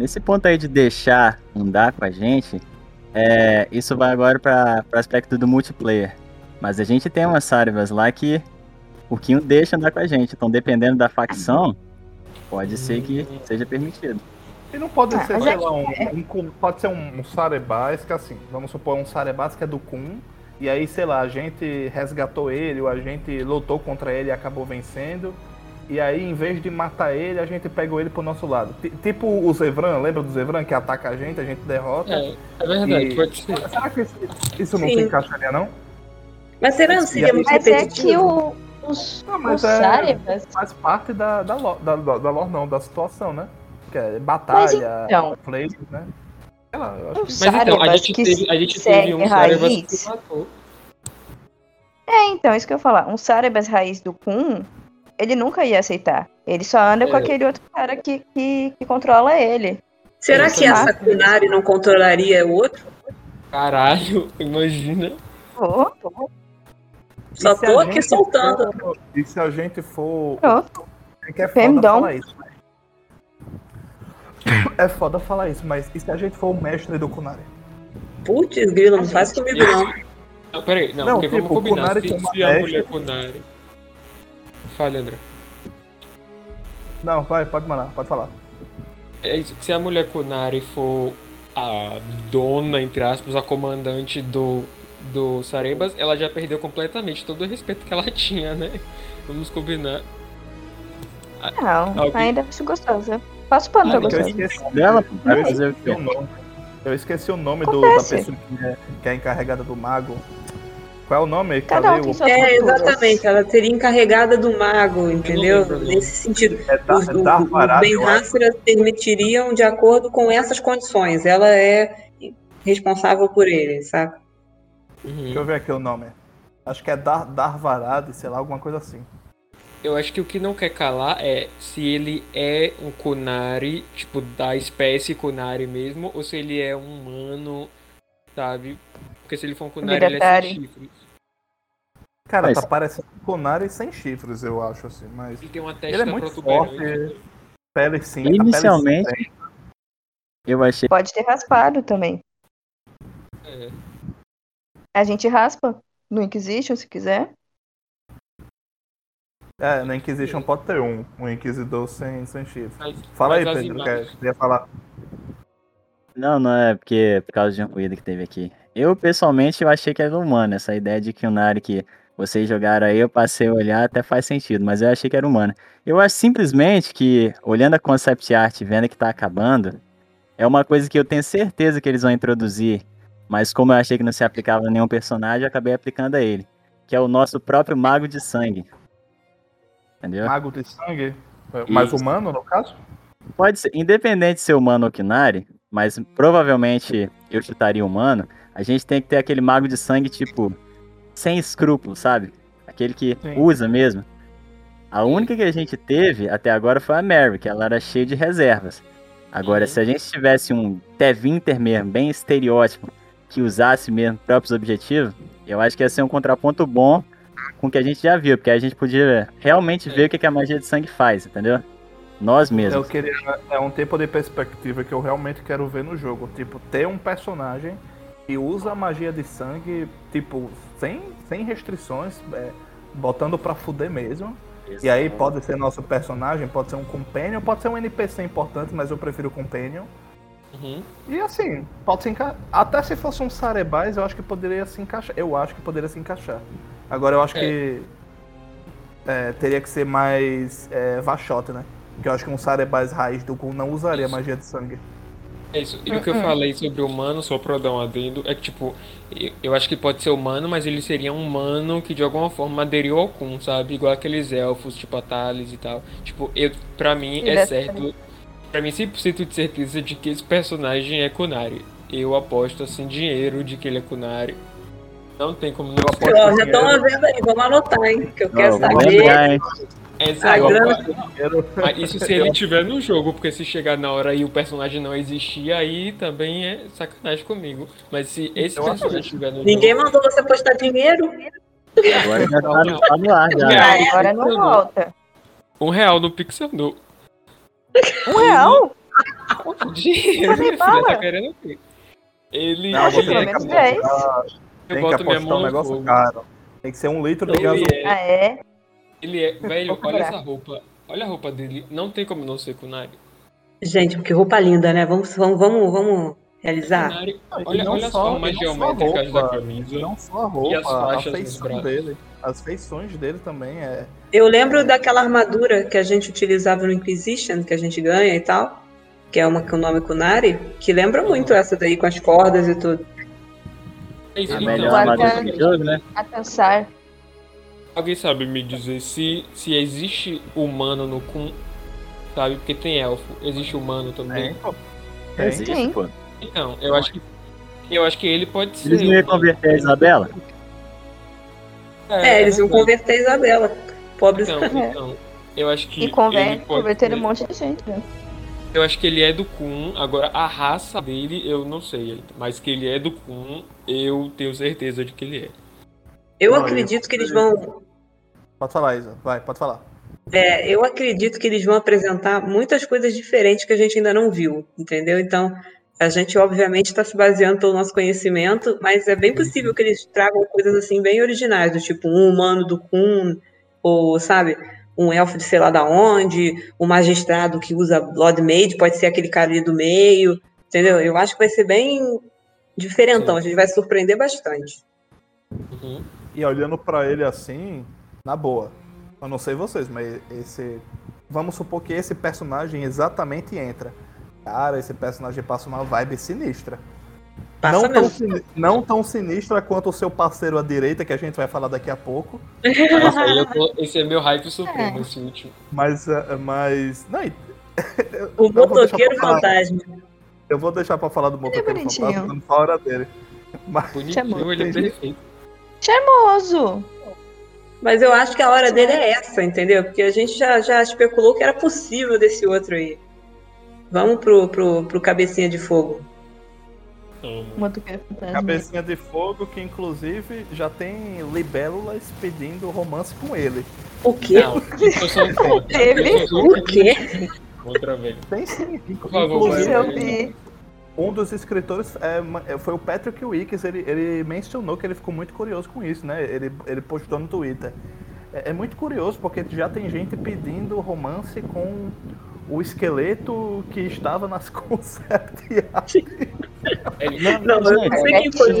Nesse ponto aí de deixar andar com a gente, é, isso vai agora para o aspecto do multiplayer. Mas a gente tem umas Sarivas lá que o Kinho deixa andar com a gente. Então, dependendo da facção, pode ser que seja permitido. E não pode ah, ser, sei lá, um, um, pode ser um, um Sarebas, que assim, vamos supor um Sarebas que é do Kun, e aí, sei lá, a gente resgatou ele, ou a gente lutou contra ele e acabou vencendo. E aí, em vez de matar ele, a gente pega ele pro nosso lado. T tipo o Zevran, lembra do Zevran que ataca a gente, a gente derrota? É, é verdade, e... pode ser. Será que isso, isso não se encaixaria, não? Mas será que seria muito Mas é que o, os, não, mas os é, faz parte da, da, da, da, da lore, não, da situação, né? Que é batalha, então, plays, né? Lá, mas então, a gente teve, a gente teve um Sarebas que matou. É, então, isso que eu ia falar. Um Sarebas raiz do Kun ele nunca ia aceitar. Ele só anda é. com aquele outro cara que, que, que controla ele. Será ele que essa Kunari não controlaria o outro? Caralho, imagina. Oh, oh. Só tô aqui soltando. For, e se a gente for. Oh. É que é foda falar isso. É foda falar isso, mas e se a gente for o mestre do Kunari? Putz, Grilo, não faz comigo não. Não, peraí, não, não porque tipo, vamos combinar. Se, se a mulher Kunari Fale, André. Não, vai, pode mandar, pode falar. É, se a mulher Kunari for a dona, entre aspas, a comandante do, do Sarebas, ela já perdeu completamente todo o respeito que ela tinha, né? Vamos combinar. Não, Alguém... ainda acho gostosa. Faço pano pra gostosa. Dela, vai fazer o quê? Eu esqueci o nome do, da pessoa que é, que é encarregada do mago. Qual é o nome? Cada um o... É, exatamente. Ela seria encarregada do mago, entendeu? Nesse sentido. É, tá, os, tá os bem Hassra permitiriam de acordo com essas condições. Ela é responsável por ele, sabe? Uhum. Deixa eu ver aqui o nome. Acho que é Dar, Darvarad, sei lá, alguma coisa assim. Eu acho que o que não quer calar é se ele é um Kunari, tipo, da espécie Kunari mesmo, ou se ele é um humano, sabe? Porque se ele for um Kunari, ele é sem chifres. Cara, mas... tá parecendo um Kunari sem chifres, eu acho, assim, mas... Ele tem uma testa ele é muito forte, pele sim. Inicialmente, pele sim. eu achei... Pode ter raspado também. É. A gente raspa no Inquisition, se quiser. É, na Inquisition pode ter um, um Inquisidor sem, sem chifre. Mas, Fala mas aí, Pedro, quer, queria falar. Não, não é porque por causa de um ruído que teve aqui. Eu, pessoalmente, eu achei que era humano. Essa ideia de que o Nari que vocês jogaram aí, eu passei a olhar, até faz sentido, mas eu achei que era humano. Eu acho simplesmente que, olhando a concept art, vendo que tá acabando, é uma coisa que eu tenho certeza que eles vão introduzir, mas como eu achei que não se aplicava a nenhum personagem, eu acabei aplicando a ele, que é o nosso próprio Mago de Sangue. Entendeu? Mago de sangue? Mais humano, no caso? Pode ser, independente de ser humano ou Kinari, mas provavelmente eu chutaria humano, a gente tem que ter aquele mago de sangue, tipo, sem escrúpulos, sabe? Aquele que Sim. usa mesmo. A única que a gente teve até agora foi a Mary, que ela era cheia de reservas. Agora, uhum. se a gente tivesse um Tevinter mesmo, bem estereótipo, que usasse mesmo próprios objetivos, eu acho que ia ser um contraponto bom com o que a gente já viu, porque a gente podia realmente ver o que a magia de sangue faz, entendeu? Nós mesmos. Eu queria, é um tempo de perspectiva que eu realmente quero ver no jogo. Tipo, ter um personagem que usa a magia de sangue, tipo, sem, sem restrições, é, botando pra fuder mesmo. E aí pode ser nosso personagem, pode ser um companion, pode ser um NPC importante, mas eu prefiro o companion. Uhum. E assim, pode se encaixar. Até se fosse um Sarebais, eu acho que poderia se encaixar. Eu acho que poderia se encaixar. Agora eu acho é. que é, teria que ser mais é, Vachote, né? Porque eu acho que um Sarebais raiz do Gun não usaria isso. magia de sangue. É isso. E o que eu falei sobre o humano, só pra dar um adendo, é que tipo, eu acho que pode ser humano, mas ele seria um humano que de alguma forma aderiu ao Kun, sabe? Igual aqueles elfos, tipo a Thales e tal. Tipo, eu, pra mim é certo. Pra mim, 100% de certeza de que esse personagem é Kunari. Eu aposto assim dinheiro de que ele é Kunari. Não tem como não apostar. Já estão vendo aí, vamos anotar, hein? Que eu quero saber. Essa é grana... Ah, isso se ele tiver no jogo, porque se chegar na hora e o personagem não existir, aí também é sacanagem comigo. Mas se esse eu personagem estiver no Ninguém jogo... mandou você postar dinheiro? Agora já tá no, tá no ar, já. Agora não volta. Um real no Pixel no. Um real? Dinheiro, minha filha, tá querendo o quê? Ele. Não, ele pelo menos 10. Tem que apostar um negócio caro. Tem que ser um litro de gasolina. É... Ah, é? Ele é. Velho, olha essa roupa. Olha a roupa dele. Não tem como não ser Kunari. Gente, que roupa linda, né? Vamos, vamos, vamos, vamos realizar. Kunari, olha, olha só, as formas geométricas da camisa. Não só a roupa, e as faixas a feição dele. As feições dele também é. Eu lembro daquela armadura que a gente utilizava no Inquisition, que a gente ganha e tal. Que é uma com o nome Kunari, que lembra muito essa daí com as cordas e tudo. É isso, a então. melhor armadura do jogo, né? A pensar. Alguém sabe me dizer se, se existe humano no Kun? Sabe? Porque tem elfo. Existe humano também? É, existe, Sim. pô. Então, eu acho que. Eu acho que ele pode ser. Eles não iam converter a Isabela? É, é eles iam converter a Isabela. Pobre então, então, eu acho que. E converte, converter um monte de gente, né? Eu acho que ele é do Kun. Agora, a raça dele, eu não sei. Mas que ele é do Kun, eu tenho certeza de que ele é. Eu não, acredito eu... que eles vão. Pode falar, Isa. Vai, pode falar. É, eu acredito que eles vão apresentar muitas coisas diferentes que a gente ainda não viu, entendeu? Então, a gente obviamente está se baseando pelo nosso conhecimento, mas é bem possível que eles tragam coisas assim bem originais, do tipo um humano do Kun, ou sabe, um elfo de sei lá da onde, um magistrado que usa Blood Mage, pode ser aquele cara ali do meio, entendeu? Eu acho que vai ser bem diferentão, Sim. a gente vai surpreender bastante. Uhum. E olhando para ele assim, na boa, eu não sei vocês, mas esse. Vamos supor que esse personagem exatamente entra. Cara, esse personagem passa uma vibe sinistra. Passa não, tão sin... não tão sinistra quanto o seu parceiro à direita, que a gente vai falar daqui a pouco. Nossa, tô... esse é meu hype supremo, é. esse último. Mas. Eh, mas... Não, o motoqueiro fantasma. Eu vou deixar pra falar do é motoqueiro é fantasma na hora dele. Mas... Bonitinho, ele é perfeito. Charmoso! Mas eu acho que a hora dele é essa, entendeu? Porque a gente já, já especulou que era possível desse outro aí. Vamos pro, pro, pro Cabecinha de Fogo. Cabecinha de Fogo, que inclusive já tem libélulas pedindo romance com ele. O quê? Não, eu sou um Teve? O quê? Outra vez. Tem sim. Por favor, inclusive, um dos escritores é, é, foi o Patrick Wicks, ele, ele mencionou que ele ficou muito curioso com isso, né? Ele, ele postou no Twitter. É, é muito curioso, porque já tem gente pedindo romance com o esqueleto que estava nas concept Não, não, eu sei quem foi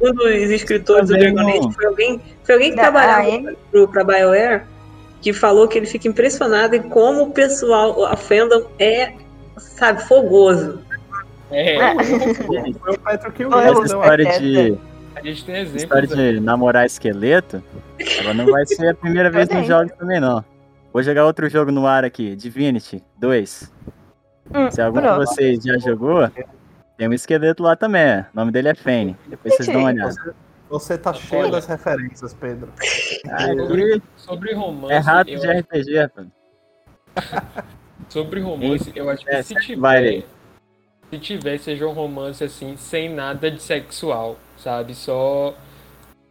um dos escritores do Dragon Age. Foi alguém, foi alguém que trabalhava para BioWare que falou que ele fica impressionado em como o pessoal, a fandom é, sabe, fogoso. É. Foi o Patrick Essa história de. A gente tem exemplos. História de namorar esqueleto. Ela não vai ser a primeira vez nos jogos também, não. Vou jogar outro jogo no ar aqui, Divinity 2. Hum, Se algum pronto. de vocês já jogou, tem um esqueleto lá também. O nome dele é Fane. Depois vocês dão uma olhada. Você tá cheio das referências, Pedro. Sobre, sobre romance. É rato de RPG, rapaz. sobre romance, eu acho que é, se tiver. Vai se tiver, seja um romance assim, sem nada de sexual, sabe? Só.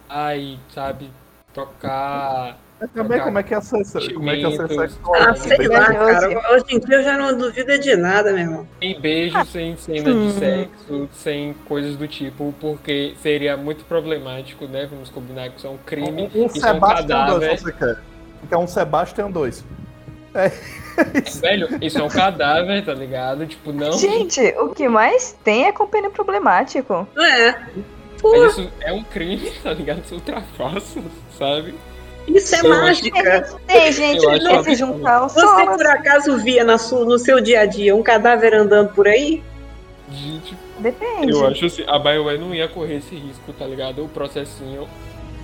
Ai, sabe? Tocar. também como é que é ser, como é que é ser sexual? Ah, sei lá, cara. Hoje em dia eu já não duvido de nada, meu irmão. Sem beijo, sem cena de sexo, sem coisas do tipo, porque seria muito problemático, né? Vamos combinar que isso é um crime. Um, um Sebastian 2 você quer. Que é um Sebastian 2. É. Velho, isso é um cadáver, tá ligado? Tipo, não. Gente, o que mais tem é compêndio problemático. É. Mas isso é um crime, tá ligado? Isso ultrapassa, sabe? Isso é eu mágica. Tem gente que se juntar Você por acaso via na sua, no seu dia a dia um cadáver andando por aí? Gente, Depende. Eu acho assim, a BioWare não ia correr esse risco, tá ligado? O processinho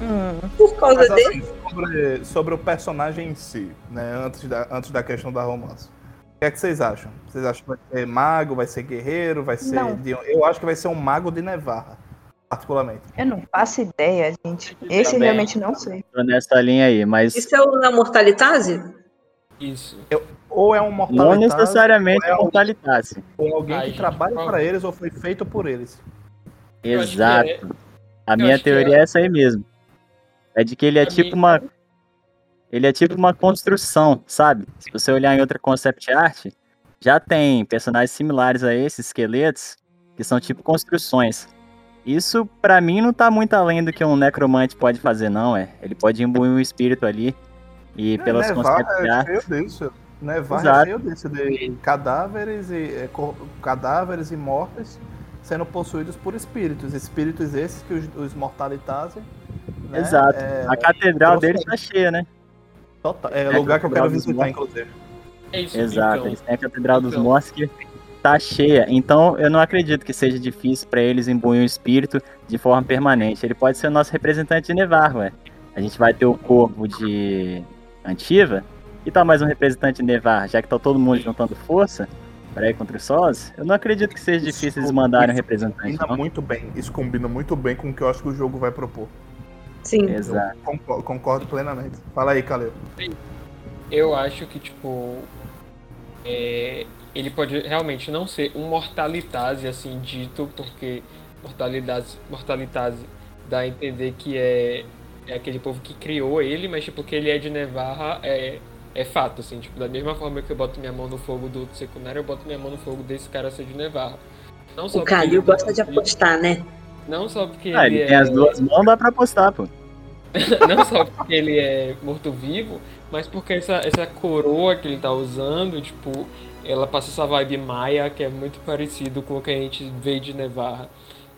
Hum. Por causa Mas, dele. Assim, sobre, sobre, o personagem em si, né? Antes da, antes da questão da romance. O que é que vocês acham? Vocês acham que vai ser mago, vai ser guerreiro, vai ser. De... Eu acho que vai ser um mago de Nevarra, particularmente. Eu não faço ideia, gente. Esse Também. realmente não sei. Tô nessa linha aí, mas. Isso é o Mortalitase? Isso. Eu, ou é um Mortalitase. Não necessariamente ou é um Mortalitase. Ou alguém Ai, que trabalha para eles ou foi feito por eles. Exato. É... A minha teoria é... é essa aí mesmo. É de que ele é tipo uma. Ele é tipo uma construção, sabe? Se você olhar em outra concept art, já tem personagens similares a esses esqueletos, que são tipo construções. Isso, para mim, não tá muito além do que um necromante pode fazer, não, é. Ele pode imbuir um espírito ali. E é, pelas concept é cheio disso. Nevar é cheio disso, de cadáveres e, é, cadáveres e mortes sendo possuídos por espíritos. Espíritos esses que os, os mortalitasem né? Exato. É, a catedral deles tá cheia, né? Total. É o lugar que eu quero visitar, inclusive. É isso, Exato, então. eles têm a Catedral dos então. Mortos que tá cheia. Então eu não acredito que seja difícil para eles imbuir o espírito de forma permanente. Ele pode ser o nosso representante de Nevar, ué. A gente vai ter o corpo de Antiva. E tá mais um representante de Nevar, já que tá todo mundo juntando força ir contra os sós, eu não acredito que seja difícil eles mandarem um representante. Combina não. muito bem. Isso combina muito bem com o que eu acho que o jogo vai propor. Sim. Exato. Concordo, concordo, plenamente. Fala aí, Caleb. Eu acho que, tipo, é, ele pode realmente não ser um mortalitase, assim, dito, porque mortalidade, mortalitase dá a entender que é, é aquele povo que criou ele, mas, tipo, que ele é de Nevarra é, é fato, assim, tipo, da mesma forma que eu boto minha mão no fogo do secundário, eu boto minha mão no fogo desse cara ser de Nevarra. Não só o Calil gosta de apostar, né? Não só porque ah, ele, ele tem é... as duas mãos, dá pra apostar, pô. não só porque ele é morto-vivo, mas porque essa, essa coroa que ele tá usando, tipo, ela passa essa vibe maia que é muito parecido com o que a gente vê de Nevarra.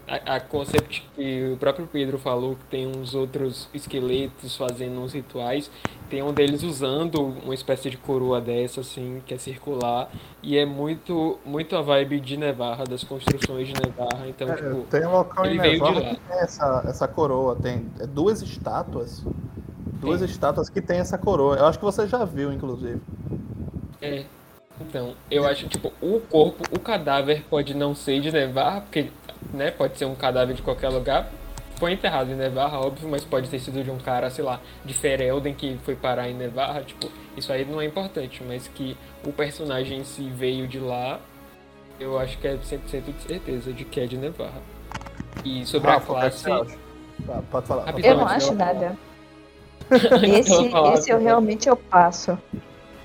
A, a concept que o próprio Pedro falou, que tem uns outros esqueletos fazendo uns rituais, tem um deles usando uma espécie de coroa dessa, assim, que é circular, e é muito, muito a vibe de Nevarra, das construções de Nevarra, então, é, tipo, tem um local em Nevarra que tem essa, essa coroa, tem é duas estátuas, duas estátuas que tem essa coroa, eu acho que você já viu, inclusive. É, então, eu acho que, tipo, o corpo, o cadáver pode não ser de Nevarra, porque né? Pode ser um cadáver de qualquer lugar. Foi enterrado em Nevarra, óbvio, mas pode ter sido de um cara, sei lá, de Ferelden que foi parar em Nevarra. Tipo, isso aí não é importante, mas que o personagem em si veio de lá, eu acho que é 100% de certeza de que é de Nevarra. E sobre a classe. Tá, pode falar. eu não acho nada. esse, esse eu realmente eu passo.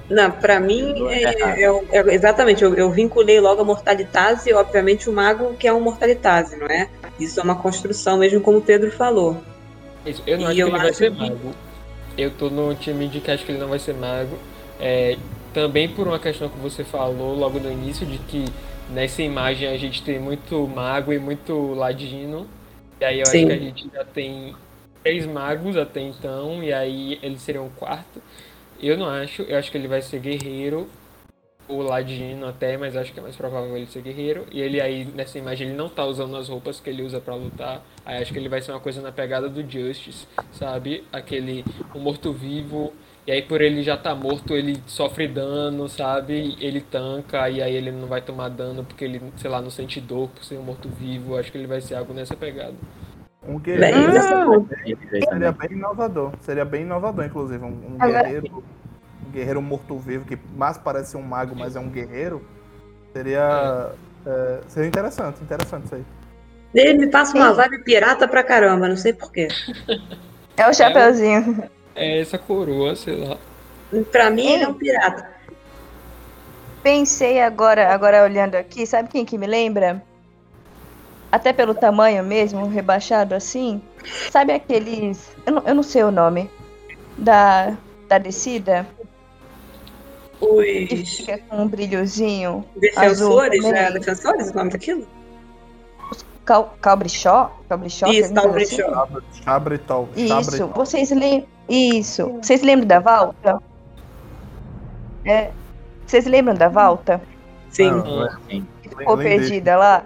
Não, para mim, é, é, é, exatamente, eu, eu, vinculei logo a Mortalitase e, obviamente, o mago que é um Mortalitase, não é? Isso é uma construção, mesmo como o Pedro falou. Isso, eu não e acho eu que ele vai ser que... mago. Eu tô no time de que acho que ele não vai ser mago. É, também por uma questão que você falou logo no início, de que nessa imagem a gente tem muito mago e muito ladino. E aí eu Sim. acho que a gente já tem três magos até então, e aí eles seriam um quarto. Eu não acho, eu acho que ele vai ser guerreiro, o Ladino até, mas acho que é mais provável ele ser guerreiro. E ele aí, nessa imagem, ele não tá usando as roupas que ele usa para lutar. Aí acho que ele vai ser uma coisa na pegada do Justice, sabe? Aquele um morto-vivo. E aí por ele já tá morto, ele sofre dano, sabe? Ele tanca, e aí ele não vai tomar dano porque ele, sei lá, não sente dor por ser um morto-vivo. Acho que ele vai ser algo nessa pegada. Um guerreiro ah, seria bem inovador. Seria bem inovador, inclusive. Um, um guerreiro. Um guerreiro morto-vivo que mais parece um mago, mas é um guerreiro. Seria. É, seria interessante, interessante isso aí. Ele me passa uma vibe pirata pra caramba, não sei porquê. É o chapeuzinho. É, é essa coroa, sei lá. Pra mim ele é um pirata. Pensei agora, agora olhando aqui, sabe quem que me lembra? Até pelo tamanho mesmo, rebaixado assim. Sabe aqueles. Eu não, eu não sei o nome. Da, da descida? Os. Que fica com um brilhozinho. Defensores, né? Defensores, o nome daquilo? Cal, calbrichó? Calbrichó? Isso, calbrichó. Assim? Cabritol. Isso, vocês lembram. Isso. Vocês lembram da Valta? É. Vocês lembram da Valta? Sim. Ah, ficou perdida lá?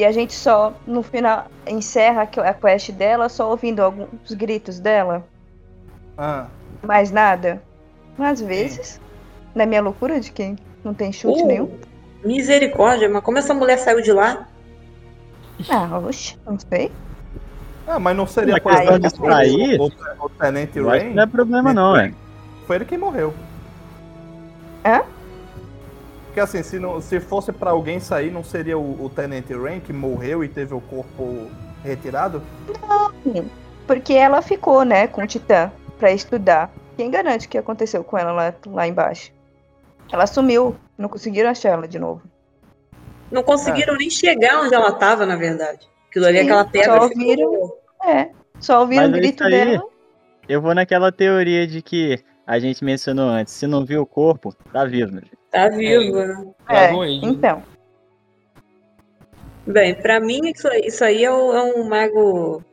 E a gente só, no final, encerra a quest dela só ouvindo alguns gritos dela. Ah. Mais nada. Às vezes, na minha loucura de quem não tem chute uh, nenhum. Misericórdia, mas como essa mulher saiu de lá? Ah, oxe, não sei. Ah, mas não seria por exemplo distrair? O, o, o Tenente Rain? Não é problema não, é. Foi ele quem morreu. Hã? Porque assim, se, não, se fosse para alguém sair, não seria o, o Tenente Rain que morreu e teve o corpo retirado? Não, porque ela ficou, né, com o Titã para estudar. Quem garante que aconteceu com ela lá, lá embaixo? Ela sumiu, não conseguiram achar ela de novo. Não conseguiram é. nem chegar onde ela estava, na verdade. Aquilo ali, Sim, aquela pedra. Só ouviram, ficou... é, só ouviram o grito aí, dela. Eu vou naquela teoria de que a gente mencionou antes. Se não viu o corpo, tá vivo. Né? Tá vivo, né? É, é então. Bem, para mim isso, isso aí é um, é um, mago,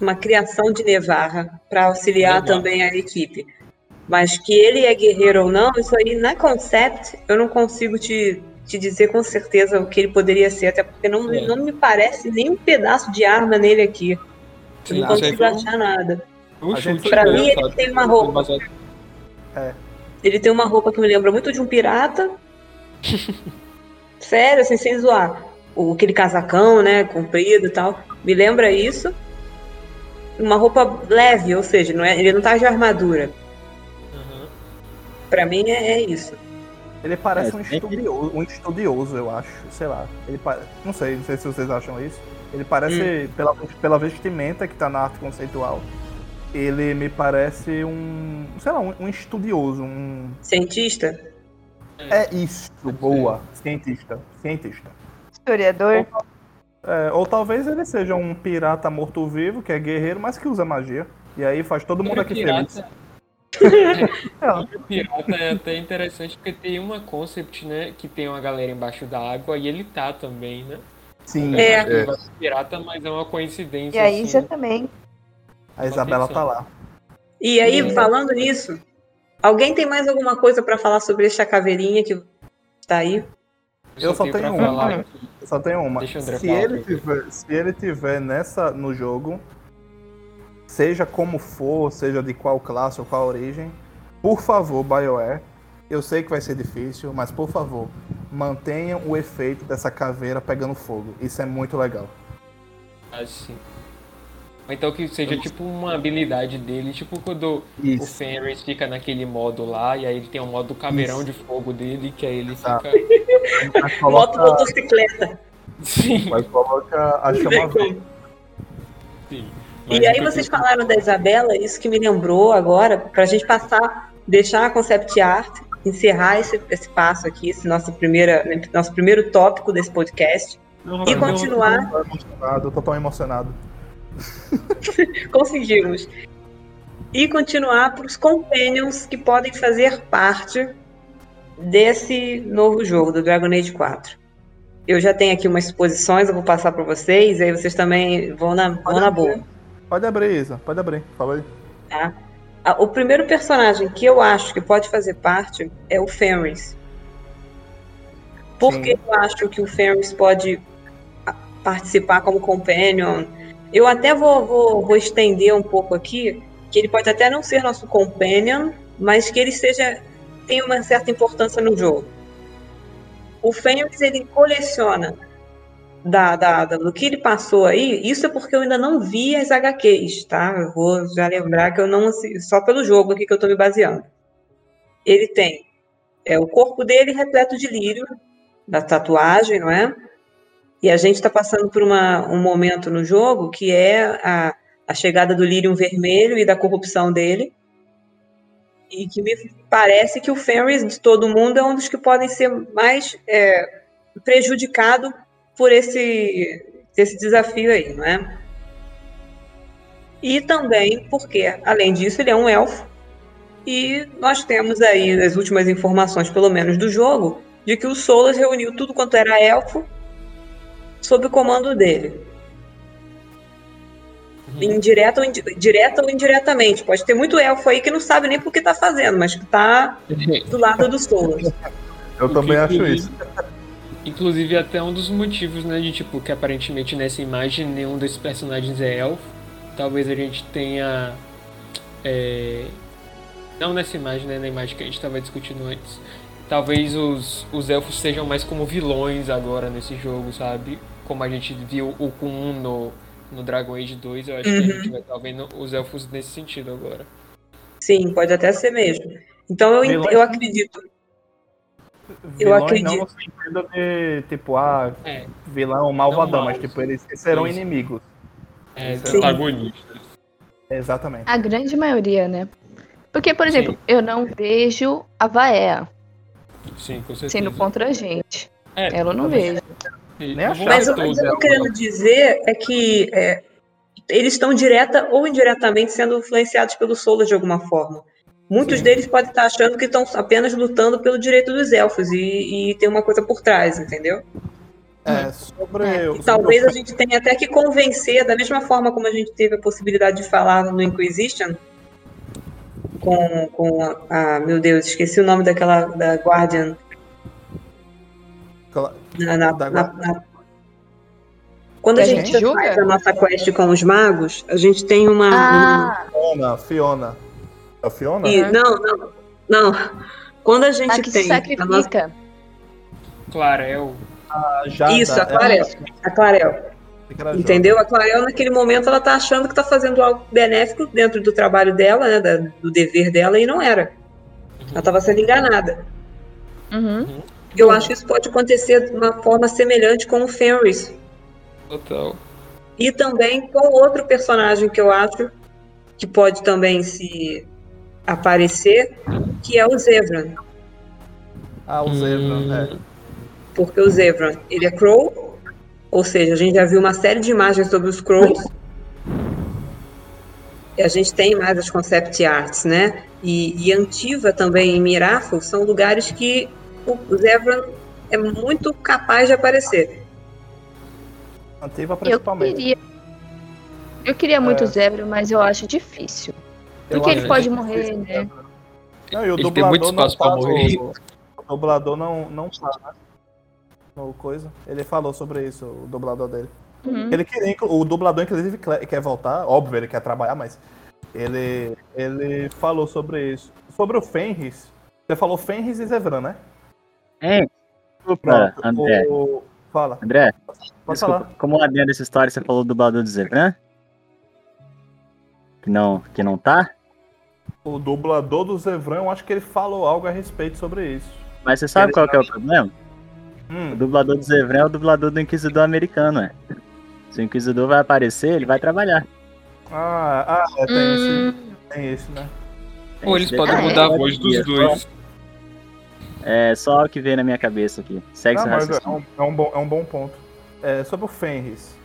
uma criação de Nevarra para auxiliar Legal. também a equipe. Mas que ele é guerreiro ou não, isso aí na concept eu não consigo te, te dizer com certeza o que ele poderia ser, até porque não, é. não me parece nem um pedaço de arma nele aqui. Sim, não consigo achar nada. Para mim ele tem uma roupa. É. Ele tem uma roupa que me lembra muito de um pirata. Sério, assim, sem zoar. O, aquele casacão, né, comprido e tal. Me lembra isso. Uma roupa leve, ou seja, não é, ele não tá de armadura. Uhum. Pra mim é, é isso. Ele parece é, um, estudioso, um estudioso, eu acho. Sei lá. Ele pare... Não sei, não sei se vocês acham isso. Ele parece, hum. pela, pela vestimenta que tá na arte conceitual, ele me parece um, sei lá, um, um estudioso, um cientista. É isso, boa, cientista, cientista. Historiador. Ou, é, ou talvez ele seja um pirata morto-vivo, que é guerreiro, mas que usa magia. E aí faz todo mundo aqui pirata. feliz. o pirata é até interessante porque tem uma concept, né? Que tem uma galera embaixo da água e ele tá também, né? Sim, é. é. pirata, mas é uma coincidência. E aí assim. já também. A Isabela tá lá. E aí, falando nisso, alguém tem mais alguma coisa para falar sobre essa caveirinha que tá aí? Eu só, tenho uma. Eu só tenho uma. Deixa se ele, tiver, se ele tiver nessa no jogo, seja como for, seja de qual classe ou qual origem, por favor, BioWare, eu sei que vai ser difícil, mas por favor, mantenham o efeito dessa caveira pegando fogo. Isso é muito legal. Ah, sim. Então que seja tipo uma habilidade dele, tipo quando Isso. o Fenris fica naquele modo lá, e aí ele tem um modo caveirão Isso. de fogo dele, que aí ele fica. Moto motocicleta. Sim. Mas coloca a chama Sim. e aí vocês falaram da Isabela, isso que me lembrou agora, pra gente passar, deixar a concept art, encerrar esse, esse passo aqui, esse nosso, primeira, nosso primeiro tópico desse podcast. Não, e continuar. Eu tô tão emocionado. Conseguimos. E continuar para os companions que podem fazer parte desse novo jogo, do Dragon Age 4. Eu já tenho aqui umas exposições, eu vou passar para vocês, aí vocês também vão na, vão na boa. Pode abrir, Isa, pode abrir, fala aí. Tá. O primeiro personagem que eu acho que pode fazer parte é o Fenris. Por Sim. que eu acho que o Fenris pode participar como companion? Eu até vou, vou, vou estender um pouco aqui, que ele pode até não ser nosso companion, mas que ele seja tenha uma certa importância no jogo. O Fênix, ele coleciona da, da, da, do que ele passou aí, isso é porque eu ainda não vi as HQs, tá? Eu vou já lembrar que eu não. Só pelo jogo aqui que eu tô me baseando. Ele tem é, o corpo dele repleto de lírio, da tatuagem, não é? E a gente está passando por uma, um momento no jogo que é a, a chegada do Lyrium Vermelho e da corrupção dele. E que me parece que o Fenris de todo mundo é um dos que podem ser mais é, prejudicado por esse, esse desafio aí, não é? E também porque, além disso, ele é um elfo. E nós temos aí as últimas informações, pelo menos do jogo, de que o Solas reuniu tudo quanto era elfo sob o comando dele. Uhum. Indireto ou, indi direta ou indiretamente. Pode ter muito elfo aí que não sabe nem por que tá fazendo, mas que tá do lado dos Solas. Eu também acho isso. Inclusive até um dos motivos, né, de tipo, que aparentemente nessa imagem nenhum desses personagens é elfo. Talvez a gente tenha. É... Não nessa imagem, né? Na imagem que a gente estava discutindo antes. Talvez os, os elfos sejam mais como vilões agora nesse jogo, sabe? Como a gente viu o Kun no, no Dragon Age 2, eu acho uhum. que a gente uhum. vai estar vendo os elfos nesse sentido agora. Sim, pode até ser mesmo. Então eu, eu acredito. eu acredito. Não no de, tipo, ah, é. vilão malvadão, mas tipo, eles serão Isso. inimigos. É, protagonistas. Exatamente. A grande maioria, né? Porque, por exemplo, Sim. eu não vejo a Vaea Sim, com certeza. sendo contra a gente. É, Ela não vejo. Mas o que eu estou querendo dizer é que é, eles estão direta ou indiretamente sendo influenciados pelo Solas de alguma forma. Muitos Sim. deles podem estar achando que estão apenas lutando pelo direito dos elfos e, e tem uma coisa por trás, entendeu? É, sobre, é, sobre talvez o... a gente tenha até que convencer, da mesma forma como a gente teve a possibilidade de falar no Inquisition, com, com a, a meu Deus, esqueci o nome daquela da Guardian, na, na, na, quando a gente, gente faz a nossa quest com os magos, a gente tem uma. Ah. Uma... Fiona, Fiona. É a Fiona? E, não, não. Não. Quando a gente a que tem. Se sacrifica. Nossa... Clarel. A Isso, a Clarel. A Clarel. Entendeu? A Clarel, naquele momento, ela tá achando que tá fazendo algo benéfico dentro do trabalho dela, né? Da, do dever dela, e não era. Ela tava sendo enganada. Uhum. Eu acho que isso pode acontecer de uma forma semelhante com o Fenris. Total. E também com outro personagem que eu acho que pode também se aparecer, que é o Zevran. Ah, o Zevran, hum. é. Porque o Zevran, ele é Crow, ou seja, a gente já viu uma série de imagens sobre os Crows. E a gente tem mais as concept arts, né? E, e Antiva também em Mirafo são lugares que o Zevran é muito capaz de aparecer. Substantiva principalmente. Eu queria, eu queria muito é... Zebra, mas eu acho difícil. Porque ele pode morrer, né? Não, e o ele tem muito espaço pra morrer. O, o dublador não, não tá, né? No coisa. Ele falou sobre isso, o dublador dele. Uhum. Ele queria, o dublador, inclusive, quer voltar. Óbvio, ele quer trabalhar, mas ele, ele falou sobre isso. Sobre o Fenris. Você falou Fenris e Zevran, né? É. Pronto, André. O... Fala. André, Pode desculpa, falar. como adendo dessa história, você falou do dublador do Zevran? Que não, que não tá? O dublador do Zevran, eu acho que ele falou algo a respeito sobre isso. Mas você sabe ele qual é o problema? Hum. O dublador do Zevran é o dublador do Inquisidor americano, é. Se o Inquisidor vai aparecer, ele vai trabalhar. Ah, ah é, tem, hum. esse, tem esse, né? Ou eles podem mudar a voz dos dois. É só o que veio na minha cabeça aqui. Segue Não, mas é um, é, um bom, é um bom ponto. É, sobre o Fenris.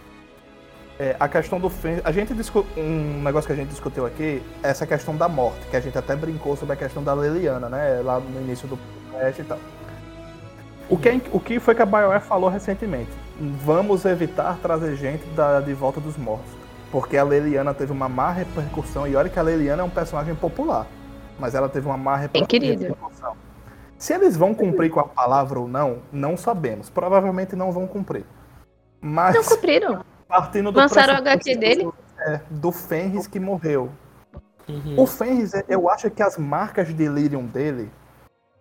É, a questão do Fenris. A gente discu... Um negócio que a gente discutiu aqui é essa questão da morte, que a gente até brincou sobre a questão da Leliana, né? Lá no início do podcast e tal. O que, o que foi que a BioWare falou recentemente? Vamos evitar trazer gente da, de volta dos mortos. Porque a Leliana teve uma má repercussão. E olha que a Leliana é um personagem popular. Mas ela teve uma má repercussão. Se eles vão cumprir com a palavra ou não, não sabemos. Provavelmente não vão cumprir. Mas. Não cumpriram. Partindo do Lançaram o HQ dele? É, do Fenris que morreu. Uhum. O Fenris, eu acho que as marcas de delirium dele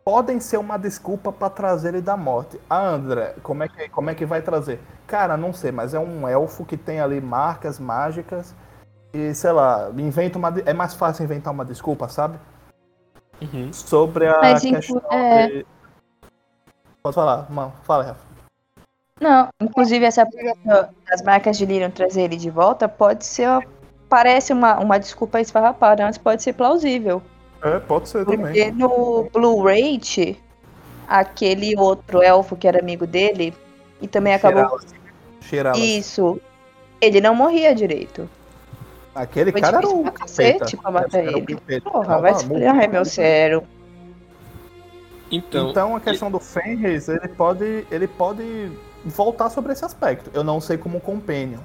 podem ser uma desculpa para trazer ele da morte. Ah, André, como é, que, como é que vai trazer? Cara, não sei, mas é um elfo que tem ali marcas mágicas e, sei lá, inventa uma. É mais fácil inventar uma desculpa, sabe? Uhum. Sobre a mas, questão é... de... Pode falar, mano, fala, Rafa. Não, inclusive essa das marcas de Lyrium trazer ele de volta pode ser. Parece uma, uma desculpa esfarrapada, mas pode ser plausível. É, pode ser Porque também. no Blue Rage, aquele outro elfo que era amigo dele, e também acabou. Isso. Ele não morria direito. Aquele Foi cara era um cacete pra matar ele. Porra, vai se meu sério. Então, então a questão do Fenris, ele pode, ele pode voltar sobre esse aspecto. Eu não sei como companion,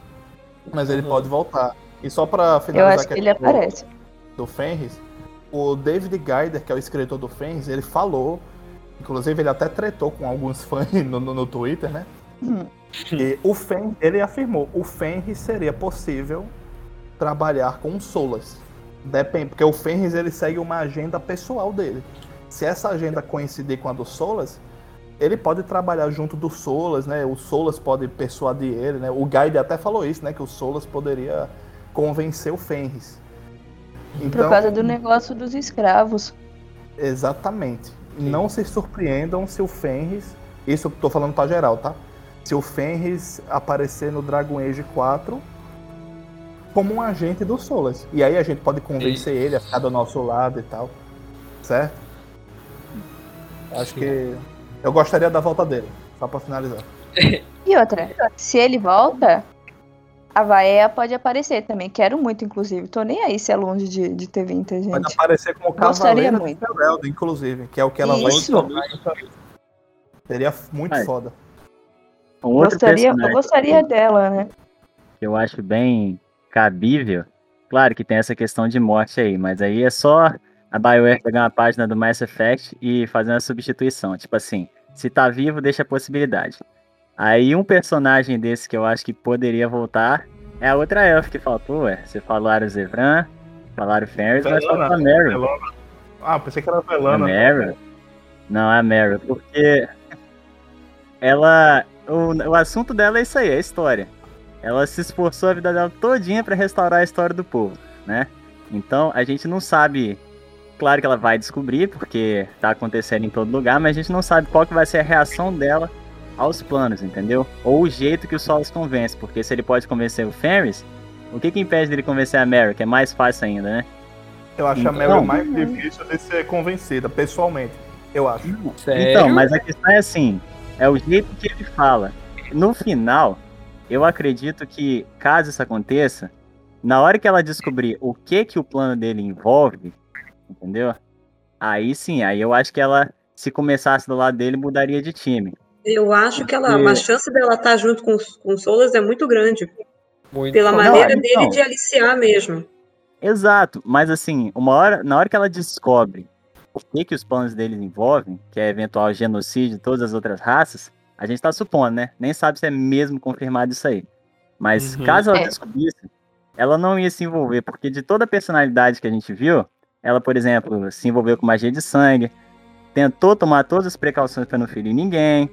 mas ele uhum. pode voltar. E só pra finalizar Eu acho que ele aparece. Do Fenris, o David Geider, que é o escritor do Fens, ele falou, inclusive ele até tretou com alguns fãs no, no, no Twitter, né? Hum. E o Fen, ele afirmou, o Fenris seria possível trabalhar com Solas. Depende, porque o Fenris ele segue uma agenda pessoal dele. Se essa agenda coincidir com a do Solas, ele pode trabalhar junto do Solas, né? O Solas pode persuadir ele, né? O Guide até falou isso, né? Que o Solas poderia convencer o Fenris. Então, Por causa do negócio dos escravos. Exatamente. Não se surpreendam se o Fenris, isso eu tô falando para geral, tá? Se o Fenris aparecer no Dragon Age 4 como um agente do Solas. E aí a gente pode convencer ele a ficar do nosso lado e tal. Certo? Acho Sim. que eu gostaria da volta dele, só para finalizar. E outra, se ele volta, a Vaea pode aparecer também. Quero muito, inclusive. Tô nem aí se é longe de, de ter 20, gente. Pode aparecer como Gostaria Cavaleiro muito. Rebelde, inclusive, que é o que ela Isso. vai Seria muito foda. Um gostaria, eu gostaria dela, né? Eu acho bem cabível. Claro que tem essa questão de morte aí, mas aí é só a BioWare pegar uma página do Mass Effect e fazer uma substituição. Tipo assim, se tá vivo, deixa a possibilidade. Aí um personagem desse que eu acho que poderia voltar é a outra elf que faltou, ué. Você falaram Zevran, falaram Ferris, mas faltou a Meryl. Ah, pensei que era a Velana. A Meryl? Não, é a Meryl, porque ela... O, o assunto dela é isso aí, é a história. Ela se esforçou a vida dela todinha para restaurar a história do povo, né? Então, a gente não sabe... Claro que ela vai descobrir, porque tá acontecendo em todo lugar, mas a gente não sabe qual que vai ser a reação dela aos planos, entendeu? Ou o jeito que o Solos convence, porque se ele pode convencer o Ferris, o que que impede dele convencer a Mary, que é mais fácil ainda, né? Eu acho então, a Mary mais difícil de ser convencida, pessoalmente. Eu acho. Sério? Então, mas a questão é assim, é o jeito que ele fala. No final, eu acredito que, caso isso aconteça, na hora que ela descobrir o que que o plano dele envolve, entendeu? Aí sim, aí eu acho que ela, se começasse do lado dele, mudaria de time. Eu acho que ela, a chance dela estar tá junto com, com o Solas é muito grande. Muito pela maneira dele então. de aliciar mesmo. Exato, mas assim, uma hora, na hora que ela descobre o que, que os planos deles envolvem, que é eventual genocídio de todas as outras raças, a gente tá supondo, né? Nem sabe se é mesmo confirmado isso aí. Mas uhum. caso ela é. descobrisse, ela não ia se envolver, porque de toda a personalidade que a gente viu, ela, por exemplo, se envolveu com magia de sangue, tentou tomar todas as precauções para não ferir ninguém.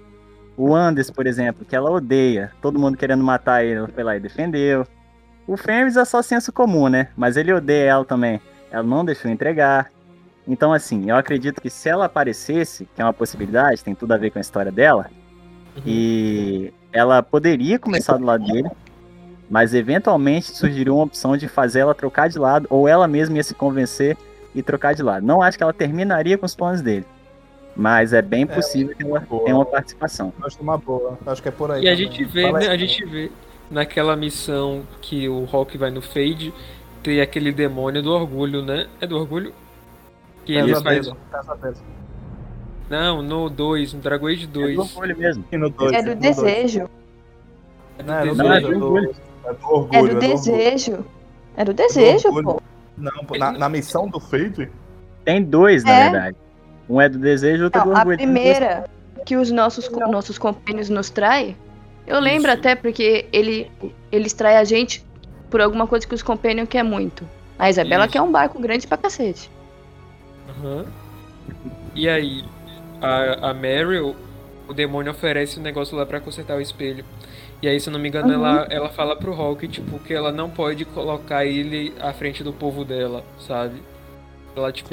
O Anders, por exemplo, que ela odeia, todo mundo querendo matar ele, ela foi lá e defendeu. O Ferris é só senso comum, né? Mas ele odeia ela também. Ela não deixou entregar. Então, assim, eu acredito que se ela aparecesse, que é uma possibilidade, tem tudo a ver com a história dela, uhum. e ela poderia começar do lado dele, mas eventualmente surgiria uma opção de fazer ela trocar de lado, ou ela mesma ia se convencer e trocar de lado. Não acho que ela terminaria com os planos dele. Mas é bem é, possível é, que ela boa. tenha uma participação. Acho uma boa. Acho que é por aí. E também. a gente vê, né, a gente vê naquela missão que o Hulk vai no Fade, tem aquele demônio do orgulho, né? É do orgulho? Que ele faz... Não, no 2, no Dragon Age 2. É do orgulho mesmo. Dois, é do desejo. É do, é não, é do orgulho. É do, orgulho, é do desejo. É do desejo, pô. Não, pô, na, na missão do Fade? Tem dois, na é. verdade. Um é do desejo, outro é do orgulho. A primeira que os nossos, nossos companheiros nos traem, eu lembro Isso. até porque ele, eles traem a gente por alguma coisa que os companheiros quer muito. A Isabela Isso. quer um barco grande pra cacete. Uhum. E aí, a, a Meryl, o demônio oferece um negócio lá para consertar o espelho. E aí, se eu não me engano, uhum. ela, ela fala pro Hulk, tipo, que ela não pode colocar ele à frente do povo dela, sabe? Ela, tipo.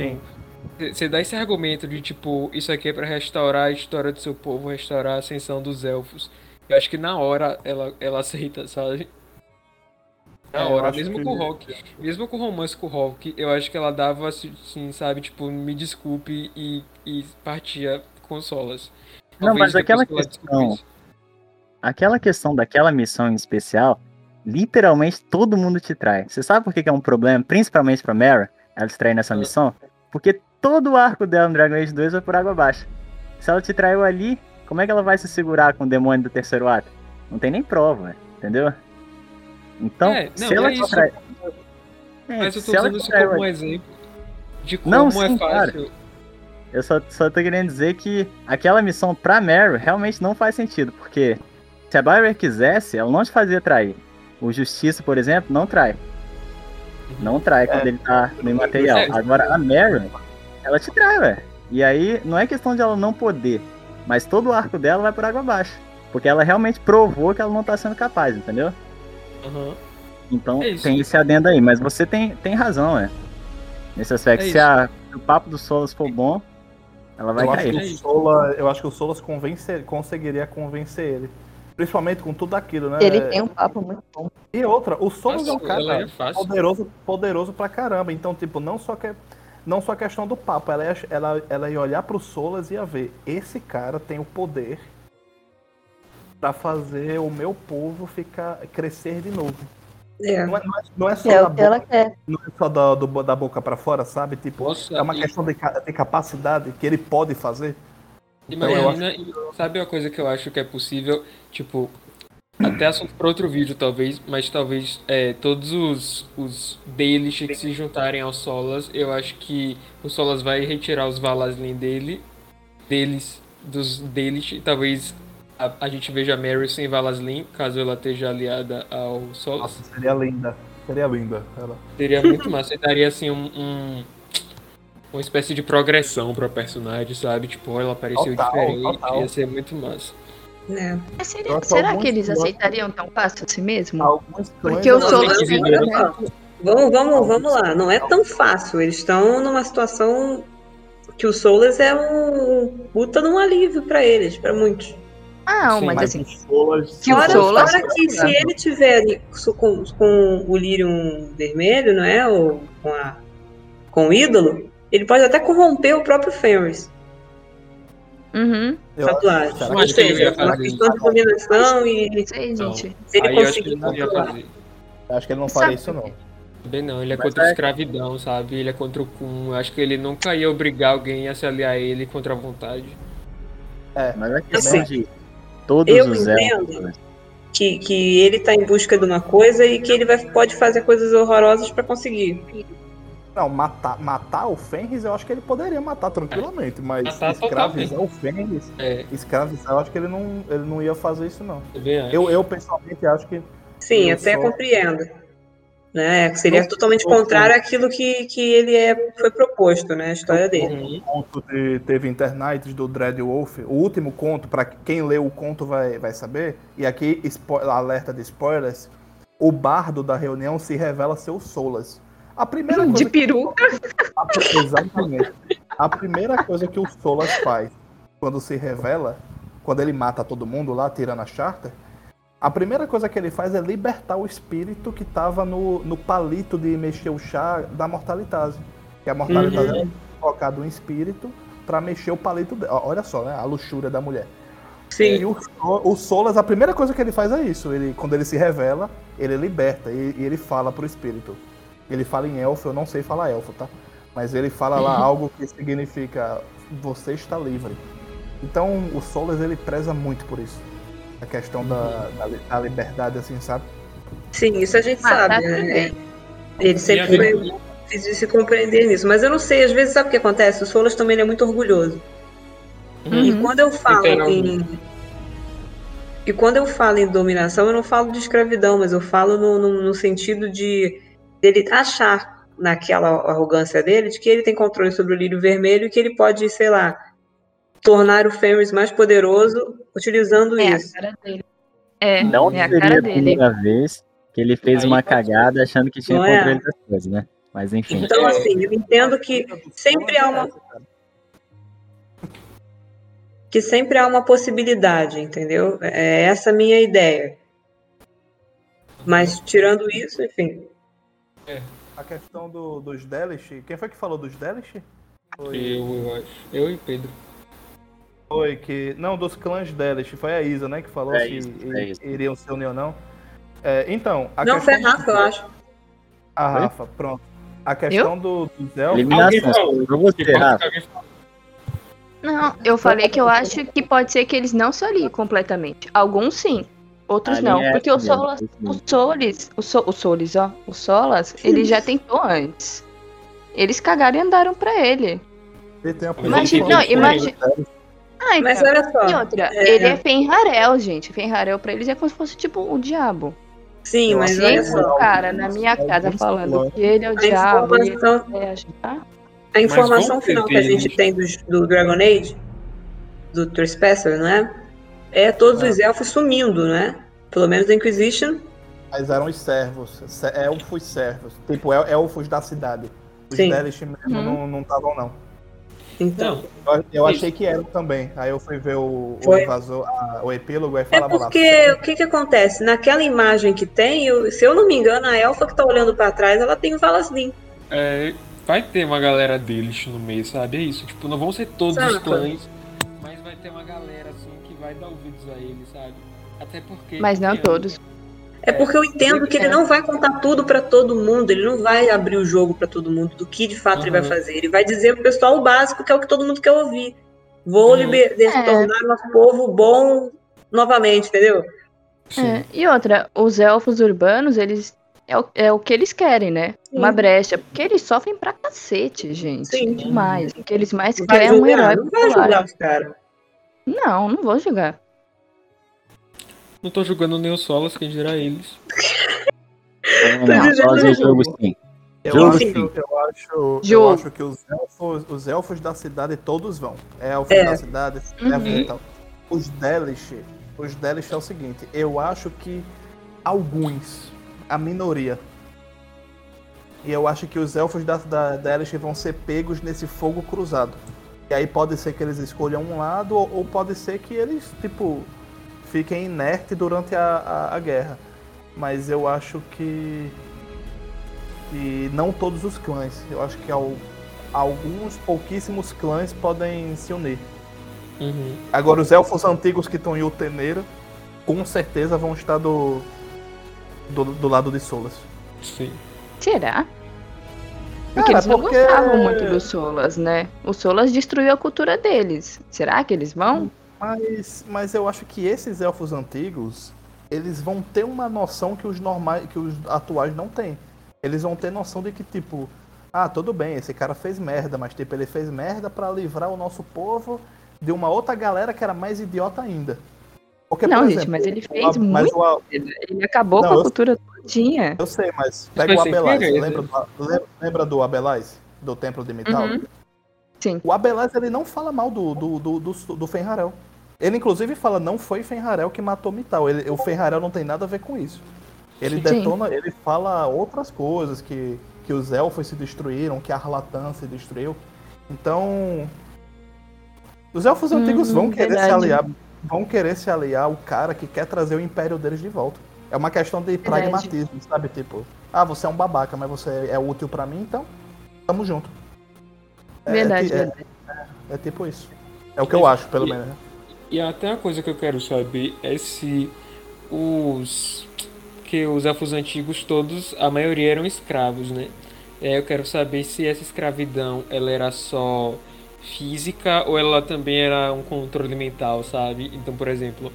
Você dá esse argumento de, tipo, isso aqui é para restaurar a história do seu povo, restaurar a ascensão dos elfos. Eu acho que na hora ela, ela aceita, sabe? Na é, hora, mesmo que... com o Hulk. Mesmo com o romance com o Hulk, eu acho que ela dava assim, sabe, tipo, me desculpe e, e partia com solas. Não, mas aquela questão. Aquela questão daquela missão em especial, literalmente todo mundo te trai. Você sabe por que é um problema, principalmente pra Mara, ela te trair nessa ah. missão? Porque todo o arco dela no Dragon Age 2 vai por água abaixo. Se ela te traiu ali, como é que ela vai se segurar com o demônio do terceiro ato? Não tem nem prova, entendeu? Então, é, não, se ela é te trai... É, Mas eu tô usando isso como um exemplo de como não, é sim, é fácil. Cara. Eu só, só tô querendo dizer que aquela missão pra Meryl realmente não faz sentido, porque se a Bioware quisesse, ela não te fazia trair. O Justiça, por exemplo, não trai. Não trai é. quando ele tá no imaterial. É. Agora, a Meryl, ela te trai, velho. E aí, não é questão de ela não poder, mas todo o arco dela vai por água abaixo. Porque ela realmente provou que ela não tá sendo capaz, entendeu? Uhum. Então é tem esse adendo aí, mas você tem, tem razão, é. Nesse aspecto, é se, a, se, o papo do Solas for bom, ela vai eu cair. Acho Sola, eu acho que o Solas convencer, conseguiria convencer ele. Principalmente com tudo aquilo, né? Ele tem um papo muito bom. E outra, o Solas é um cara é poderoso, poderoso pra caramba. Então, tipo, não só que não só a questão do papo, ela ia, ela, ela ia olhar pro Solas e ia ver, esse cara tem o poder para fazer o meu povo ficar crescer de novo. É. Não, é, não, é, só, é da boca, não é só da, do, da boca para fora, sabe? Tipo, Nossa, é uma e... questão de, de, capacidade que ele pode fazer. Então, Imagina, acho... sabe uma coisa que eu acho que é possível? Tipo, até assunto para outro vídeo, talvez, mas talvez é, todos os, os Baelish que se juntarem aos Solas, eu acho que o Solas vai retirar os Valaslin dele, deles, dos Baelish, e talvez a, a gente veja a Mary sem Valaslin, caso ela esteja aliada ao Sol. Nossa, seria linda. Seria linda. Ela. Seria muito massa. Você daria assim um, um, uma espécie de progressão pra personagem, sabe? Tipo, ela apareceu total, diferente. Total. Ia ser muito massa. É. Seria, será que eles aceitariam tão fácil assim mesmo? Porque eu sou. Vamos, vamos, vamos lá. Não é tão fácil. Eles estão numa situação que o Soulas é um puta de um alívio para eles, para muitos. Ah, não, Sim, mas, assim. Solas, que Solas, fora que se ele tiver com, com o Lyrium vermelho, não é? Ou com, a, com o ídolo, ele pode até corromper o próprio Fenris. Uhum. Tatuagem. Ou seja, uma questão de combinação e. Sei, gente. Se ele conseguir controlar. Acho que ele não faria isso, não. Bem, não, ele é contra a é escravidão, sabe? Ele é contra o Kun. Acho que ele nunca ia obrigar alguém a se aliar a ele contra a vontade. É, mas é questão assim. Todos eu os entendo elfos. Que, que ele tá em busca de uma coisa e que ele vai, pode fazer coisas horrorosas para conseguir. Não, matar, matar o Fenris eu acho que ele poderia matar tranquilamente, mas matar escravizar o Fenris, é. escravizar, eu acho que ele não, ele não ia fazer isso não. Eu, eu pessoalmente acho que. Sim, até só... compreendo. Né? Seria totalmente não, contrário àquilo que, que ele é, foi proposto, né? A história dele. O conto de, teve Internights do Dread Wolf, o último conto, para quem leu o conto vai, vai saber, e aqui, alerta de spoilers, o bardo da reunião se revela ser o Solas. A primeira coisa de peruca. Que... Exatamente. A primeira coisa que o Solas faz quando se revela, quando ele mata todo mundo lá, tirando a charter, a primeira coisa que ele faz é libertar o espírito que estava no, no palito de mexer o chá da mortalidade. Que a mortalidade uhum. é colocado um espírito para mexer o palito dela. Olha só, né? A luxúria da mulher. Sim. E o, o Solas, a primeira coisa que ele faz é isso. Ele, quando ele se revela, ele liberta e, e ele fala pro espírito: ele fala em elfo, eu não sei falar elfo, tá? Mas ele fala lá uhum. algo que significa você está livre. Então o Solas ele preza muito por isso. A questão da, da, da liberdade, assim, sabe? Sim, isso a gente ah, sabe, tá né? Ele sempre foi difícil se compreender nisso. Mas eu não sei, às vezes sabe o que acontece? O Solas também é muito orgulhoso. Uhum. E quando eu falo em. E quando eu falo em dominação, eu não falo de escravidão, mas eu falo no, no, no sentido de dele achar naquela arrogância dele de que ele tem controle sobre o lírio vermelho e que ele pode, sei lá, tornar o Fenris mais poderoso utilizando é isso. A cara dele. É, não é a cara dele. primeira vez que ele fez Aí uma cagada achando que tinha é. controle das coisas, né? Mas enfim. Então, assim, eu entendo que sempre há uma. Que sempre há uma possibilidade, entendeu? É essa a minha ideia. Mas tirando isso, enfim. É. A questão do, dos Delish. Quem foi que falou dos Delish? Foi... Eu, eu acho. Eu e Pedro. Foi que. Não, dos clãs Delish. Foi a Isa, né? Que falou é se isso, é isso. iriam se unir ou não. É, então. A não, foi a Rafa, eu acho. A Rafa, foi? pronto. A questão eu? do, dos elfos. Eliminação. Pra você, Rafa. Não, eu falei que eu acho que pode ser que eles não se aliem completamente. Alguns sim. Outros não, é porque o Solas, o Solis, o, so, o Solis, ó, o Solas, ele já tentou antes. Eles cagaram e andaram pra ele. Imagina, não, imagina. Ah, então, Mas olha só. E outra, é... ele é Fenrarel, gente. Fenrarel pra eles é como se fosse tipo o diabo. Sim, mas Sim, olha só. cara na minha casa falando que ele é o a diabo. Informação... É a informação final que a gente tem do, do Dragon Age, do Trespasser, não é? é todos é. os elfos sumindo, né? Pelo menos a Inquisition. Mas eram os servos, elfos servos, tipo elfos da cidade. Os Sim. Delish mesmo hum. não estavam, não. Então. Eu, eu achei que eram também. Aí eu fui ver o, o, invasor, a, o epílogo e falava é porque, lá. o que que acontece? Naquela imagem que tem, eu, se eu não me engano, a elfa que tá olhando para trás, ela tem o Valaslim. É, vai ter uma galera deles no meio, sabe? É isso. Tipo, não vão ser todos Saca. os clãs, mas vai ter uma galera assim vai dar ouvidos a ele, sabe? Até porque. Mas não todos. É porque eu entendo que ele não vai contar tudo para todo mundo, ele não vai abrir o jogo para todo mundo do que de fato uhum. ele vai fazer. Ele vai dizer pro pessoal o básico, que é o que todo mundo quer ouvir. Vou uhum. liber... é. tornar nosso povo bom novamente, entendeu? É. E outra, os elfos urbanos, eles. É o, é o que eles querem, né? Sim. Uma brecha. Porque eles sofrem pra cacete, gente. Sim. Demais. O que eles mais querem é um herói não Vai ajudar os caras. Não, não vou jogar. Não tô jogando nem os solos, quem dirá eles. Não, solos é jogo sim. Eu jogo acho, sim. Eu acho, eu acho que os elfos, os elfos da cidade todos vão. Elfos é. da cidade, uhum. e tal. Os Delish, os Delish é o seguinte, eu acho que alguns, a minoria, e eu acho que os elfos da, da Delish vão ser pegos nesse fogo cruzado. E aí pode ser que eles escolham um lado, ou, ou pode ser que eles, tipo, fiquem inertes durante a, a, a, guerra. Mas eu acho que. que não todos os clãs. Eu acho que ao, alguns pouquíssimos clãs podem se unir. Uhum. Agora, os elfos antigos que estão em Uteneira, com certeza vão estar do, do, do lado de Solas. Sim. Será? Porque Cara, eles não porque... gostavam muito do Solas, né? O Solas destruiu a cultura deles. Será que eles vão? Mas, mas eu acho que esses elfos antigos, eles vão ter uma noção que os normais, que os atuais não têm. Eles vão ter noção de que, tipo, ah, tudo bem, esse cara fez merda, mas tipo, ele fez merda para livrar o nosso povo de uma outra galera que era mais idiota ainda. Porque, não, exemplo, gente, mas ele fez a, muito. O, ele acabou não, com a cultura todinha. Eu sei, mas pega o Abelais. Lembra, do, lembra do Abelais? Do Templo de Mital? Uhum. Sim. O Abelais ele não fala mal do, do, do, do, do Fenharel. Ele inclusive fala, não foi Fenharel que matou Mital. Ele, o Fenharel não tem nada a ver com isso. Ele detona, Sim. ele fala outras coisas, que, que os elfos se destruíram, que a Arlatan se destruiu. Então. Os elfos hum, antigos vão querer verdade. se aliar. Vão querer se aliar ao cara que quer trazer o império deles de volta. É uma questão de verdade. pragmatismo, sabe? Tipo, ah, você é um babaca, mas você é útil para mim, então tamo junto. É, verdade, é, verdade. É, é, tipo isso. É o que eu acho, pelo menos. Né? E até uma coisa que eu quero saber é se os que os elfos antigos todos, a maioria eram escravos, né? É, eu quero saber se essa escravidão ela era só física ou ela também era um controle mental, sabe? Então, por exemplo,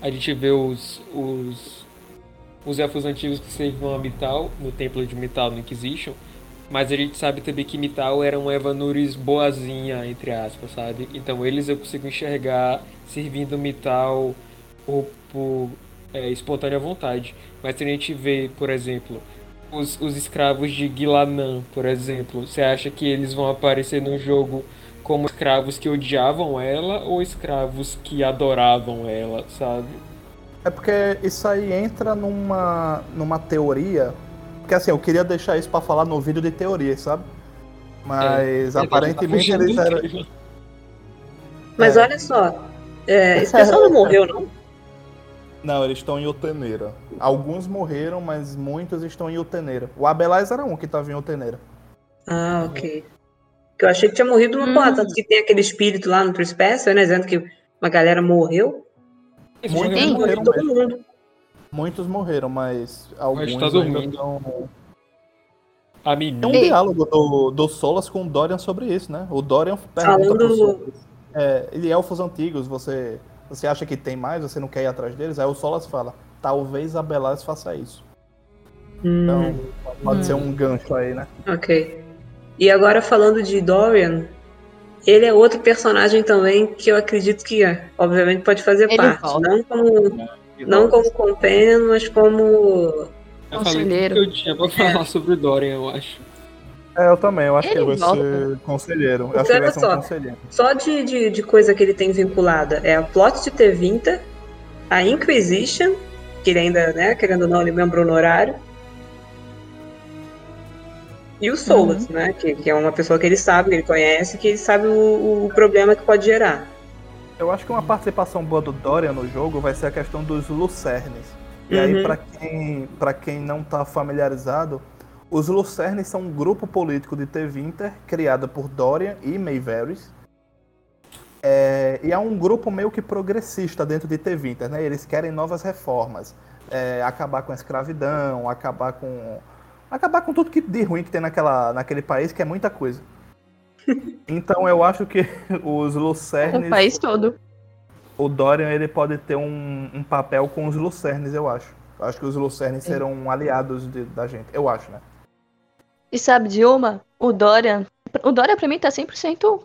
a gente vê os, os, os elfos antigos que serviam a Mital, no templo de Mital, no Inquisition, mas a gente sabe também que Mital era um Evanuris boazinha, entre aspas, sabe? Então eles eu consigo enxergar servindo Mital por, por é, espontânea vontade. Mas se a gente vê, por exemplo, os, os escravos de Gilanã, por exemplo, você acha que eles vão aparecer no jogo como escravos que odiavam ela ou escravos que adoravam ela, sabe? É porque isso aí entra numa, numa teoria. Porque assim, eu queria deixar isso para falar no vídeo de teoria, sabe? Mas é, aparentemente tá eles eram. Mas é. olha só, é, esse pessoal não morreu, não? Não, eles estão em Uteneira. Alguns morreram, mas muitos estão em Uteneira. O Abelais era um que estava em Uteneira. Ah, ok. Que eu achei que tinha morrido uma hum. porra, tanto que tem aquele espírito lá no Trespécia, né? Dizendo que uma galera morreu. Muitos Sim. morreram todo mundo. Muitos morreram, mas alguns mas tá ainda estão... A menina. Tem um diálogo do, do Solas com o Dorian sobre isso, né? O Dorian pergunta Falando... pro Solas. É, ele é elfos antigos, você você acha que tem mais, você não quer ir atrás deles? Aí o Solas fala, talvez a Belas faça isso. Hum. Então, pode hum. ser um gancho aí, né? Ok. E agora falando de Dorian, ele é outro personagem também que eu acredito que, obviamente, pode fazer ele parte. Volta. Não como, não como companion, mas como. Eu falei que eu tinha pra falar sobre o Dorian, eu acho. É, eu também, eu acho ele que ele vai volta. ser conselheiro. Eu acho que ele vai ser só, um conselheiro. Só de, de, de, coisa que ele tem vinculada é a plot de T20, a Inquisition, que ele ainda, né, querendo ou não, ele é membro honorário. E o Solas, uhum. né? Que, que, é uma pessoa que ele sabe, que ele conhece, que ele sabe o, o problema que pode gerar. Eu acho que uma participação boa do Dorian no jogo vai ser a questão dos Lucernes. E uhum. aí, para quem, pra quem não tá familiarizado, os Lucernes são um grupo político de Tevinter criado por Dorian e Mayveris. É, e é um grupo meio que progressista dentro de Tevinter, né? Eles querem novas reformas, é, acabar com a escravidão, acabar com acabar com tudo que de ruim que tem naquela, naquele país, que é muita coisa. Então eu acho que os Lucernes. O país todo. O Dorian ele pode ter um, um papel com os Lucernes, eu acho. Eu acho que os Lucernes serão aliados de, da gente, eu acho, né? E sabe de uma? O Dorian. O Dorian pra mim tá 100%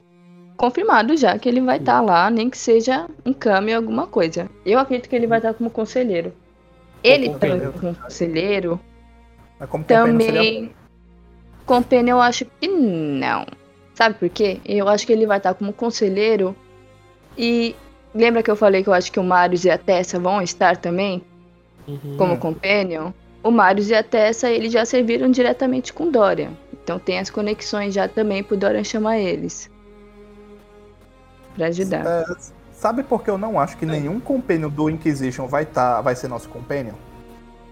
confirmado já que ele vai estar tá lá, nem que seja um câmbio alguma coisa. Eu acredito que ele vai estar tá como conselheiro. Ele tá como conselheiro. como também. Compênio eu acho que não. Sabe por quê? Eu acho que ele vai estar tá como conselheiro. E lembra que eu falei que eu acho que o Marius e a Tessa vão estar também? Uhum. Como companion? o Marius e a Tessa eles já serviram diretamente com Dorian. Então tem as conexões já também pro Dorian chamar eles. Pra ajudar. É, sabe por que eu não acho que nenhum companion do Inquisition vai, tá, vai ser nosso companion?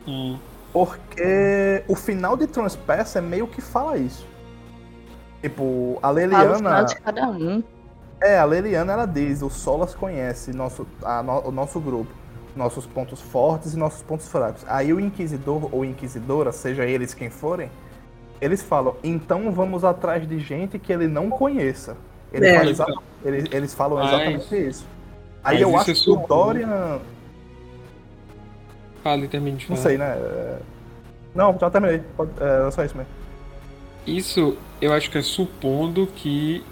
Hum. Porque o final de Transpass é meio que fala isso. Tipo, a Leliana. de cada um. É, a Leliana ela diz, o Solas conhece nosso, a, no, o nosso grupo nossos pontos fortes e nossos pontos fracos. Aí o inquisidor ou inquisidora, seja eles quem forem, eles falam, então vamos atrás de gente que ele não conheça. Ele é. fala eles, eles, falam exatamente isso. Aí Mas eu acho é que o Dorian. Fale, termine de falar. Não sei, né? É, não, já terminei. Pode... É só isso mesmo. Isso eu acho que é supondo que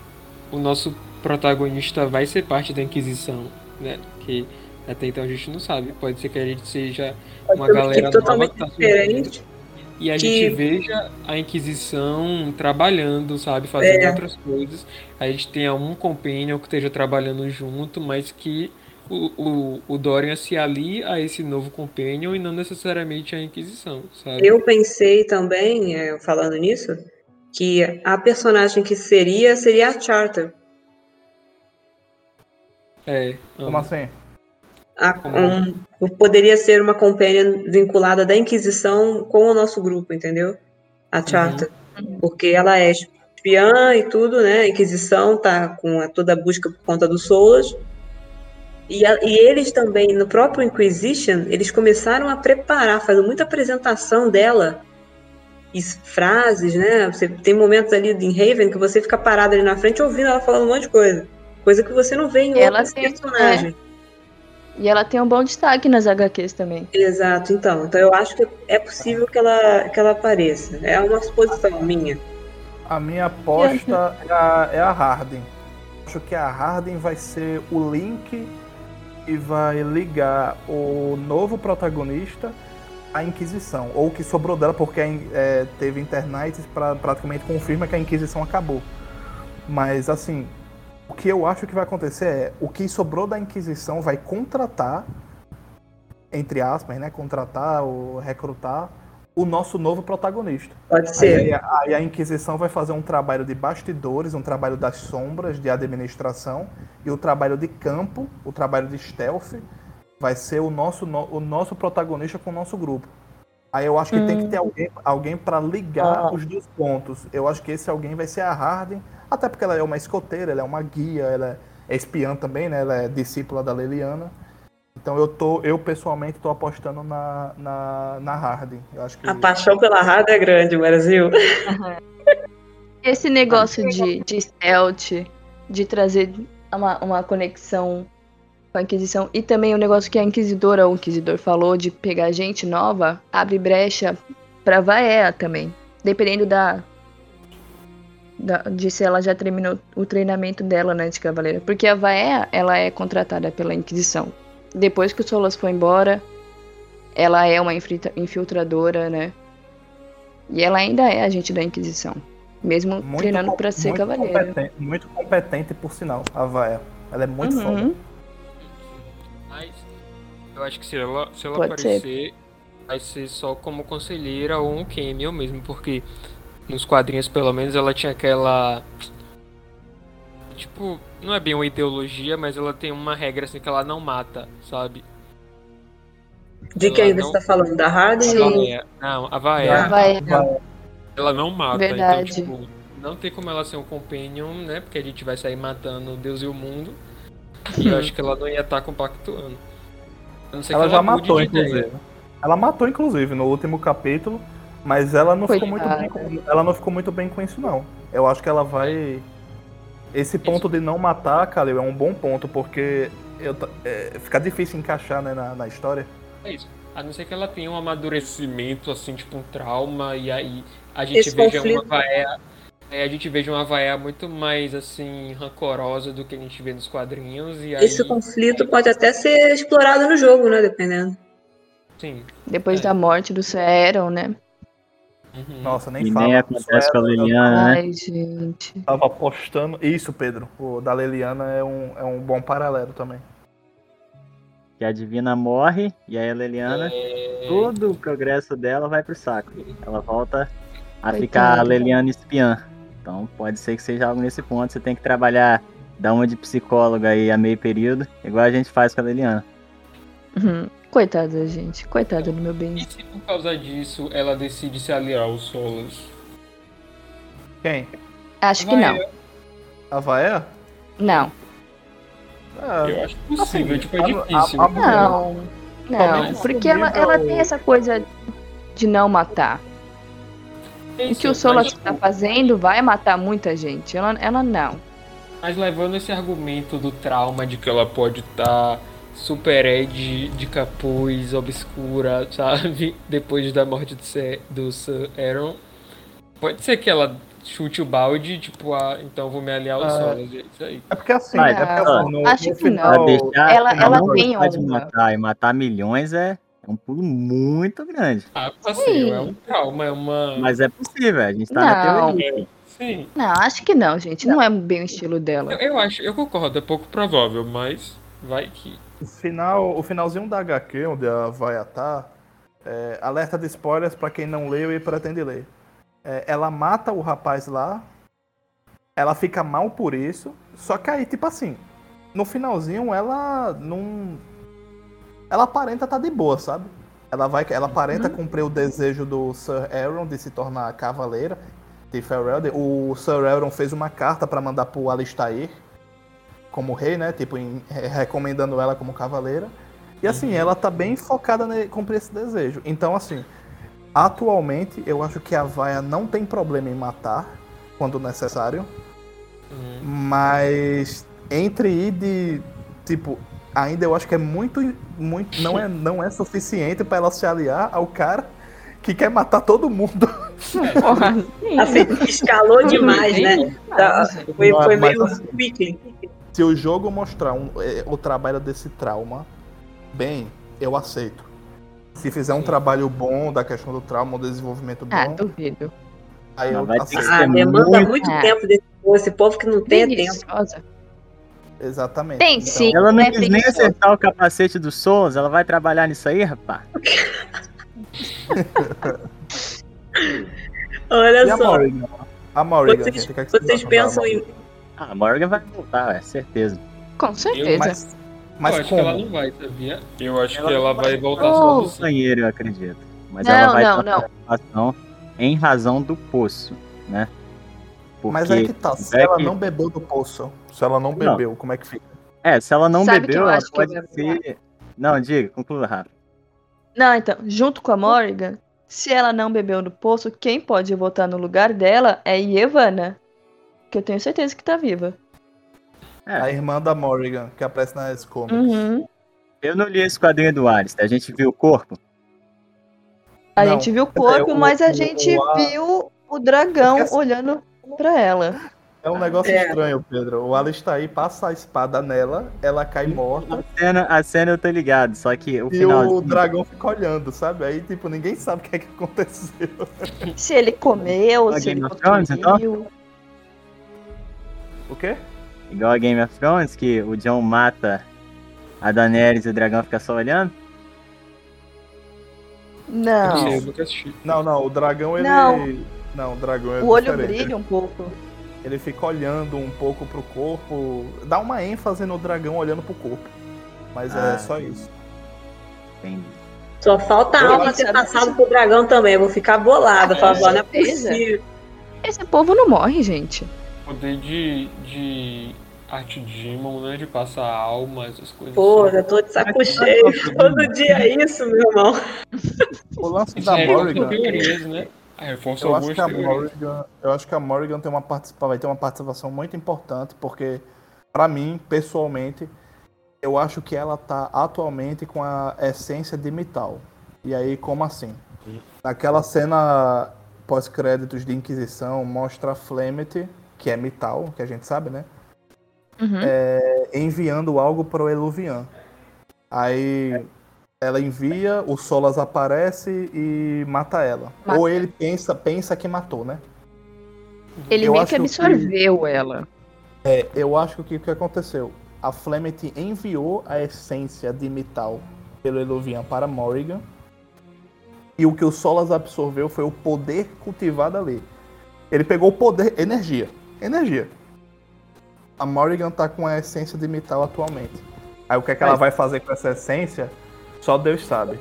o nosso protagonista vai ser parte da Inquisição, né? Que até então a gente não sabe. Pode ser que a gente seja Pode uma galera totalmente nova tá diferente. E a que... gente veja a Inquisição trabalhando, sabe? Fazendo é. outras coisas. A gente tenha um companion que esteja trabalhando junto, mas que o, o, o Dorian se alie a esse novo companion e não necessariamente a Inquisição, sabe? Eu pensei também, é, falando nisso, que a personagem que seria, seria a Charter. É. Como assim? A, um, poderia ser uma companion vinculada da Inquisição com o nosso grupo, entendeu? A Charter. Uhum. Porque ela é espiã e tudo, né? A Inquisição tá com a, toda a busca por conta do Solas. E, a, e, eles também, no próprio Inquisition, eles começaram a preparar, fazendo muita apresentação dela, frases, né? Você tem momentos ali em Raven que você fica parado ali na frente ouvindo ela falando um monte de coisa. Coisa que você não vê em ela outros tem, personagens. É. E ela tem um bom destaque nas HQs também. Exato, então. Então eu acho que é possível que ela, que ela apareça. É uma suposição minha. A minha aposta é a, é a Harden. Acho que a Harden vai ser o link e vai ligar o novo protagonista à Inquisição. Ou o que sobrou dela, porque é, teve internet para praticamente confirma que a Inquisição acabou. Mas assim, o que eu acho que vai acontecer é o que sobrou da Inquisição vai contratar, entre aspas, né? Contratar ou recrutar o nosso novo protagonista. Pode ser. Aí, aí, a Inquisição vai fazer um trabalho de bastidores, um trabalho das sombras, de administração, e o trabalho de campo, o trabalho de stealth, vai ser o nosso, o nosso protagonista com o nosso grupo. Aí eu acho que hum. tem que hum. ter alguém, alguém para ligar ah. os dois pontos. Eu acho que esse alguém vai ser a Harden até porque ela é uma escoteira, ela é uma guia, ela é espiã também, né? Ela é discípula da Leliana. Então eu tô, eu pessoalmente tô apostando na, na, na Harden. Eu acho que... A paixão pela Harden é grande, Brasil. Esse negócio de, de stealth, de trazer uma, uma conexão com a Inquisição, e também o negócio que a Inquisidora, o Inquisidor falou, de pegar gente nova, abre brecha pra Vaea também. Dependendo da, de se ela já terminou o treinamento dela né, de cavaleira. Porque a Vaea, ela é contratada pela Inquisição. Depois que o Solas foi embora, ela é uma infiltradora, né? E ela ainda é agente da Inquisição. Mesmo muito treinando para ser muito cavaleira. Competente, muito competente, por sinal, a Vaea. Ela é muito uhum. foda. Mas eu acho que se ela, se ela aparecer, ser. vai ser só como conselheira ou um cameo mesmo, porque nos quadrinhos pelo menos ela tinha aquela tipo, não é bem uma ideologia, mas ela tem uma regra assim que ela não mata, sabe? De quem você está falando? Da Harden? Ou... Não, a Vaé. Ela não mata, então, Verdade. então tipo, não tem como ela ser um companion, né? Porque a gente vai sair matando Deus e o mundo. E eu acho que ela não ia estar tá compactuando. ela, ela já matou, inclusive. Ela matou, inclusive, no último capítulo. Mas ela não ficou muito bem com, ela não ficou muito bem com isso não. Eu acho que ela vai esse ponto de não matar, Kalil, é um bom ponto porque eu, é, fica difícil encaixar né, na, na história. É isso. A não ser que ela tenha um amadurecimento, assim, tipo um trauma, e aí a gente Esse veja conflito... uma vaia. É, a gente veja uma vaia muito mais assim rancorosa do que a gente vê nos quadrinhos. E aí... Esse conflito pode até ser explorado no jogo, né? Dependendo. Sim. Depois é. da morte do Seron, né? Uhum. Nossa, nem e fala. Nem acontece com a Leliana, né? Ai, gente. Tava apostando. Isso, Pedro. O da Leliana é um, é um bom paralelo também. Que a Divina morre e aí a Leliana, é... todo o progresso dela vai pro saco. Ela volta a ficar a Leliana espiã. Então pode ser que seja algo nesse ponto. Você tem que trabalhar, dar uma de psicóloga aí a meio período, igual a gente faz com a Leliana. Uhum. Coitada, gente. Coitada do meu bem. E se por causa disso ela decide se aliar aos solos? Quem? Acho que não. A Vaia? Não. É, eu acho possível, assim, tipo, é difícil. A, a, não, não, porque ela, ela tem essa coisa de não matar. Isso, o que o Solas está fazendo vai matar muita gente. Ela, ela não. Mas levando esse argumento do trauma de que ela pode estar tá super Ed de capuz, obscura, sabe? Depois da morte do, Sir, do Sir Aaron. Pode ser que ela chute o balde, tipo, ah, então vou me aliar aos ah, solos. É isso aí. É porque assim, é porque, assim no, acho no que final, não. Deixar, ela, ela tem de matar e matar milhões é, é um pulo muito grande. Ah, assim, é um trauma, é uma. Mas é possível, a gente tá não. na teoria. Sim. Não, acho que não, gente. Não é bem o estilo dela. Eu, eu acho, eu concordo, é pouco provável, mas vai que. O, final, o finalzinho da HQ, onde a vai estar, é, alerta de spoilers para quem não leu e pretende ler. É, ela mata o rapaz lá, ela fica mal por isso, só que aí, tipo assim, no finalzinho ela não. Ela aparenta estar tá de boa, sabe? Ela vai, ela aparenta uhum. cumprir o desejo do Sir Aaron de se tornar cavaleira de Ferelden. O Sir Elrond fez uma carta para mandar pro Alistair como rei, né? Tipo, em, recomendando ela como cavaleira. E assim, uhum. ela tá bem focada em cumprir esse desejo. Então, assim, atualmente eu acho que a Vaia não tem problema em matar quando necessário. Uhum. Mas entre ir de. Tipo, ainda eu acho que é muito. muito não, é, não é suficiente para ela se aliar ao cara que quer matar todo mundo. Porra, assim, escalou demais, né? Tá, foi, foi meio quick. Se o jogo mostrar um, é, o trabalho desse trauma, bem, eu aceito. Se fizer um trabalho bom da questão do trauma, um desenvolvimento ah, bom. Ah, duvido. Aí eu aceito. Ah, demanda muito, muito tempo desse povo, esse povo que não tem tempo. Exatamente. Tem então, sim. Ela não é quis nem acertar o capacete do Souls, ela vai trabalhar nisso aí, rapaz? Olha e só. A Morrigan, a Morrigan vocês, gente, que é que vocês pensam em. Ah, a Morrigan vai voltar, é certeza. Com certeza. Eu, mas, mas eu acho como? que ela não vai, sabia? Eu acho ela que ela vai voltar só do banheiro, eu acredito. Mas não, ela vai não, não. em razão do poço, né? Porque mas aí que tá, se é ela que... não bebeu do poço, se ela não bebeu, não. como é que fica? É, se ela não Sabe bebeu, ela pode ser. Não, diga, conclua rápido. Não, então, junto com a Morrigan, se ela não bebeu no poço, quem pode voltar no lugar dela é Yevana. Que eu tenho certeza que tá viva. É. A irmã da Morrigan, que aparece nas comics. Uhum. Eu não li esse quadrinho do Ares, a gente viu o corpo? A não, gente viu o corpo, o, mas a gente o, viu o dragão assim, olhando pra ela. É um negócio é. estranho, Pedro. O Alistair passa a espada nela, ela cai morta. A cena, a cena eu tô ligado, só que o E o dragão fica olhando, sabe? Aí, tipo, ninguém sabe o que é que aconteceu. Se ele comeu, se ele Thrones, então? O quê? Igual a Game of Thrones, que o John mata a Daenerys e o dragão fica só olhando? Não. Não, não, o dragão ele. Não, não o dragão é O olho diferente. brilha um pouco. Ele fica olhando um pouco pro corpo, dá uma ênfase no dragão olhando pro corpo. Mas é ah, é só isso. Entendi. Só falta a alma ter passado pro dragão também. Eu vou ficar bolada, é, falando, não é possível. Esse povo não morre, gente. Poder de, de arte Demon, né? De passar alma, essas coisas. Pô, assim. já tô de saco cheio. Todo dia é isso, meu irmão. O lance da Morrigan. né? É, eu acho que a Morrigan, eu acho que a Morrigan tem uma participa, vai ter uma participação muito importante, porque para mim, pessoalmente, eu acho que ela tá atualmente com a essência de metal. E aí, como assim? Naquela cena pós-créditos de Inquisição, mostra a Flemeth, que é metal, que a gente sabe, né? Uhum. É, enviando algo pro Eluvian. Aí ela envia, o Solas aparece e mata ela. Mata. Ou ele pensa, pensa que matou, né? Ele eu meio que absorveu que, ela. É, eu acho que o que aconteceu? A Flemeth enviou a essência de metal pelo Eluvian para Morrigan. E o que o Solas absorveu foi o poder cultivado ali. Ele pegou o poder, energia. Energia. A Morrigan tá com a essência de metal atualmente. Aí o que é que ela vai fazer com essa essência? Só Deus sabe.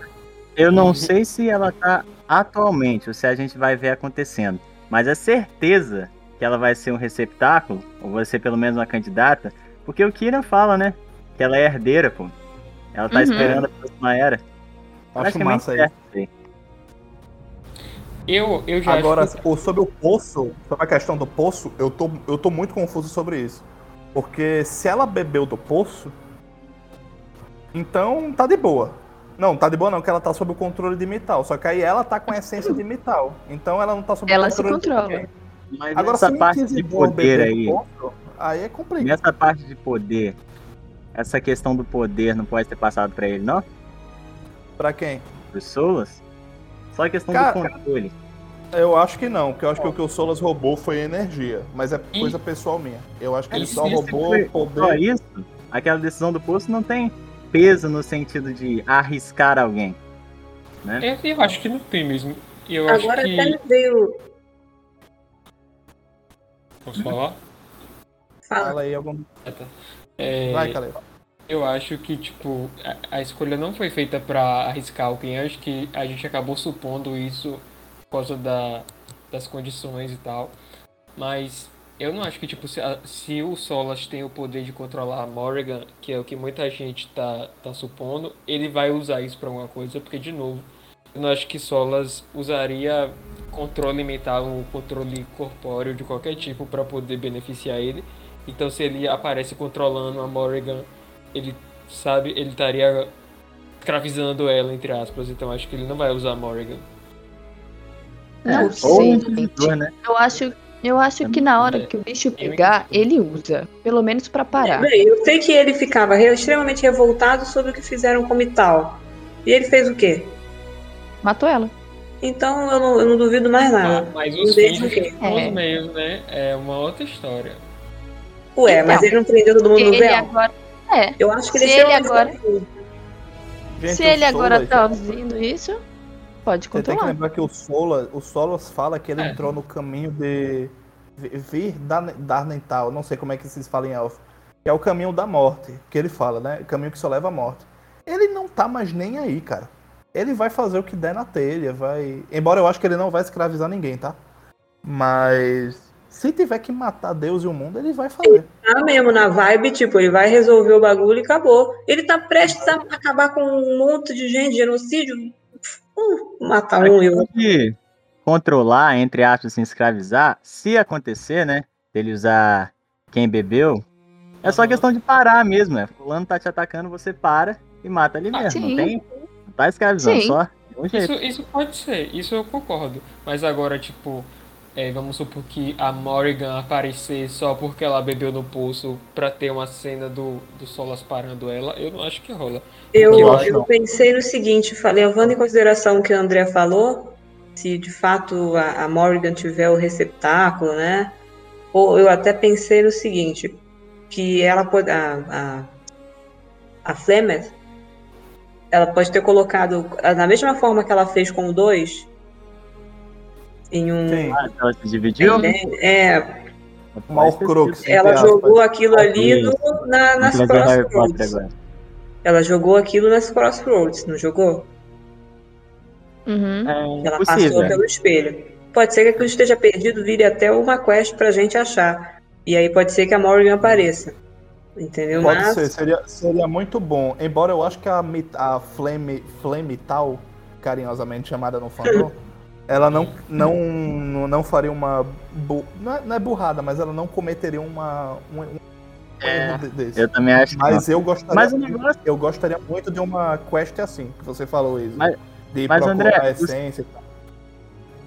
Eu não sei se ela tá atualmente, ou se a gente vai ver acontecendo. Mas é certeza que ela vai ser um receptáculo, ou vai ser pelo menos uma candidata, porque o Kira fala, né? Que ela é herdeira, pô. Ela tá uhum. esperando a próxima era. Acho massa aí. aí. Eu, eu já Agora, que... sobre o poço, sobre a questão do poço, eu tô, eu tô muito confuso sobre isso. Porque se ela bebeu do poço, então tá de boa. Não, tá de boa não, que ela tá sob o controle de Mital. Só que aí ela tá com a essência de Mital. Então ela não tá sob ela o controle se controla. de Mas Agora, essa parte de poder aí. Aí é complicado. Nessa parte de poder, essa questão do poder não pode ter passado para ele, não? Pra quem? Pro Solas? Só a questão Cara, do controle. Eu acho que não, porque eu acho que o que o Solas roubou foi energia. Mas é coisa pessoal minha. Eu acho que ele só roubou poder. Só isso? Aquela decisão do poço não tem peso no sentido de arriscar alguém. Né? É, eu acho que não tem mesmo. Eu Agora acho que... até me veio. Posso falar? Fala, Fala aí algum. É, tá. É... Vai, Caleb. Eu acho que, tipo, a, a escolha não foi feita para arriscar alguém. Eu acho que a gente acabou supondo isso por causa da, das condições e tal. Mas eu não acho que, tipo, se, se o Solas tem o poder de controlar a Morrigan, que é o que muita gente tá, tá supondo, ele vai usar isso para alguma coisa, porque, de novo, eu não acho que Solas usaria controle mental ou controle corpóreo de qualquer tipo para poder beneficiar ele. Então, se ele aparece controlando a Morrigan ele sabe, ele estaria escravizando ela, entre aspas. Então acho que ele não vai usar Morrigan. Não é, sei, né? Eu acho, eu acho que na hora que o bicho pegar, ele usa. Pelo menos para parar. eu sei que ele ficava extremamente revoltado sobre o que fizeram com Mital. E ele fez o quê? Matou ela. Então eu não, eu não duvido mais nada. Ah, mas os fins é. os meios, né? É uma outra história. Ué, então, mas ele não prendeu todo mundo no véu? Agora é. Eu acho que ele, se ele agora. Se ele agora tá ouvindo isso, pode controlar. Você tem que lembrar que o Solas, o Solas fala que ele é. entrou no caminho de vir Darnental, não sei como é que vocês falam em elfo, que é o caminho da morte, que ele fala, né? O caminho que só leva à morte. Ele não tá mais nem aí, cara. Ele vai fazer o que der na telha, vai. Embora eu acho que ele não vai escravizar ninguém, tá? Mas se tiver que matar Deus e o mundo, ele vai fazer. Ele tá mesmo na vibe, tipo, ele vai resolver o bagulho e acabou. Ele tá prestes a acabar com um monte de gente, genocídio. Uh, matar um e outro. Controlar, entre aspas, assim, escravizar, se acontecer, né? Dele usar quem bebeu, é só questão de parar mesmo, né? Fulano tá te atacando, você para e mata ali mesmo. Sim. Não tem. Não tá escravizando, Sim. só. Isso, isso pode ser, isso eu concordo. Mas agora, tipo, é, vamos supor que a Morrigan aparecer só porque ela bebeu no poço para ter uma cena do, do Solas parando ela, eu não acho que rola. Eu, eu, eu pensei no seguinte, levando em consideração o que o André falou, se de fato a, a Morrigan tiver o receptáculo, né? Ou eu até pensei no seguinte, que ela pode. A, a, a Flemeth, ela pode ter colocado, da mesma forma que ela fez com o 2, em um. Sim. Ah, ela se dividiu? É. é Mal crux. Ela jogou aquilo ali no, na, nas crossroads. Ela jogou aquilo nas crossroads, não jogou? Uhum. É ela passou pelo espelho. Pode ser que aquilo esteja perdido, vire até uma quest pra gente achar. E aí pode ser que a Morgan apareça. Entendeu? Pode Mas... ser, seria, seria muito bom. Embora eu acho que a, a Flame, Flame tal, carinhosamente chamada no fandom, ela não, não, não faria uma. Bu... Não, é, não, é, burrada, mas ela não cometeria uma. Um, um é, erro desse. Eu também acho Mas eu gostaria. Mas o negócio... Eu gostaria muito de uma quest assim, que você falou, isso. Mas, de mas André, a essência os, e tal.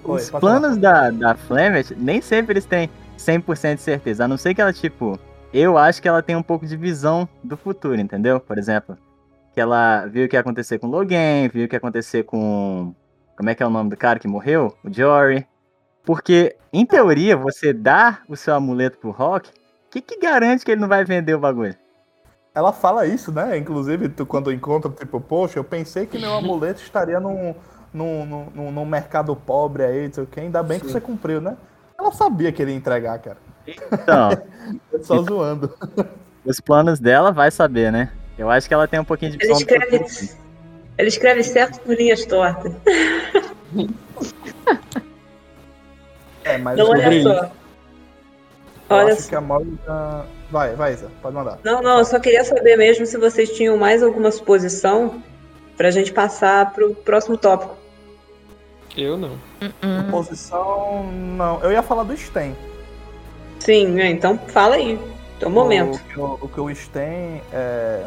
Oi, os planos da, da Flamet, nem sempre eles têm 100% de certeza. A não ser que ela, tipo. Eu acho que ela tem um pouco de visão do futuro, entendeu? Por exemplo, que ela viu o que ia acontecer com Logan, viu o que ia acontecer com como é que é o nome do cara que morreu? O Jory. Porque, em teoria, você dá o seu amuleto pro Rock, o que, que garante que ele não vai vender o bagulho? Ela fala isso, né? Inclusive, tu, quando encontra, tipo, poxa, eu pensei que meu amuleto estaria num, num, num, num mercado pobre aí, não sei o que. Ainda bem Sim. que você cumpriu, né? Ela sabia que ele ia entregar, cara. Então. é só então, zoando. Os planos dela vai saber, né? Eu acho que ela tem um pouquinho de visão. Ele escreve, ele escreve certo por linhas tortas. É, mas não olha só. Eu olha acho só. que a Morgan... Vai, vai, Isa, pode mandar. Não, não, eu só queria saber mesmo se vocês tinham mais alguma suposição pra gente passar pro próximo tópico. Eu não. Suposição, não. Eu ia falar do Sten. Sim, é, então fala aí. É o momento. O, o, que o Sten é.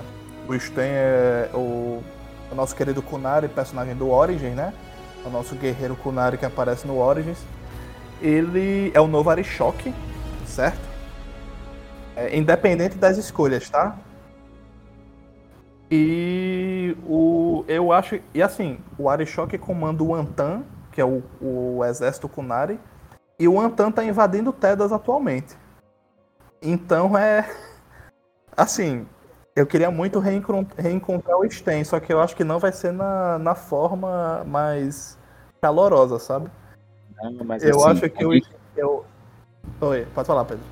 O Sten é o, o nosso querido Kunari, personagem do Origin, né? O nosso guerreiro Kunari que aparece no Origins. Ele é o novo Arishoki, certo? É, independente das escolhas, tá? E o. Eu acho. E assim, o Arishoki comanda o Antan, que é o, o exército Kunari, e o Antan tá invadindo Tedas atualmente. Então é. Assim, eu queria muito reencontrar o Sten, só que eu acho que não vai ser na, na forma mais calorosa, sabe? Não, mas eu assim, acho que gente... eu, eu. Oi, pode falar, Pedro.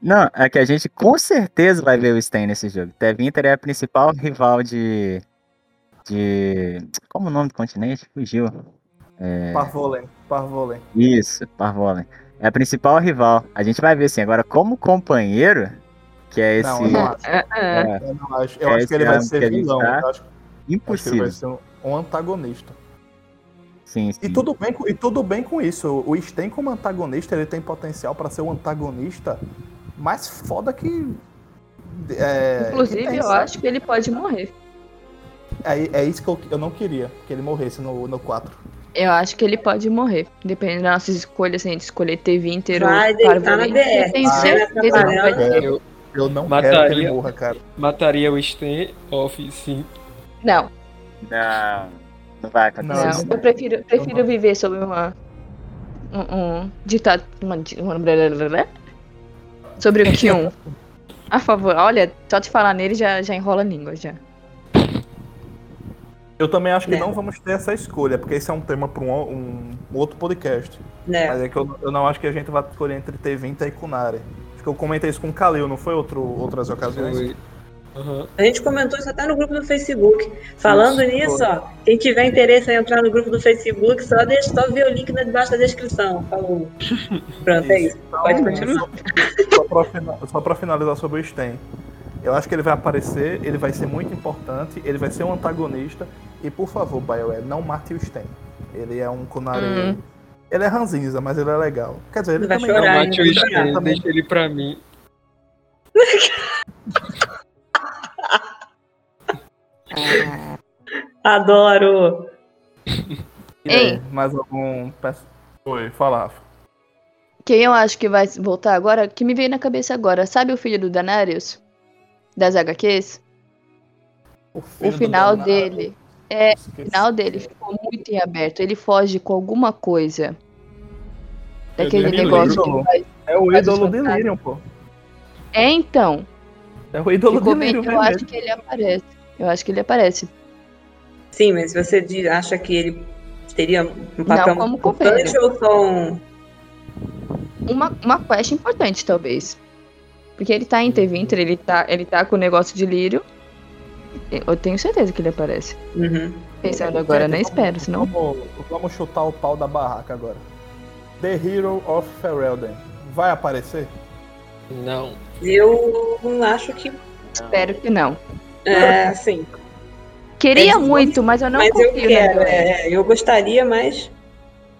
Não, é que a gente com certeza vai ver o Sten nesse jogo. Tev Inter é a principal rival de. de. Como o nome do continente? Fugiu. É... Parvolen. Parvolen. Isso, Parvolen. É a principal rival. A gente vai ver assim. Agora, como companheiro, que é esse. Não, eu não acho. É, é. Eu, não acho. eu é acho que ele vai ser vilão. Tá... Eu acho, Impossível. Acho que ele vai ser um, antagonista. Sim, sim. E tudo bem com, e tudo bem com isso. O Sten como antagonista, ele tem potencial para ser um antagonista mais foda que. É, Inclusive, que eu acho que ele pode morrer. É, é isso que eu, eu não queria, que ele morresse no, no 4. Eu acho que ele pode morrer. Dependendo das nossas escolhas, se a gente escolher TV inteiro vai deitar na BR. Tem certeza que vai Eu, eu não mataria, quero que ele morra, cara. Mataria o Sten off, sim. Não. Não. Não vai acontecer. Não, eu prefiro, prefiro viver sob uma. Um, um ditado. Uma, uma, sobre o Kyun. A favor, olha, só te falar nele já, já enrola a língua já. Eu também acho que é. não vamos ter essa escolha, porque esse é um tema para um, um, outro podcast. É. Mas é que eu, eu, não acho que a gente vai escolher entre T20 e Kunari. Eu comentei isso com o Kalil, não foi outro, outras ocasiões? Foi. Uhum. A gente comentou isso até no grupo do Facebook. Falando isso, nisso, ó, quem tiver interesse em entrar no grupo do Facebook, só, deixa, só ver o link debaixo da descrição. Falou. Pronto, é isso. Então, Pode continuar. Só para finalizar sobre o Sten. Eu acho que ele vai aparecer, ele vai ser muito importante, ele vai ser um antagonista. E por favor, BioWare, não mate o Sten. Ele é um Kunari. Hum. Ele é ranzinza, mas ele é legal. Quer dizer, ele, ele também chorar, não mate o Sten, deixa ele pra mim. Adoro! E aí, mais algum. Oi, fala, Quem eu acho que vai voltar agora, que me veio na cabeça agora, sabe o filho do Danarius? Das HQs? O, o final dele. É, o final dele ficou muito em aberto. Ele foge com alguma coisa. Daquele negócio que vai. É o ídolo Delirium, pô. É então. É o ídolo Delirium. Eu acho que ele aparece. Eu acho que ele aparece. Sim, mas você acha que ele teria um papel Não como importante ou só um... Uma, uma quest importante, talvez. Porque ele tá em T20, ele tá, ele tá com o negócio de lírio. Eu tenho certeza que ele aparece. Uhum. Pensando agora, nem espero, senão. Vamos, vamos chutar o pau da barraca agora. The Hero of Ferelden. Vai aparecer? Não. Eu acho que. Espero que não. É, sim. Queria mas, muito, mas eu não mas confio. Eu quero, é, eu gostaria, mas.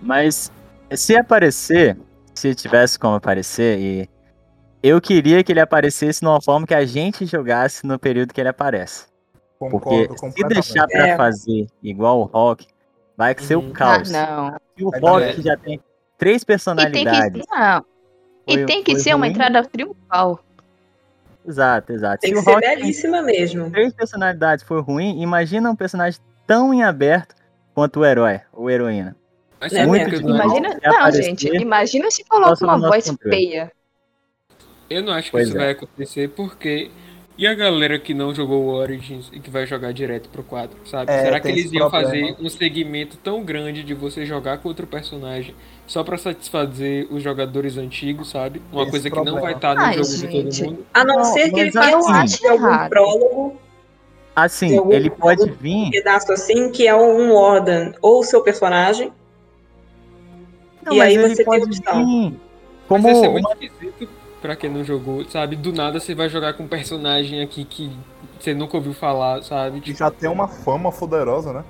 Mas se aparecer, se tivesse como aparecer, e eu queria que ele aparecesse numa forma que a gente jogasse no período que ele aparece. Concordo, Porque se deixar pra é. fazer igual o Rock, vai ser uhum. o caos. Ah, não. E o Rock já tem três personalidades. E tem que, não. Foi, e tem que ser ruim. uma entrada triunfal. Exato, exato. Tem Se que ser belíssima mesmo. Três personalidades foi ruim, imagina um personagem tão em aberto quanto o herói ou heroína. Mas é muito Imagina, não, gente, imagina se coloca uma voz feia. Eu não acho que pois isso é. vai acontecer porque e a galera que não jogou o Origins e que vai jogar direto pro 4, sabe? É, Será que eles iam problema. fazer um segmento tão grande de você jogar com outro personagem só para satisfazer os jogadores antigos, sabe? Uma esse coisa problema. que não vai estar tá no Ai, jogo gente. de todo mundo. A não, ser que ele participe de algum prólogo. Assim, algum ele pode vir. Um pedaço assim, que é um Warden ou seu personagem. Não, e aí você tem opção. Como mas ser muito esquisito pra quem não jogou, sabe? Do nada você vai jogar com um personagem aqui que você nunca ouviu falar, sabe? Tipo... Já tem uma fama poderosa, né?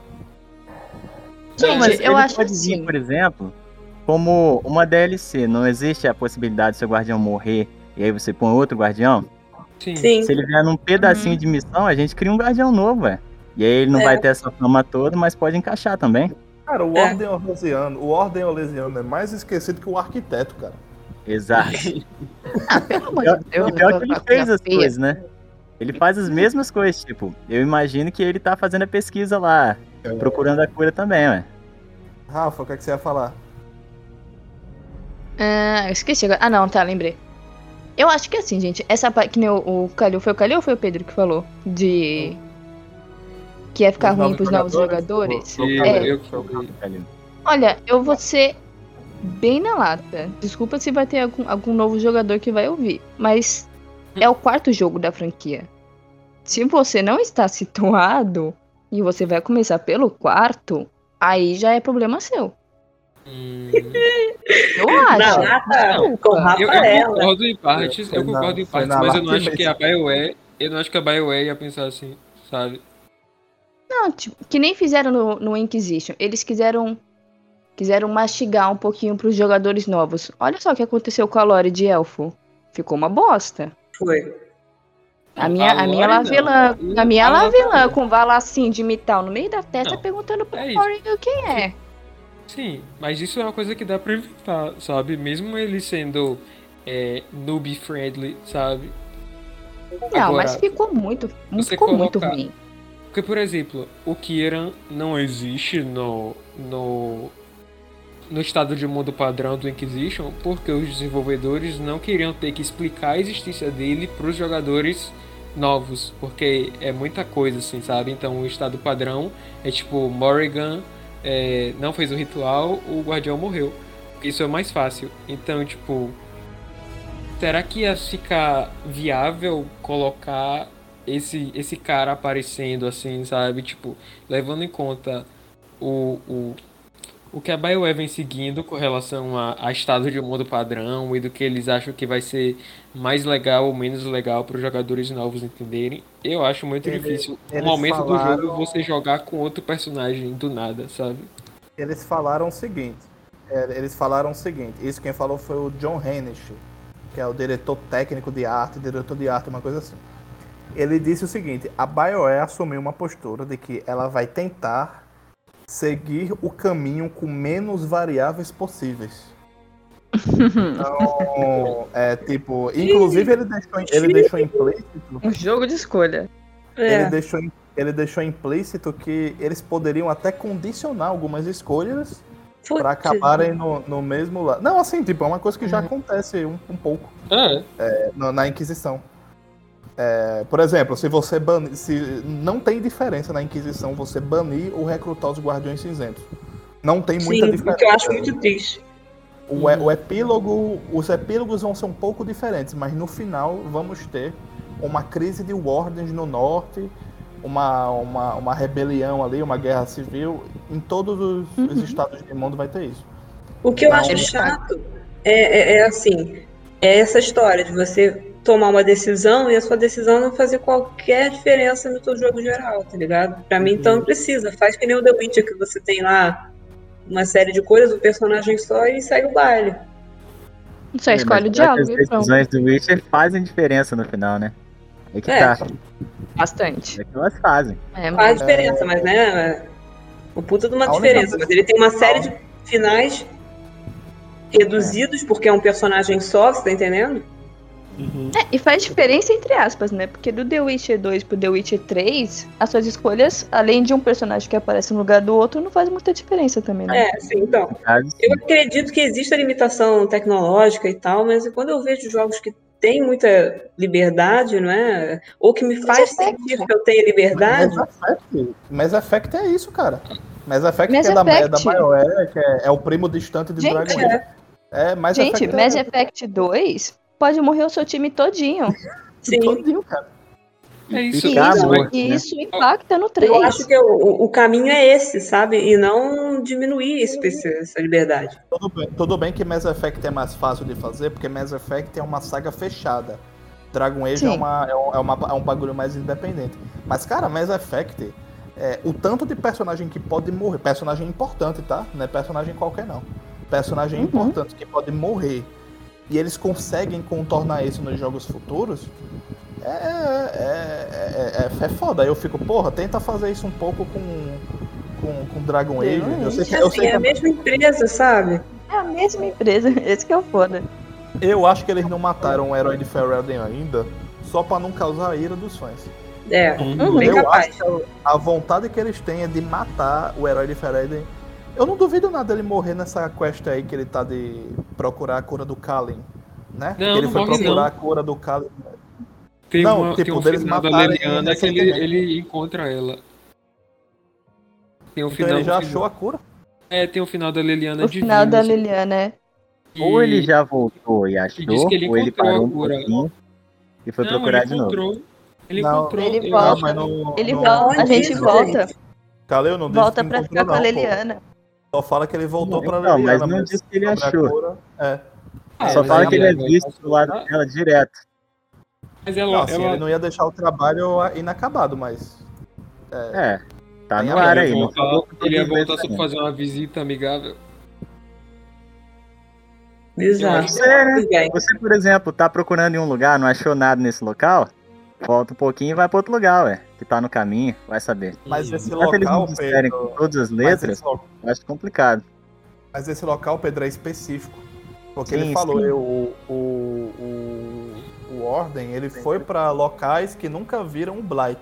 Gente, não, mas eu acho pode vir, assim. por exemplo, como uma DLC. Não existe a possibilidade do seu guardião morrer e aí você põe outro guardião? Sim. Sim. Se ele vier num pedacinho uhum. de missão, a gente cria um guardião novo, velho. E aí ele não é. vai ter essa fama toda, mas pode encaixar também. Cara, o é. Ordem Olesiano, o Ordem Olesiano é mais esquecido que o arquiteto, cara. Exato. ah, pelo amor de Deus. E pior que ele fez as coisas, né? Ele faz as mesmas coisas, tipo, eu imagino que ele tá fazendo a pesquisa lá, é. procurando a cura também, ué. Rafa, o que, é que você ia falar? Ah, eu esqueci agora. Ah, não, tá, lembrei. Eu acho que é assim, gente, essa parte que nem o, o Calil, foi o Calil ou foi o Pedro que falou? De. Que ia ficar Os ruim pros novos jogadores? é. Eu, eu, Olha, eu vou ser bem na lata. Desculpa se vai ter algum, algum novo jogador que vai ouvir. Mas é o quarto jogo da franquia. Se você não está situado e você vai começar pelo quarto, aí já é problema seu. Hum. Eu acho. Não, não, eu, eu concordo em partes, eu concordo em partes, mas eu não acho que a BioWare, eu não acho que a BioWare ia pensar assim, sabe? Não, tipo, que nem fizeram no, no Inquisition. Eles quiseram quiseram mastigar um pouquinho para os jogadores novos. Olha só o que aconteceu com a Lore de Elfo. Ficou uma bosta. Foi. A minha, a, a minha Lavilã, a minha Lavilã com vala assim de metal no meio da testa não, perguntando pro é Corey quem é. Sim, mas isso é uma coisa que dá pra evitar, sabe? Mesmo ele sendo é, noob friendly, sabe? Não, Agora, mas ficou muito, ficou colocar, muito ruim. Porque, por exemplo, o Kieran não existe no, no, no estado de mundo padrão do Inquisition porque os desenvolvedores não queriam ter que explicar a existência dele para os jogadores novos, porque é muita coisa assim, sabe? Então o estado padrão é tipo Morrigan é, não fez o ritual, o guardião morreu. Isso é mais fácil. Então, tipo, será que ia ficar viável colocar esse, esse cara aparecendo assim, sabe? Tipo, levando em conta o, o o que a BioWare vem seguindo com relação a, a, estado de mundo padrão e do que eles acham que vai ser mais legal ou menos legal para os jogadores novos entenderem. Eu acho muito eles, difícil no momento falaram... do jogo você jogar com outro personagem do nada, sabe? Eles falaram o seguinte. É, eles falaram o seguinte. Isso quem falou foi o John Hennish, que é o diretor técnico de arte, diretor de arte, uma coisa assim. Ele disse o seguinte: a BioWare assumiu uma postura de que ela vai tentar seguir o caminho com menos variáveis possíveis. Então, é tipo, inclusive ele deixou, ele deixou implícito. Um jogo de escolha. É. Ele, deixou, ele deixou implícito que eles poderiam até condicionar algumas escolhas para acabarem no, no mesmo lado. Não, assim, tipo, é uma coisa que já uhum. acontece um, um pouco é. É, na Inquisição. É, por exemplo, se você banir. Se não tem diferença na Inquisição você banir ou recrutar os Guardiões Cinzentos. Não tem muita Sim, diferença. Que eu acho muito triste. O, o epílogo. Os epílogos vão ser um pouco diferentes, mas no final vamos ter uma crise de wardens no norte, uma, uma, uma rebelião ali, uma guerra civil. Em todos os, uhum. os estados do mundo vai ter isso. O que eu então, acho chato é, é, é assim. É essa história de você tomar uma decisão e a sua decisão não fazer qualquer diferença no seu jogo geral, tá ligado? Pra mim, então não precisa. Faz que nem o The Witcher, que você tem lá uma série de coisas, o personagem só e segue o baile. Só é, escolhe o diálogo. As decisões do Witcher fazem diferença no final, né? É que é, tá. Bastante. É que elas fazem. É, Faz diferença, mas né? O puta de uma diferença. Mas ele tem uma série de finais reduzidos, porque é um personagem só, você tá entendendo? Uhum. É, e faz diferença entre aspas, né? Porque do The Witcher 2 pro The Witcher 3, as suas escolhas, além de um personagem que aparece no lugar do outro, não faz muita diferença também, né? É, sim, então. Eu acredito que existe a limitação tecnológica e tal, mas quando eu vejo jogos que tem muita liberdade, não é? Ou que me faz sentir que eu tenho liberdade. Mass Effect, é isso, cara. Mass Effect Mass que é da, Effect. da BioWare, que é, é, o primo distante de Gente, Dragon Age. É. é, Mass Gente, Effect Mass é Effect 2 pode morrer o seu time todinho. Sim. Todinho, cara. É isso, isso, né? isso impacta no 3. Eu acho que o, o caminho é esse, sabe? E não diminuir esse, essa liberdade. Tudo bem, tudo bem que Mass Effect é mais fácil de fazer, porque Mass Effect é uma saga fechada. Dragon Age é, uma, é, é, uma, é um bagulho mais independente. Mas, cara, Mass Effect, é, o tanto de personagem que pode morrer, personagem importante, tá? Não é personagem qualquer, não. Personagem uhum. importante que pode morrer e eles conseguem contornar isso nos jogos futuros, é, é, é, é, é, foda. Aí eu fico, porra, tenta fazer isso um pouco com, com, com Dragon Age. Eu sei que, eu sei é a mesma empresa, sabe? É a mesma empresa, esse que é o foda. Eu acho que eles não mataram o herói de Ferelden ainda, só para não causar a ira dos fãs. É, uhum. eu capaz. acho que a vontade que eles têm é de matar o herói de Ferelden. Eu não duvido nada dele morrer nessa quest aí que ele tá de procurar a cura do Kalin, né? Não, que ele foi procurar não. a cura do Kalin. Tem não, uma, tipo, tem um deles final da Leliana que ele, ele encontra ela. Tem um então final, ele já achou a cura? É, tem o final da Leliana O final da Leliana, é. Ou ele já voltou e achou, ele ou ele parou um pouquinho e foi não, procurar de novo. Ele não, encontrou. Ele volta. Não, ele volta. A gente volta. Caleu não Volta pra ficar com a Leliana. Só fala que ele voltou não, pra Leliana. Não, mas não disse que ele achou. é. Ah, Só fala que ele é visto do lado dela direto. Mas ela, não, assim, ela... ele não ia deixar o trabalho inacabado, mas. É, é tá no ar aí. Voltar, ele ia voltar só pra fazer uma visita amigável. Exato. Você, você, por exemplo, tá procurando em um lugar, não achou nada nesse local? Volta um pouquinho e vai para outro lugar, ué. Que tá no caminho, vai saber. Mas esse Enquanto local, eles Pedro, com todas as letras, local... acho complicado. Mas esse local, Pedro, é específico. Porque sim, ele falou, eu, o, o, o, o Ordem, ele foi para locais que nunca viram o Blight.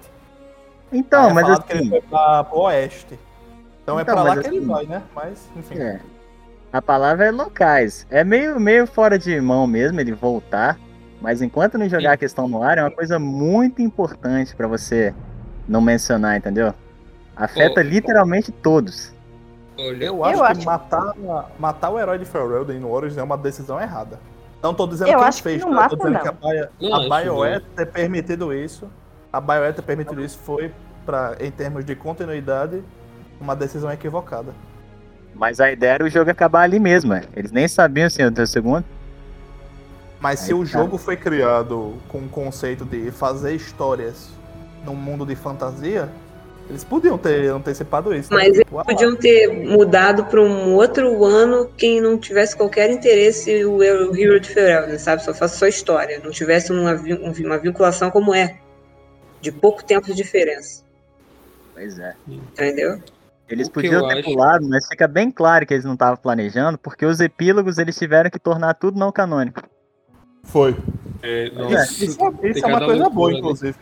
Então, mas assim... que ele assim foi pra, pro oeste. Então, é então é pra lá que ele assim vai, né? Mas, enfim. É. A palavra é locais. É meio, meio fora de mão mesmo ele voltar. Mas enquanto não jogar Sim. a questão no ar, é uma coisa muito importante para você não mencionar, entendeu? Afeta oh. literalmente todos. Eu acho eu que acho... Matar, matar o herói de Ferelden no Origin é uma decisão errada. Não tô dizendo eu que ele fez, que não mata, tô dizendo não. que a, Baia, a BioWare ter permitido isso. A BioWare ter permitido isso foi, pra, em termos de continuidade, uma decisão equivocada. Mas a ideia era o jogo acabar ali mesmo, é. eles nem sabiam ia ter o segundo. Mas Aí se o tá. jogo foi criado com o conceito de fazer histórias num mundo de fantasia, eles podiam ter antecipado isso. Né? Mas né? eles tipo, podiam ter mudado para um outro ano quem não tivesse qualquer interesse o Hero de Ferelden, sabe? Só faça só história, não tivesse uma, uma vinculação como é, de pouco tempo de diferença. Pois é. Entendeu? Eles podiam ter acho... pulado, mas fica bem claro que eles não estavam planejando, porque os epílogos eles tiveram que tornar tudo não canônico. Foi. É, isso, isso, é, isso é uma coisa boa, né? inclusive.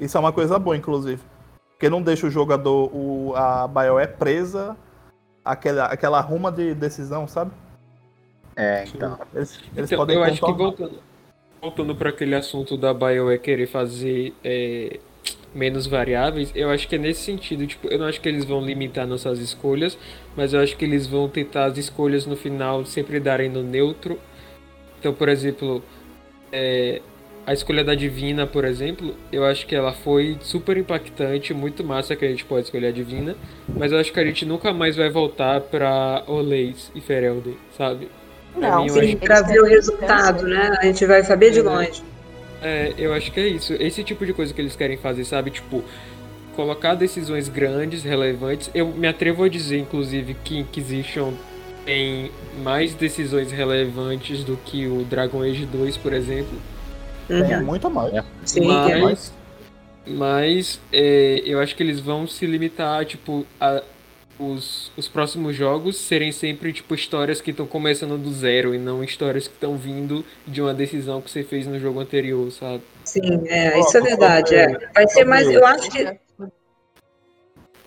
Isso é uma coisa boa, inclusive. Porque não deixa o jogador, o, a BioE presa aquela, aquela ruma de decisão, sabe? É, então. Eles, eles então, podem eu acho que voltando, voltando para aquele assunto da BioE querer fazer é, menos variáveis, eu acho que é nesse sentido. Tipo, eu não acho que eles vão limitar nossas escolhas, mas eu acho que eles vão tentar as escolhas no final sempre darem no neutro. Então, por exemplo, é, a escolha da Divina, por exemplo, eu acho que ela foi super impactante, muito massa que a gente pode escolher a Divina, mas eu acho que a gente nunca mais vai voltar pra Oleis e Ferelden, sabe? Não, mim, sim, pra ver o resultado, né? A gente vai saber de longe. É, eu acho que é isso. Esse tipo de coisa que eles querem fazer, sabe? Tipo, colocar decisões grandes, relevantes. Eu me atrevo a dizer, inclusive, que Inquisition tem mais decisões relevantes do que o Dragon Age 2, por exemplo. Uhum. É muito mais. É. Sim, mas, mas é, eu acho que eles vão se limitar, tipo, a os, os próximos jogos serem sempre, tipo, histórias que estão começando do zero e não histórias que estão vindo de uma decisão que você fez no jogo anterior, sabe? Sim, é, isso é verdade. É. Vai ser mais, eu acho que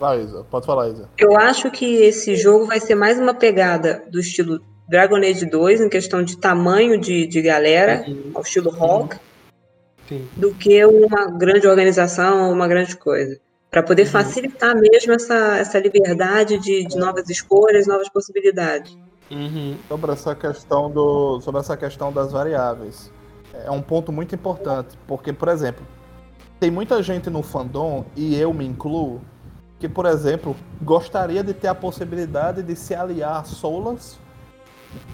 Vai, Isa. Pode falar, Isa. Eu acho que esse jogo vai ser mais uma pegada do estilo Dragon Age 2, em questão de tamanho de, de galera, Sim. ao estilo rock, Sim. do que uma grande organização, uma grande coisa. Para poder uhum. facilitar mesmo essa, essa liberdade de, de novas escolhas, novas possibilidades. Uhum. Sobre essa questão do, sobre essa questão das variáveis, é um ponto muito importante, porque, por exemplo, tem muita gente no fandom e eu me incluo que, por exemplo, gostaria de ter a possibilidade de se aliar a Solas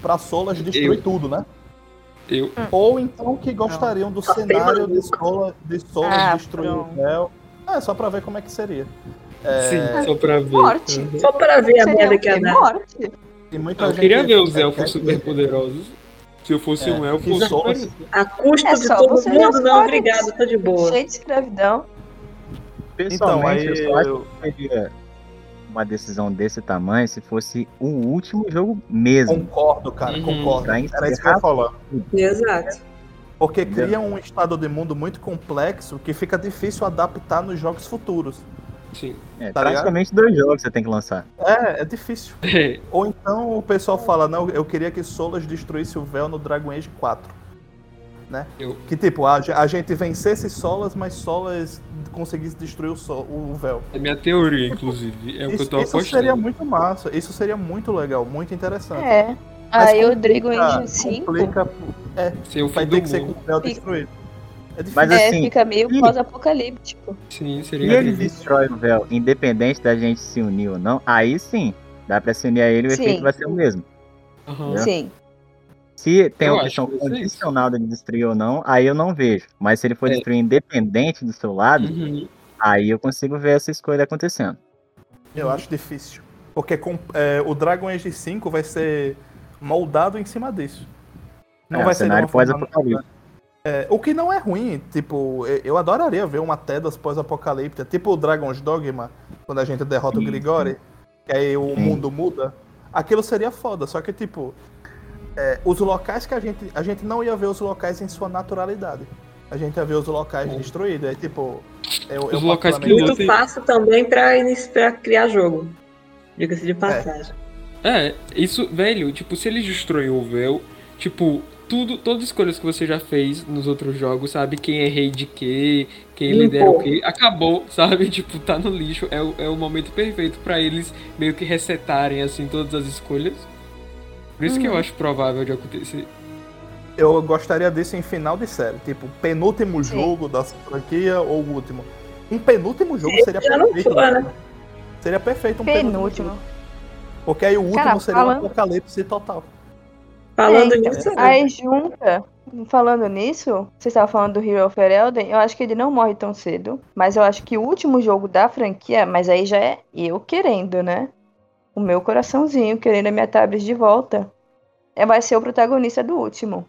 para Solas destruir eu. tudo, né? Eu. Ou então que gostariam do cenário de Solas, de Solas ah, destruir o Mel. É, só pra ver como é que seria. É... Sim, só pra ver. Morte. Uhum. Só pra ver a merda que é morte. E muita eu gente queria ver os elfos super poderosos. Se eu fosse é. um elfo, eu fosse. A custo é de todo mundo, não, obrigado, tô de boa. Cheio de escravidão. Pessoalmente, então, aí, eu só acho que seria uma decisão desse tamanho se fosse o último jogo mesmo. Concordo, cara, uhum. concordo. Era isso que eu ia falar. Exato. Porque cria um estado de mundo muito complexo que fica difícil adaptar nos jogos futuros. Sim. É, tá praticamente ligado? dois jogos você tem que lançar. É, é difícil. Ou então o pessoal fala, não, eu queria que Solas destruísse o véu no Dragon Age 4. Né? Eu... Que tipo, a, a, gente vencesse Solas, mas Solas conseguisse destruir o, sol, o véu. É minha teoria, inclusive. É o que eu tô apostando. Isso seria muito massa. Isso seria muito legal, muito interessante. É. Aí o Dragon Age 5. Complica, é, vai ter que ser com o véu destruído. É. Mas, assim, é, fica meio pós-apocalíptico. Sim, seria. Se ele destrói o véu, independente da gente se unir ou não, aí sim, dá pra se unir a ele e o sim. efeito vai ser o mesmo. Uhum. Sim. Se tem uma opção condicional de destruir ou não, aí eu não vejo. Mas se ele for é. destruir independente do seu lado, uhum. aí eu consigo ver essa escolha acontecendo. Eu acho difícil. Porque com, é, o Dragon Age 5 vai ser moldado em cima disso. Não é, vai ser cenário pós-apocalipse. É, o que não é ruim, tipo, eu adoraria ver uma Tedas pós-apocalíptica, tipo o Dragon's Dogma, quando a gente derrota o Grigori, que aí o Sim. mundo muda. Aquilo seria foda, só que, tipo, é, os locais que a gente. A gente não ia ver os locais em sua naturalidade. A gente ia ver os locais destruídos. É tipo. Eu, os eu locais que muito fácil também pra, pra criar jogo. Diga-se de passagem. É. é, isso, velho, tipo, se eles destroem o véu, tipo, tudo, todas as escolhas que você já fez nos outros jogos, sabe? Quem é rei de quê, quem Limpou. lidera o quê, acabou, sabe? Tipo, tá no lixo. É, o, é o momento perfeito para eles meio que resetarem, assim, todas as escolhas. Por isso hum. que eu uhum. acho provável de acontecer. Eu gostaria disso em final de série. Tipo, penúltimo Sim. jogo da franquia ou o último. Um penúltimo jogo seria perfeito. né? Seria perfeito um penúltimo. penúltimo. Porque aí o último Cara, seria falando... um apocalipse total. Falando é, nisso. Aí junta, falando nisso, você estava falando do Hero of Elden, eu acho que ele não morre tão cedo. Mas eu acho que o último jogo da franquia, mas aí já é eu querendo, né? O meu coraçãozinho querendo a minha tablet de volta. É, vai ser o protagonista do último.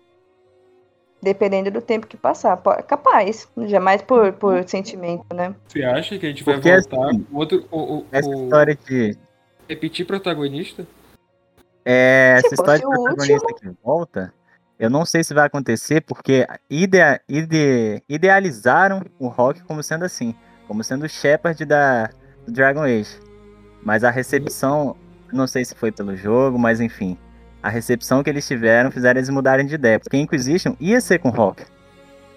Dependendo do tempo que passar. É capaz. Jamais por, por sentimento, né? Você acha que a gente vai Porque voltar assim, outro. O, o, essa o... história de. Repetir protagonista? É, essa história de protagonista último... que volta, eu não sei se vai acontecer, porque idea, ide, idealizaram o Rock como sendo assim, como sendo o Shepard da, do Dragon Age. Mas a recepção, não sei se foi pelo jogo, mas enfim. A recepção que eles tiveram fizeram eles mudarem de ideia. Porque Inquisition ia ser com Rock.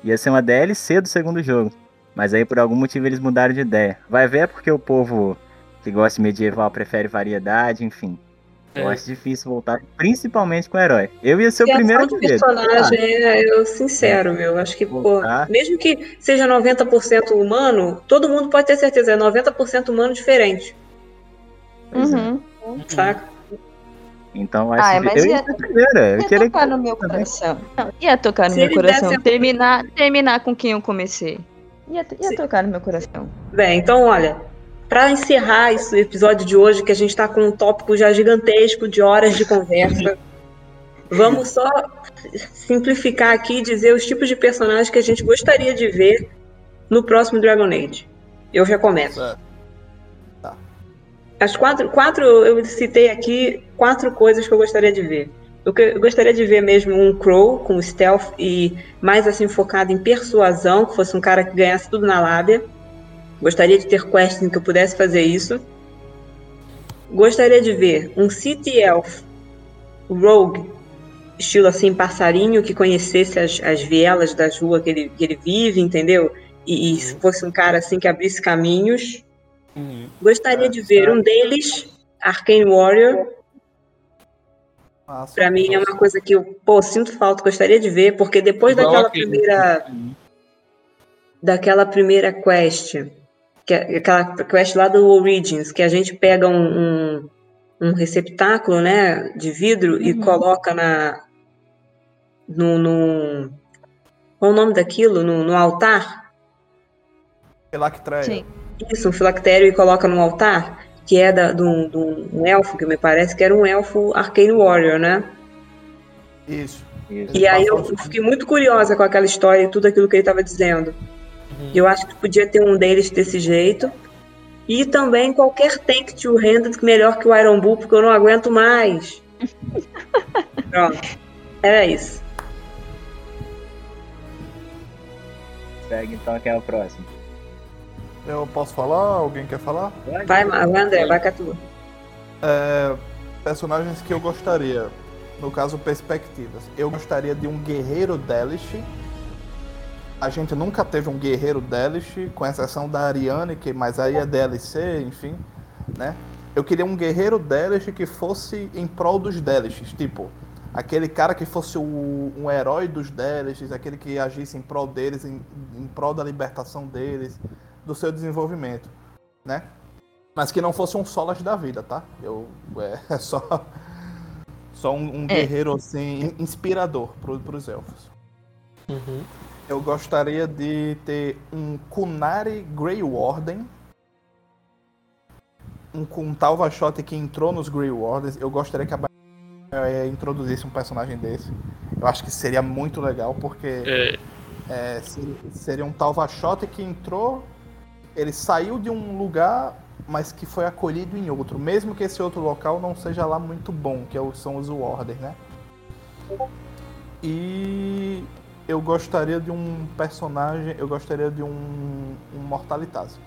Ia ser uma DLC do segundo jogo. Mas aí por algum motivo eles mudaram de ideia. Vai ver é porque o povo que gosta de medieval prefere variedade, enfim. Eu é. acho difícil voltar, principalmente com o herói. Eu ia ser e o primeiro a ver. personagem, é, eu sincero, meu. Acho que, pô, mesmo que seja 90% humano, todo mundo pode ter certeza, é 90% humano diferente. Uhum. Saca? Então acho Ai, mas eu ia, ia, primeira. ia tocar no meu coração. Não, ia tocar no Se meu coração. Desse... Terminar, terminar com quem eu comecei. Ia, ia tocar no meu coração. Bem, então olha, para encerrar esse episódio de hoje, que a gente está com um tópico já gigantesco de horas de conversa, vamos só simplificar aqui e dizer os tipos de personagens que a gente gostaria de ver no próximo Dragon Age. Eu já começo. As quatro, quatro, eu citei aqui quatro coisas que eu gostaria de ver. Eu, eu gostaria de ver mesmo um Crow com stealth e mais assim focado em persuasão, que fosse um cara que ganhasse tudo na lábia. Gostaria de ter questing que eu pudesse fazer isso. Gostaria de ver um City Elf Rogue, estilo assim, passarinho, que conhecesse as, as vielas das ruas que ele, que ele vive, entendeu? E, e se fosse um cara assim que abrisse caminhos. Uhum. Gostaria de ver um deles, Arcane Warrior. Para mim é uma coisa que eu pô, sinto falta, gostaria de ver, porque depois daquela primeira. Daquela primeira quest que é aquela quest lá do Origins, que a gente pega um, um, um receptáculo, né, de vidro uhum. e coloca na no, no qual é o nome daquilo? No, no altar? Filactério. Sim. Isso, um filactério e coloca no altar, que é da, do, do um elfo, que me parece que era um elfo Arcane Warrior, né? Isso. Isso. E aí eu fiquei muito curiosa com aquela história e tudo aquilo que ele estava dizendo. Uhum. Eu acho que podia ter um deles desse jeito. E também qualquer tank to handle melhor que o Iron Bull, porque eu não aguento mais. Pronto. É isso. Segue então quem é o próximo. Eu posso falar? Alguém quer falar? Vai, vai André, vai com a tua. É, personagens que eu gostaria, no caso perspectivas. Eu gostaria de um guerreiro Delish. A gente nunca teve um guerreiro Delish, com exceção da Ariane, que mas aí é DLC, enfim, né? Eu queria um guerreiro Delish que fosse em prol dos Delishes, tipo, aquele cara que fosse o, um herói dos Delishes, aquele que agisse em prol deles, em, em prol da libertação deles, do seu desenvolvimento, né? Mas que não fosse um Solas da vida, tá? Eu, é, é só, só um, um é. guerreiro assim, inspirador para os elfos. Uhum. Eu gostaria de ter um Kunari Grey Warden. Um, um tal Vachot que entrou nos Grey Wardens. Eu gostaria que a é, introduzisse um personagem desse. Eu acho que seria muito legal, porque é. É, seria, seria, um tal Vachot que entrou, ele saiu de um lugar, mas que foi acolhido em outro, mesmo que esse outro local não seja lá muito bom, que é são os Warders, né? E eu gostaria de um personagem, eu gostaria de um, um Mortalitase.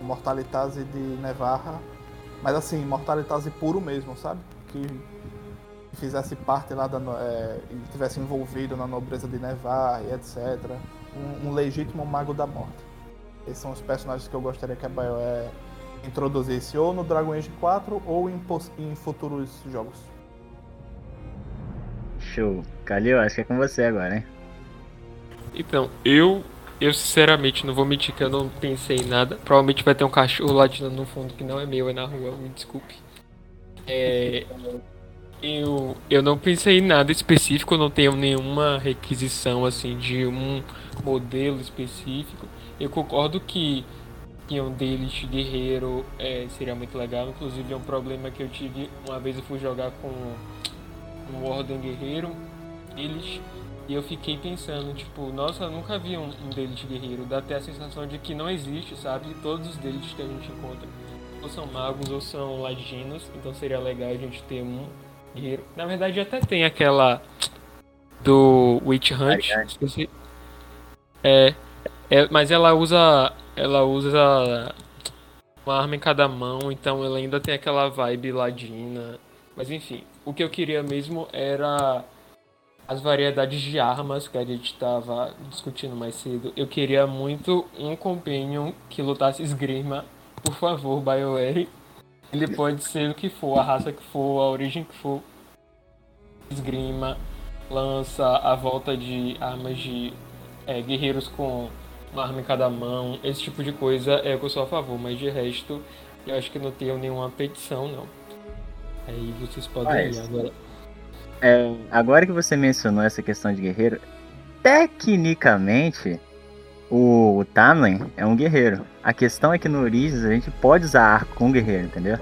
Um Mortalitase de Nevarra, mas assim, Mortalitase puro mesmo, sabe? Que fizesse parte lá da. É, tivesse envolvido na nobreza de Nevar e etc. Um, um, legítimo mago da morte. Esses são os personagens que eu gostaria que a BioWare introduzisse ou no Dragon Age 4 ou em, em futuros jogos. Show. Calil, acho que é com você agora, hein? Então, eu eu sinceramente não vou mentir que eu não pensei em nada. Provavelmente vai ter um cachorro latindo no fundo que não é meu, é na rua, me desculpe. É, eu, eu não pensei em nada específico, não tenho nenhuma requisição assim de um modelo específico. Eu concordo que que um deles guerreiro é, seria muito legal. Inclusive é um problema que eu tive uma vez eu fui jogar com um Ordem Guerreiro, eles e eu fiquei pensando, tipo, nossa, eu nunca vi um, um deles guerreiro. Dá até a sensação de que não existe, sabe? Todos os deles que a gente encontra ou são magos ou são ladinos, então seria legal a gente ter um guerreiro. Na verdade, até tem aquela do Witch Hunt. Esqueci. É, é, mas ela usa, ela usa uma arma em cada mão, então ela ainda tem aquela vibe ladina. Mas enfim, o que eu queria mesmo era as variedades de armas que a gente estava discutindo mais cedo. Eu queria muito um companion que lutasse esgrima. Por favor, BioWare. Ele pode ser o que for, a raça que for, a origem que for. Esgrima, lança, a volta de armas de é, guerreiros com uma arma em cada mão, esse tipo de coisa é o que eu sou a favor, mas de resto eu acho que não tenho nenhuma petição não. Aí vocês podem ir agora. É, agora que você mencionou essa questão de guerreiro, tecnicamente o, o Tamlin é um guerreiro. A questão é que no Origins a gente pode usar arco com guerreiro, entendeu?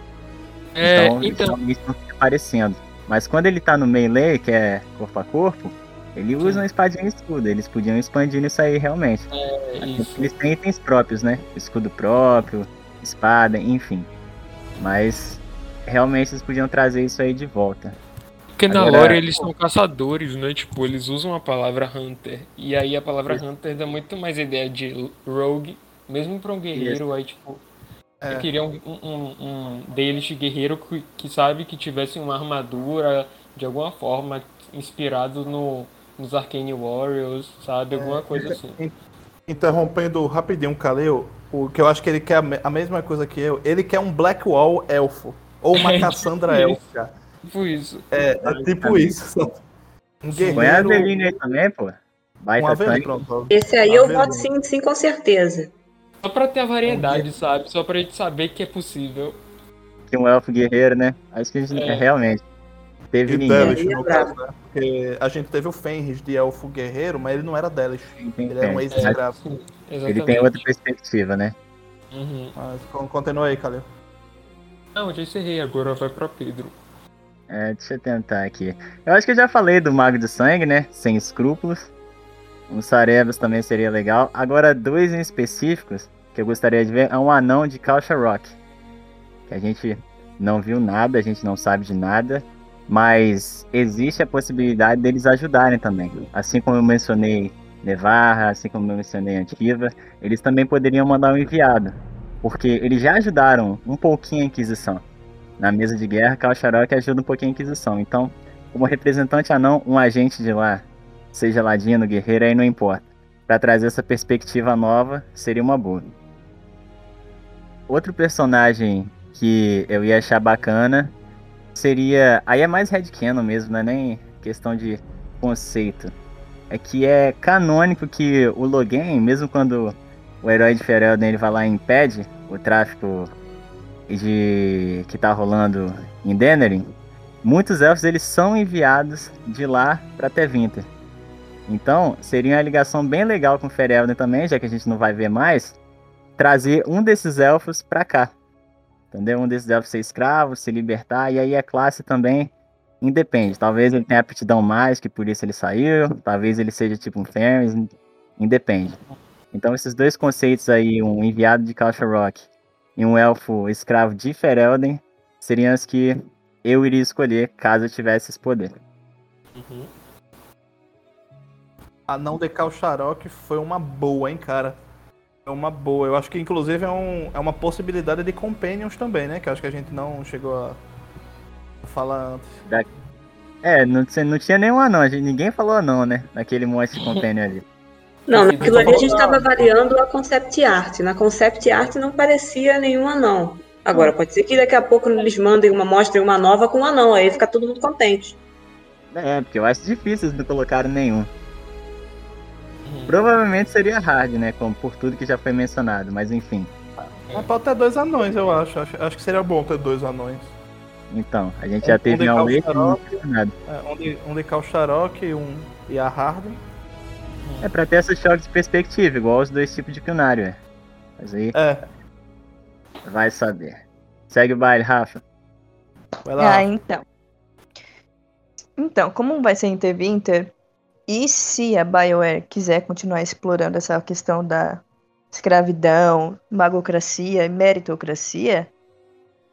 É, então, então... isso não fica aparecendo. Mas quando ele tá no melee, que é corpo a corpo, ele usa uma espadinha e escudo. Eles podiam expandir isso aí realmente. É, isso. Eles têm itens próprios, né? Escudo próprio, espada, enfim. Mas realmente eles podiam trazer isso aí de volta. Porque na Agora... lore eles são caçadores, né? Tipo, eles usam a palavra hunter. E aí a palavra hunter dá muito mais ideia de rogue, mesmo pra um guerreiro, Isso. aí tipo. É. Eu queria um, um, um deles guerreiro que, que sabe que tivesse uma armadura de alguma forma inspirado no, nos Arcane Warriors, sabe? Alguma é, coisa assim. Interrompendo rapidinho o Kaleo, o que eu acho que ele quer a mesma coisa que eu, ele quer um Blackwall elfo. Ou uma é, Cassandra tipo elfa. Tipo isso. É, é tipo isso. Um guerreiro. Põe a Aveline aí também, pô. Baita um Aveline, pronto. Esse aí eu voto sim, sim, com certeza. Só pra ter a variedade, sabe? Só pra gente saber que é possível. Tem um elfo guerreiro, né? Acho que a gente é. realmente. Teve ninguém. Delish, no caso, né? Porque a gente teve o Fenris de elfo guerreiro, mas ele não era Delish. Ele era um ex-escravo. É, ele tem outra perspectiva, né? Uhum. Mas continua aí, Calil. Não, já encerrei, agora vai pra Pedro. É, deixa eu tentar aqui. Eu acho que eu já falei do Mago de Sangue, né? Sem escrúpulos. Um Sarebas também seria legal. Agora, dois em específicos que eu gostaria de ver é um anão de Calcha Rock. Que a gente não viu nada, a gente não sabe de nada. Mas existe a possibilidade deles ajudarem também. Assim como eu mencionei Nevarra, assim como eu mencionei Antiva, eles também poderiam mandar um enviado. Porque eles já ajudaram um pouquinho a Inquisição. Na mesa de guerra, Kalsharok ajuda um pouquinho a Inquisição. Então, como representante anão, um agente de lá, seja ladino, guerreiro, aí não importa. Para trazer essa perspectiva nova, seria uma boa. Outro personagem que eu ia achar bacana seria. Aí é mais headcanon mesmo, não é nem questão de conceito. É que é canônico que o Logan, mesmo quando o herói de Ferelden ele vai lá e impede o tráfico de que tá rolando em Denerim, muitos elfos eles são enviados de lá para Tevinter. Então, seria uma ligação bem legal com Ferelden também, já que a gente não vai ver mais, trazer um desses elfos para cá. Entendeu? Um desses elfos ser escravo, se libertar, e aí a classe também independe. Talvez ele tenha aptidão mais, que por isso ele saiu, talvez ele seja tipo um Ferris, independe. Então esses dois conceitos aí, um enviado de Culture Rock e um elfo escravo de Ferelden, seriam os que eu iria escolher caso eu tivesse esse poder. Uhum. A não de Kalsharok foi uma boa, hein, cara. É uma boa. Eu acho que inclusive é, um, é uma possibilidade de companions também, né? Que eu acho que a gente não chegou a falar antes. Da... É, não, não tinha nenhum anão, ninguém falou anão, né? Naquele monte de companion ali. Não, naquilo ali a gente estava variando a concept art. Na concept art não parecia nenhum anão. Agora, pode ser que daqui a pouco eles mandem uma, mostrem uma nova com um anão, aí fica todo mundo contente. É, porque eu acho difícil eles não colocarem nenhum. Provavelmente seria hard, né? Como por tudo que já foi mencionado, mas enfim. Mas pode ter dois anões, eu acho. acho. Acho que seria bom ter dois anões. Então, a gente um, já teve um e nada. É, um de, um de Kalsharok e um e a Harden. É pra ter essa choque de perspectiva, igual os dois tipos de Cunário, é. Mas aí. É. Vai saber. Segue o baile, Rafa. Vai lá. Ah, então. Então, como vai ser Interwinter, e se a BioWare quiser continuar explorando essa questão da escravidão, magocracia e meritocracia,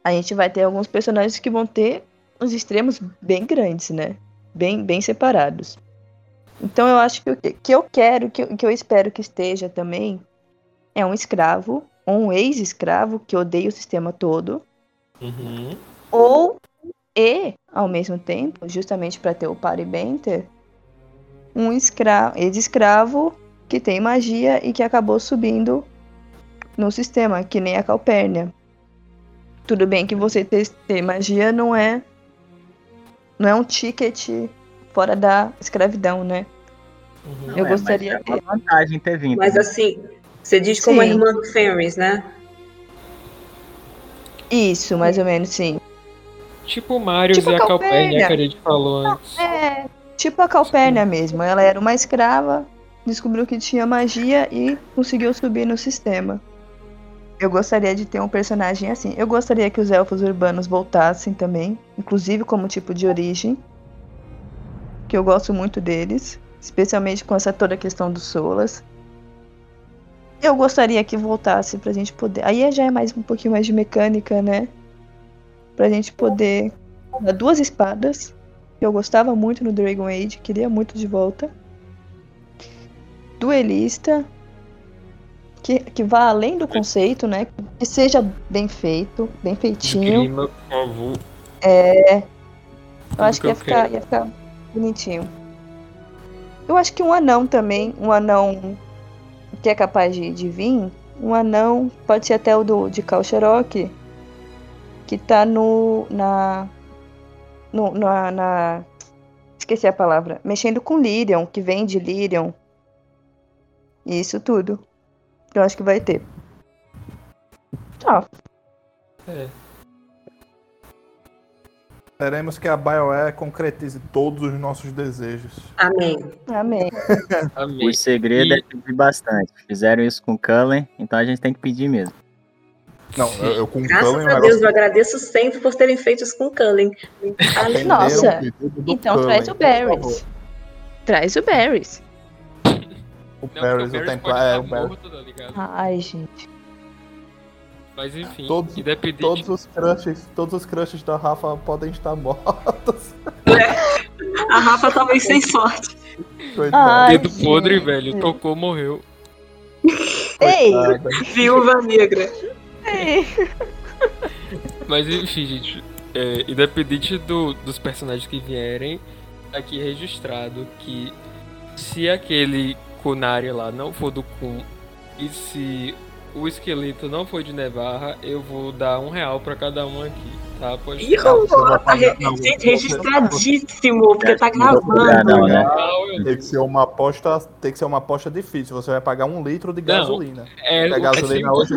a gente vai ter alguns personagens que vão ter uns extremos bem grandes, né? Bem, bem separados. Então eu acho que o que eu quero, que eu, que eu espero que esteja também, é um escravo, ou um ex-escravo que odeia o sistema todo. Uhum. Ou, e, ao mesmo tempo, justamente para ter o Party Banter, um escravo, ex-escravo que tem magia e que acabou subindo no sistema, que nem a Calpurnia. Tudo bem que você ter, ter magia não é não é um ticket fora da escravidão, né? Uhum. Eu é, gostaria de. É uma vantagem ter vindo. Mas assim, você diz como sim. a irmã do Fenris, né? Isso, mais ou menos, sim. Tipo o Mario tipo e a Calpurnia que a gente falou antes. É, Tipo a Calpurnia mesmo. Ela era uma escrava, descobriu que tinha magia e conseguiu subir no sistema. Eu gostaria de ter um personagem assim. Eu gostaria que os elfos urbanos voltassem também, inclusive como tipo de origem. Que eu gosto muito deles, especialmente com essa toda questão dos solas. Eu gostaria que voltasse pra gente poder. Aí já é mais um pouquinho mais de mecânica, né? Pra gente poder duas espadas eu gostava muito no Dragon Age, queria muito de volta. Duelista, que, que vá além do conceito, né? Que seja bem feito, bem feitinho. Clima, por favor. É. Eu Tudo acho que, ia, ficar, ia ficar bonitinho. Eu acho que um anão também, um anão que é capaz de, de vir, um anão, pode ser até o do, de Kalsharok, que tá no, na, no, na, na, Esqueci a palavra. Mexendo com Lyrion, que vem de Lyrion. Isso tudo. Eu acho que vai ter. Tchau. É. Esperemos que a BioWare concretize todos os nossos desejos. Amém. Amém. Amém. O segredo e... é pedir bastante. Fizeram isso com Cullen, então a gente tem que pedir mesmo. Não, eu, eu com Graças Cullen, a Deus, eu agradeço sempre por terem feito isso com o Cullen. Nossa, então traz o Barrys. Traz o Barrys. O Barrys, eu tenho... É, o Barrys. Tá Ai, gente. Mas enfim, todos, independente... todos os crushes, todos os crushes da Rafa podem estar mortos. É. A Rafa talvez sem sorte. Ai, Dedo gente. podre, velho. Tocou, morreu. Ei! Viúva negra. Mas enfim, gente. É, independente do, dos personagens que vierem, tá aqui registrado que se aquele Kunari lá não for do Kun e se o esqueleto não foi de Nevarra, eu vou dar um real pra cada um aqui, tá? Pode Ih, tá re registradíssimo, porque tá gravando. Não, né? Tem que ser uma aposta, tem que ser uma aposta difícil. Você vai pagar um litro de gasolina. Não, é, é gasolina hoje.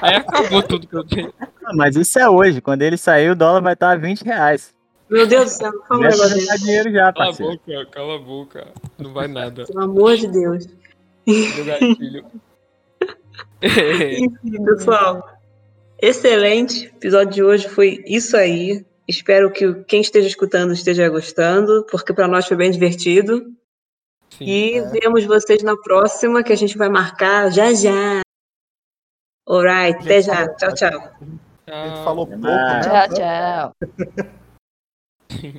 Aí acabou tudo que eu tenho. Ah, mas isso é hoje. Quando ele sair, o dólar vai estar a 20 reais. Meu Deus do céu, é vai dinheiro já, Cala a boca, cala a boca. Não vai nada. Pelo amor de Deus. Meu gatilho. Enfim, pessoal. Excelente. O episódio de hoje foi isso aí. Espero que quem esteja escutando esteja gostando, porque para nós foi bem divertido. Sim, e é. vemos vocês na próxima, que a gente vai marcar já já. Alright, até já. Tchau, tchau. A gente falou pouco, né? Tchau, tchau.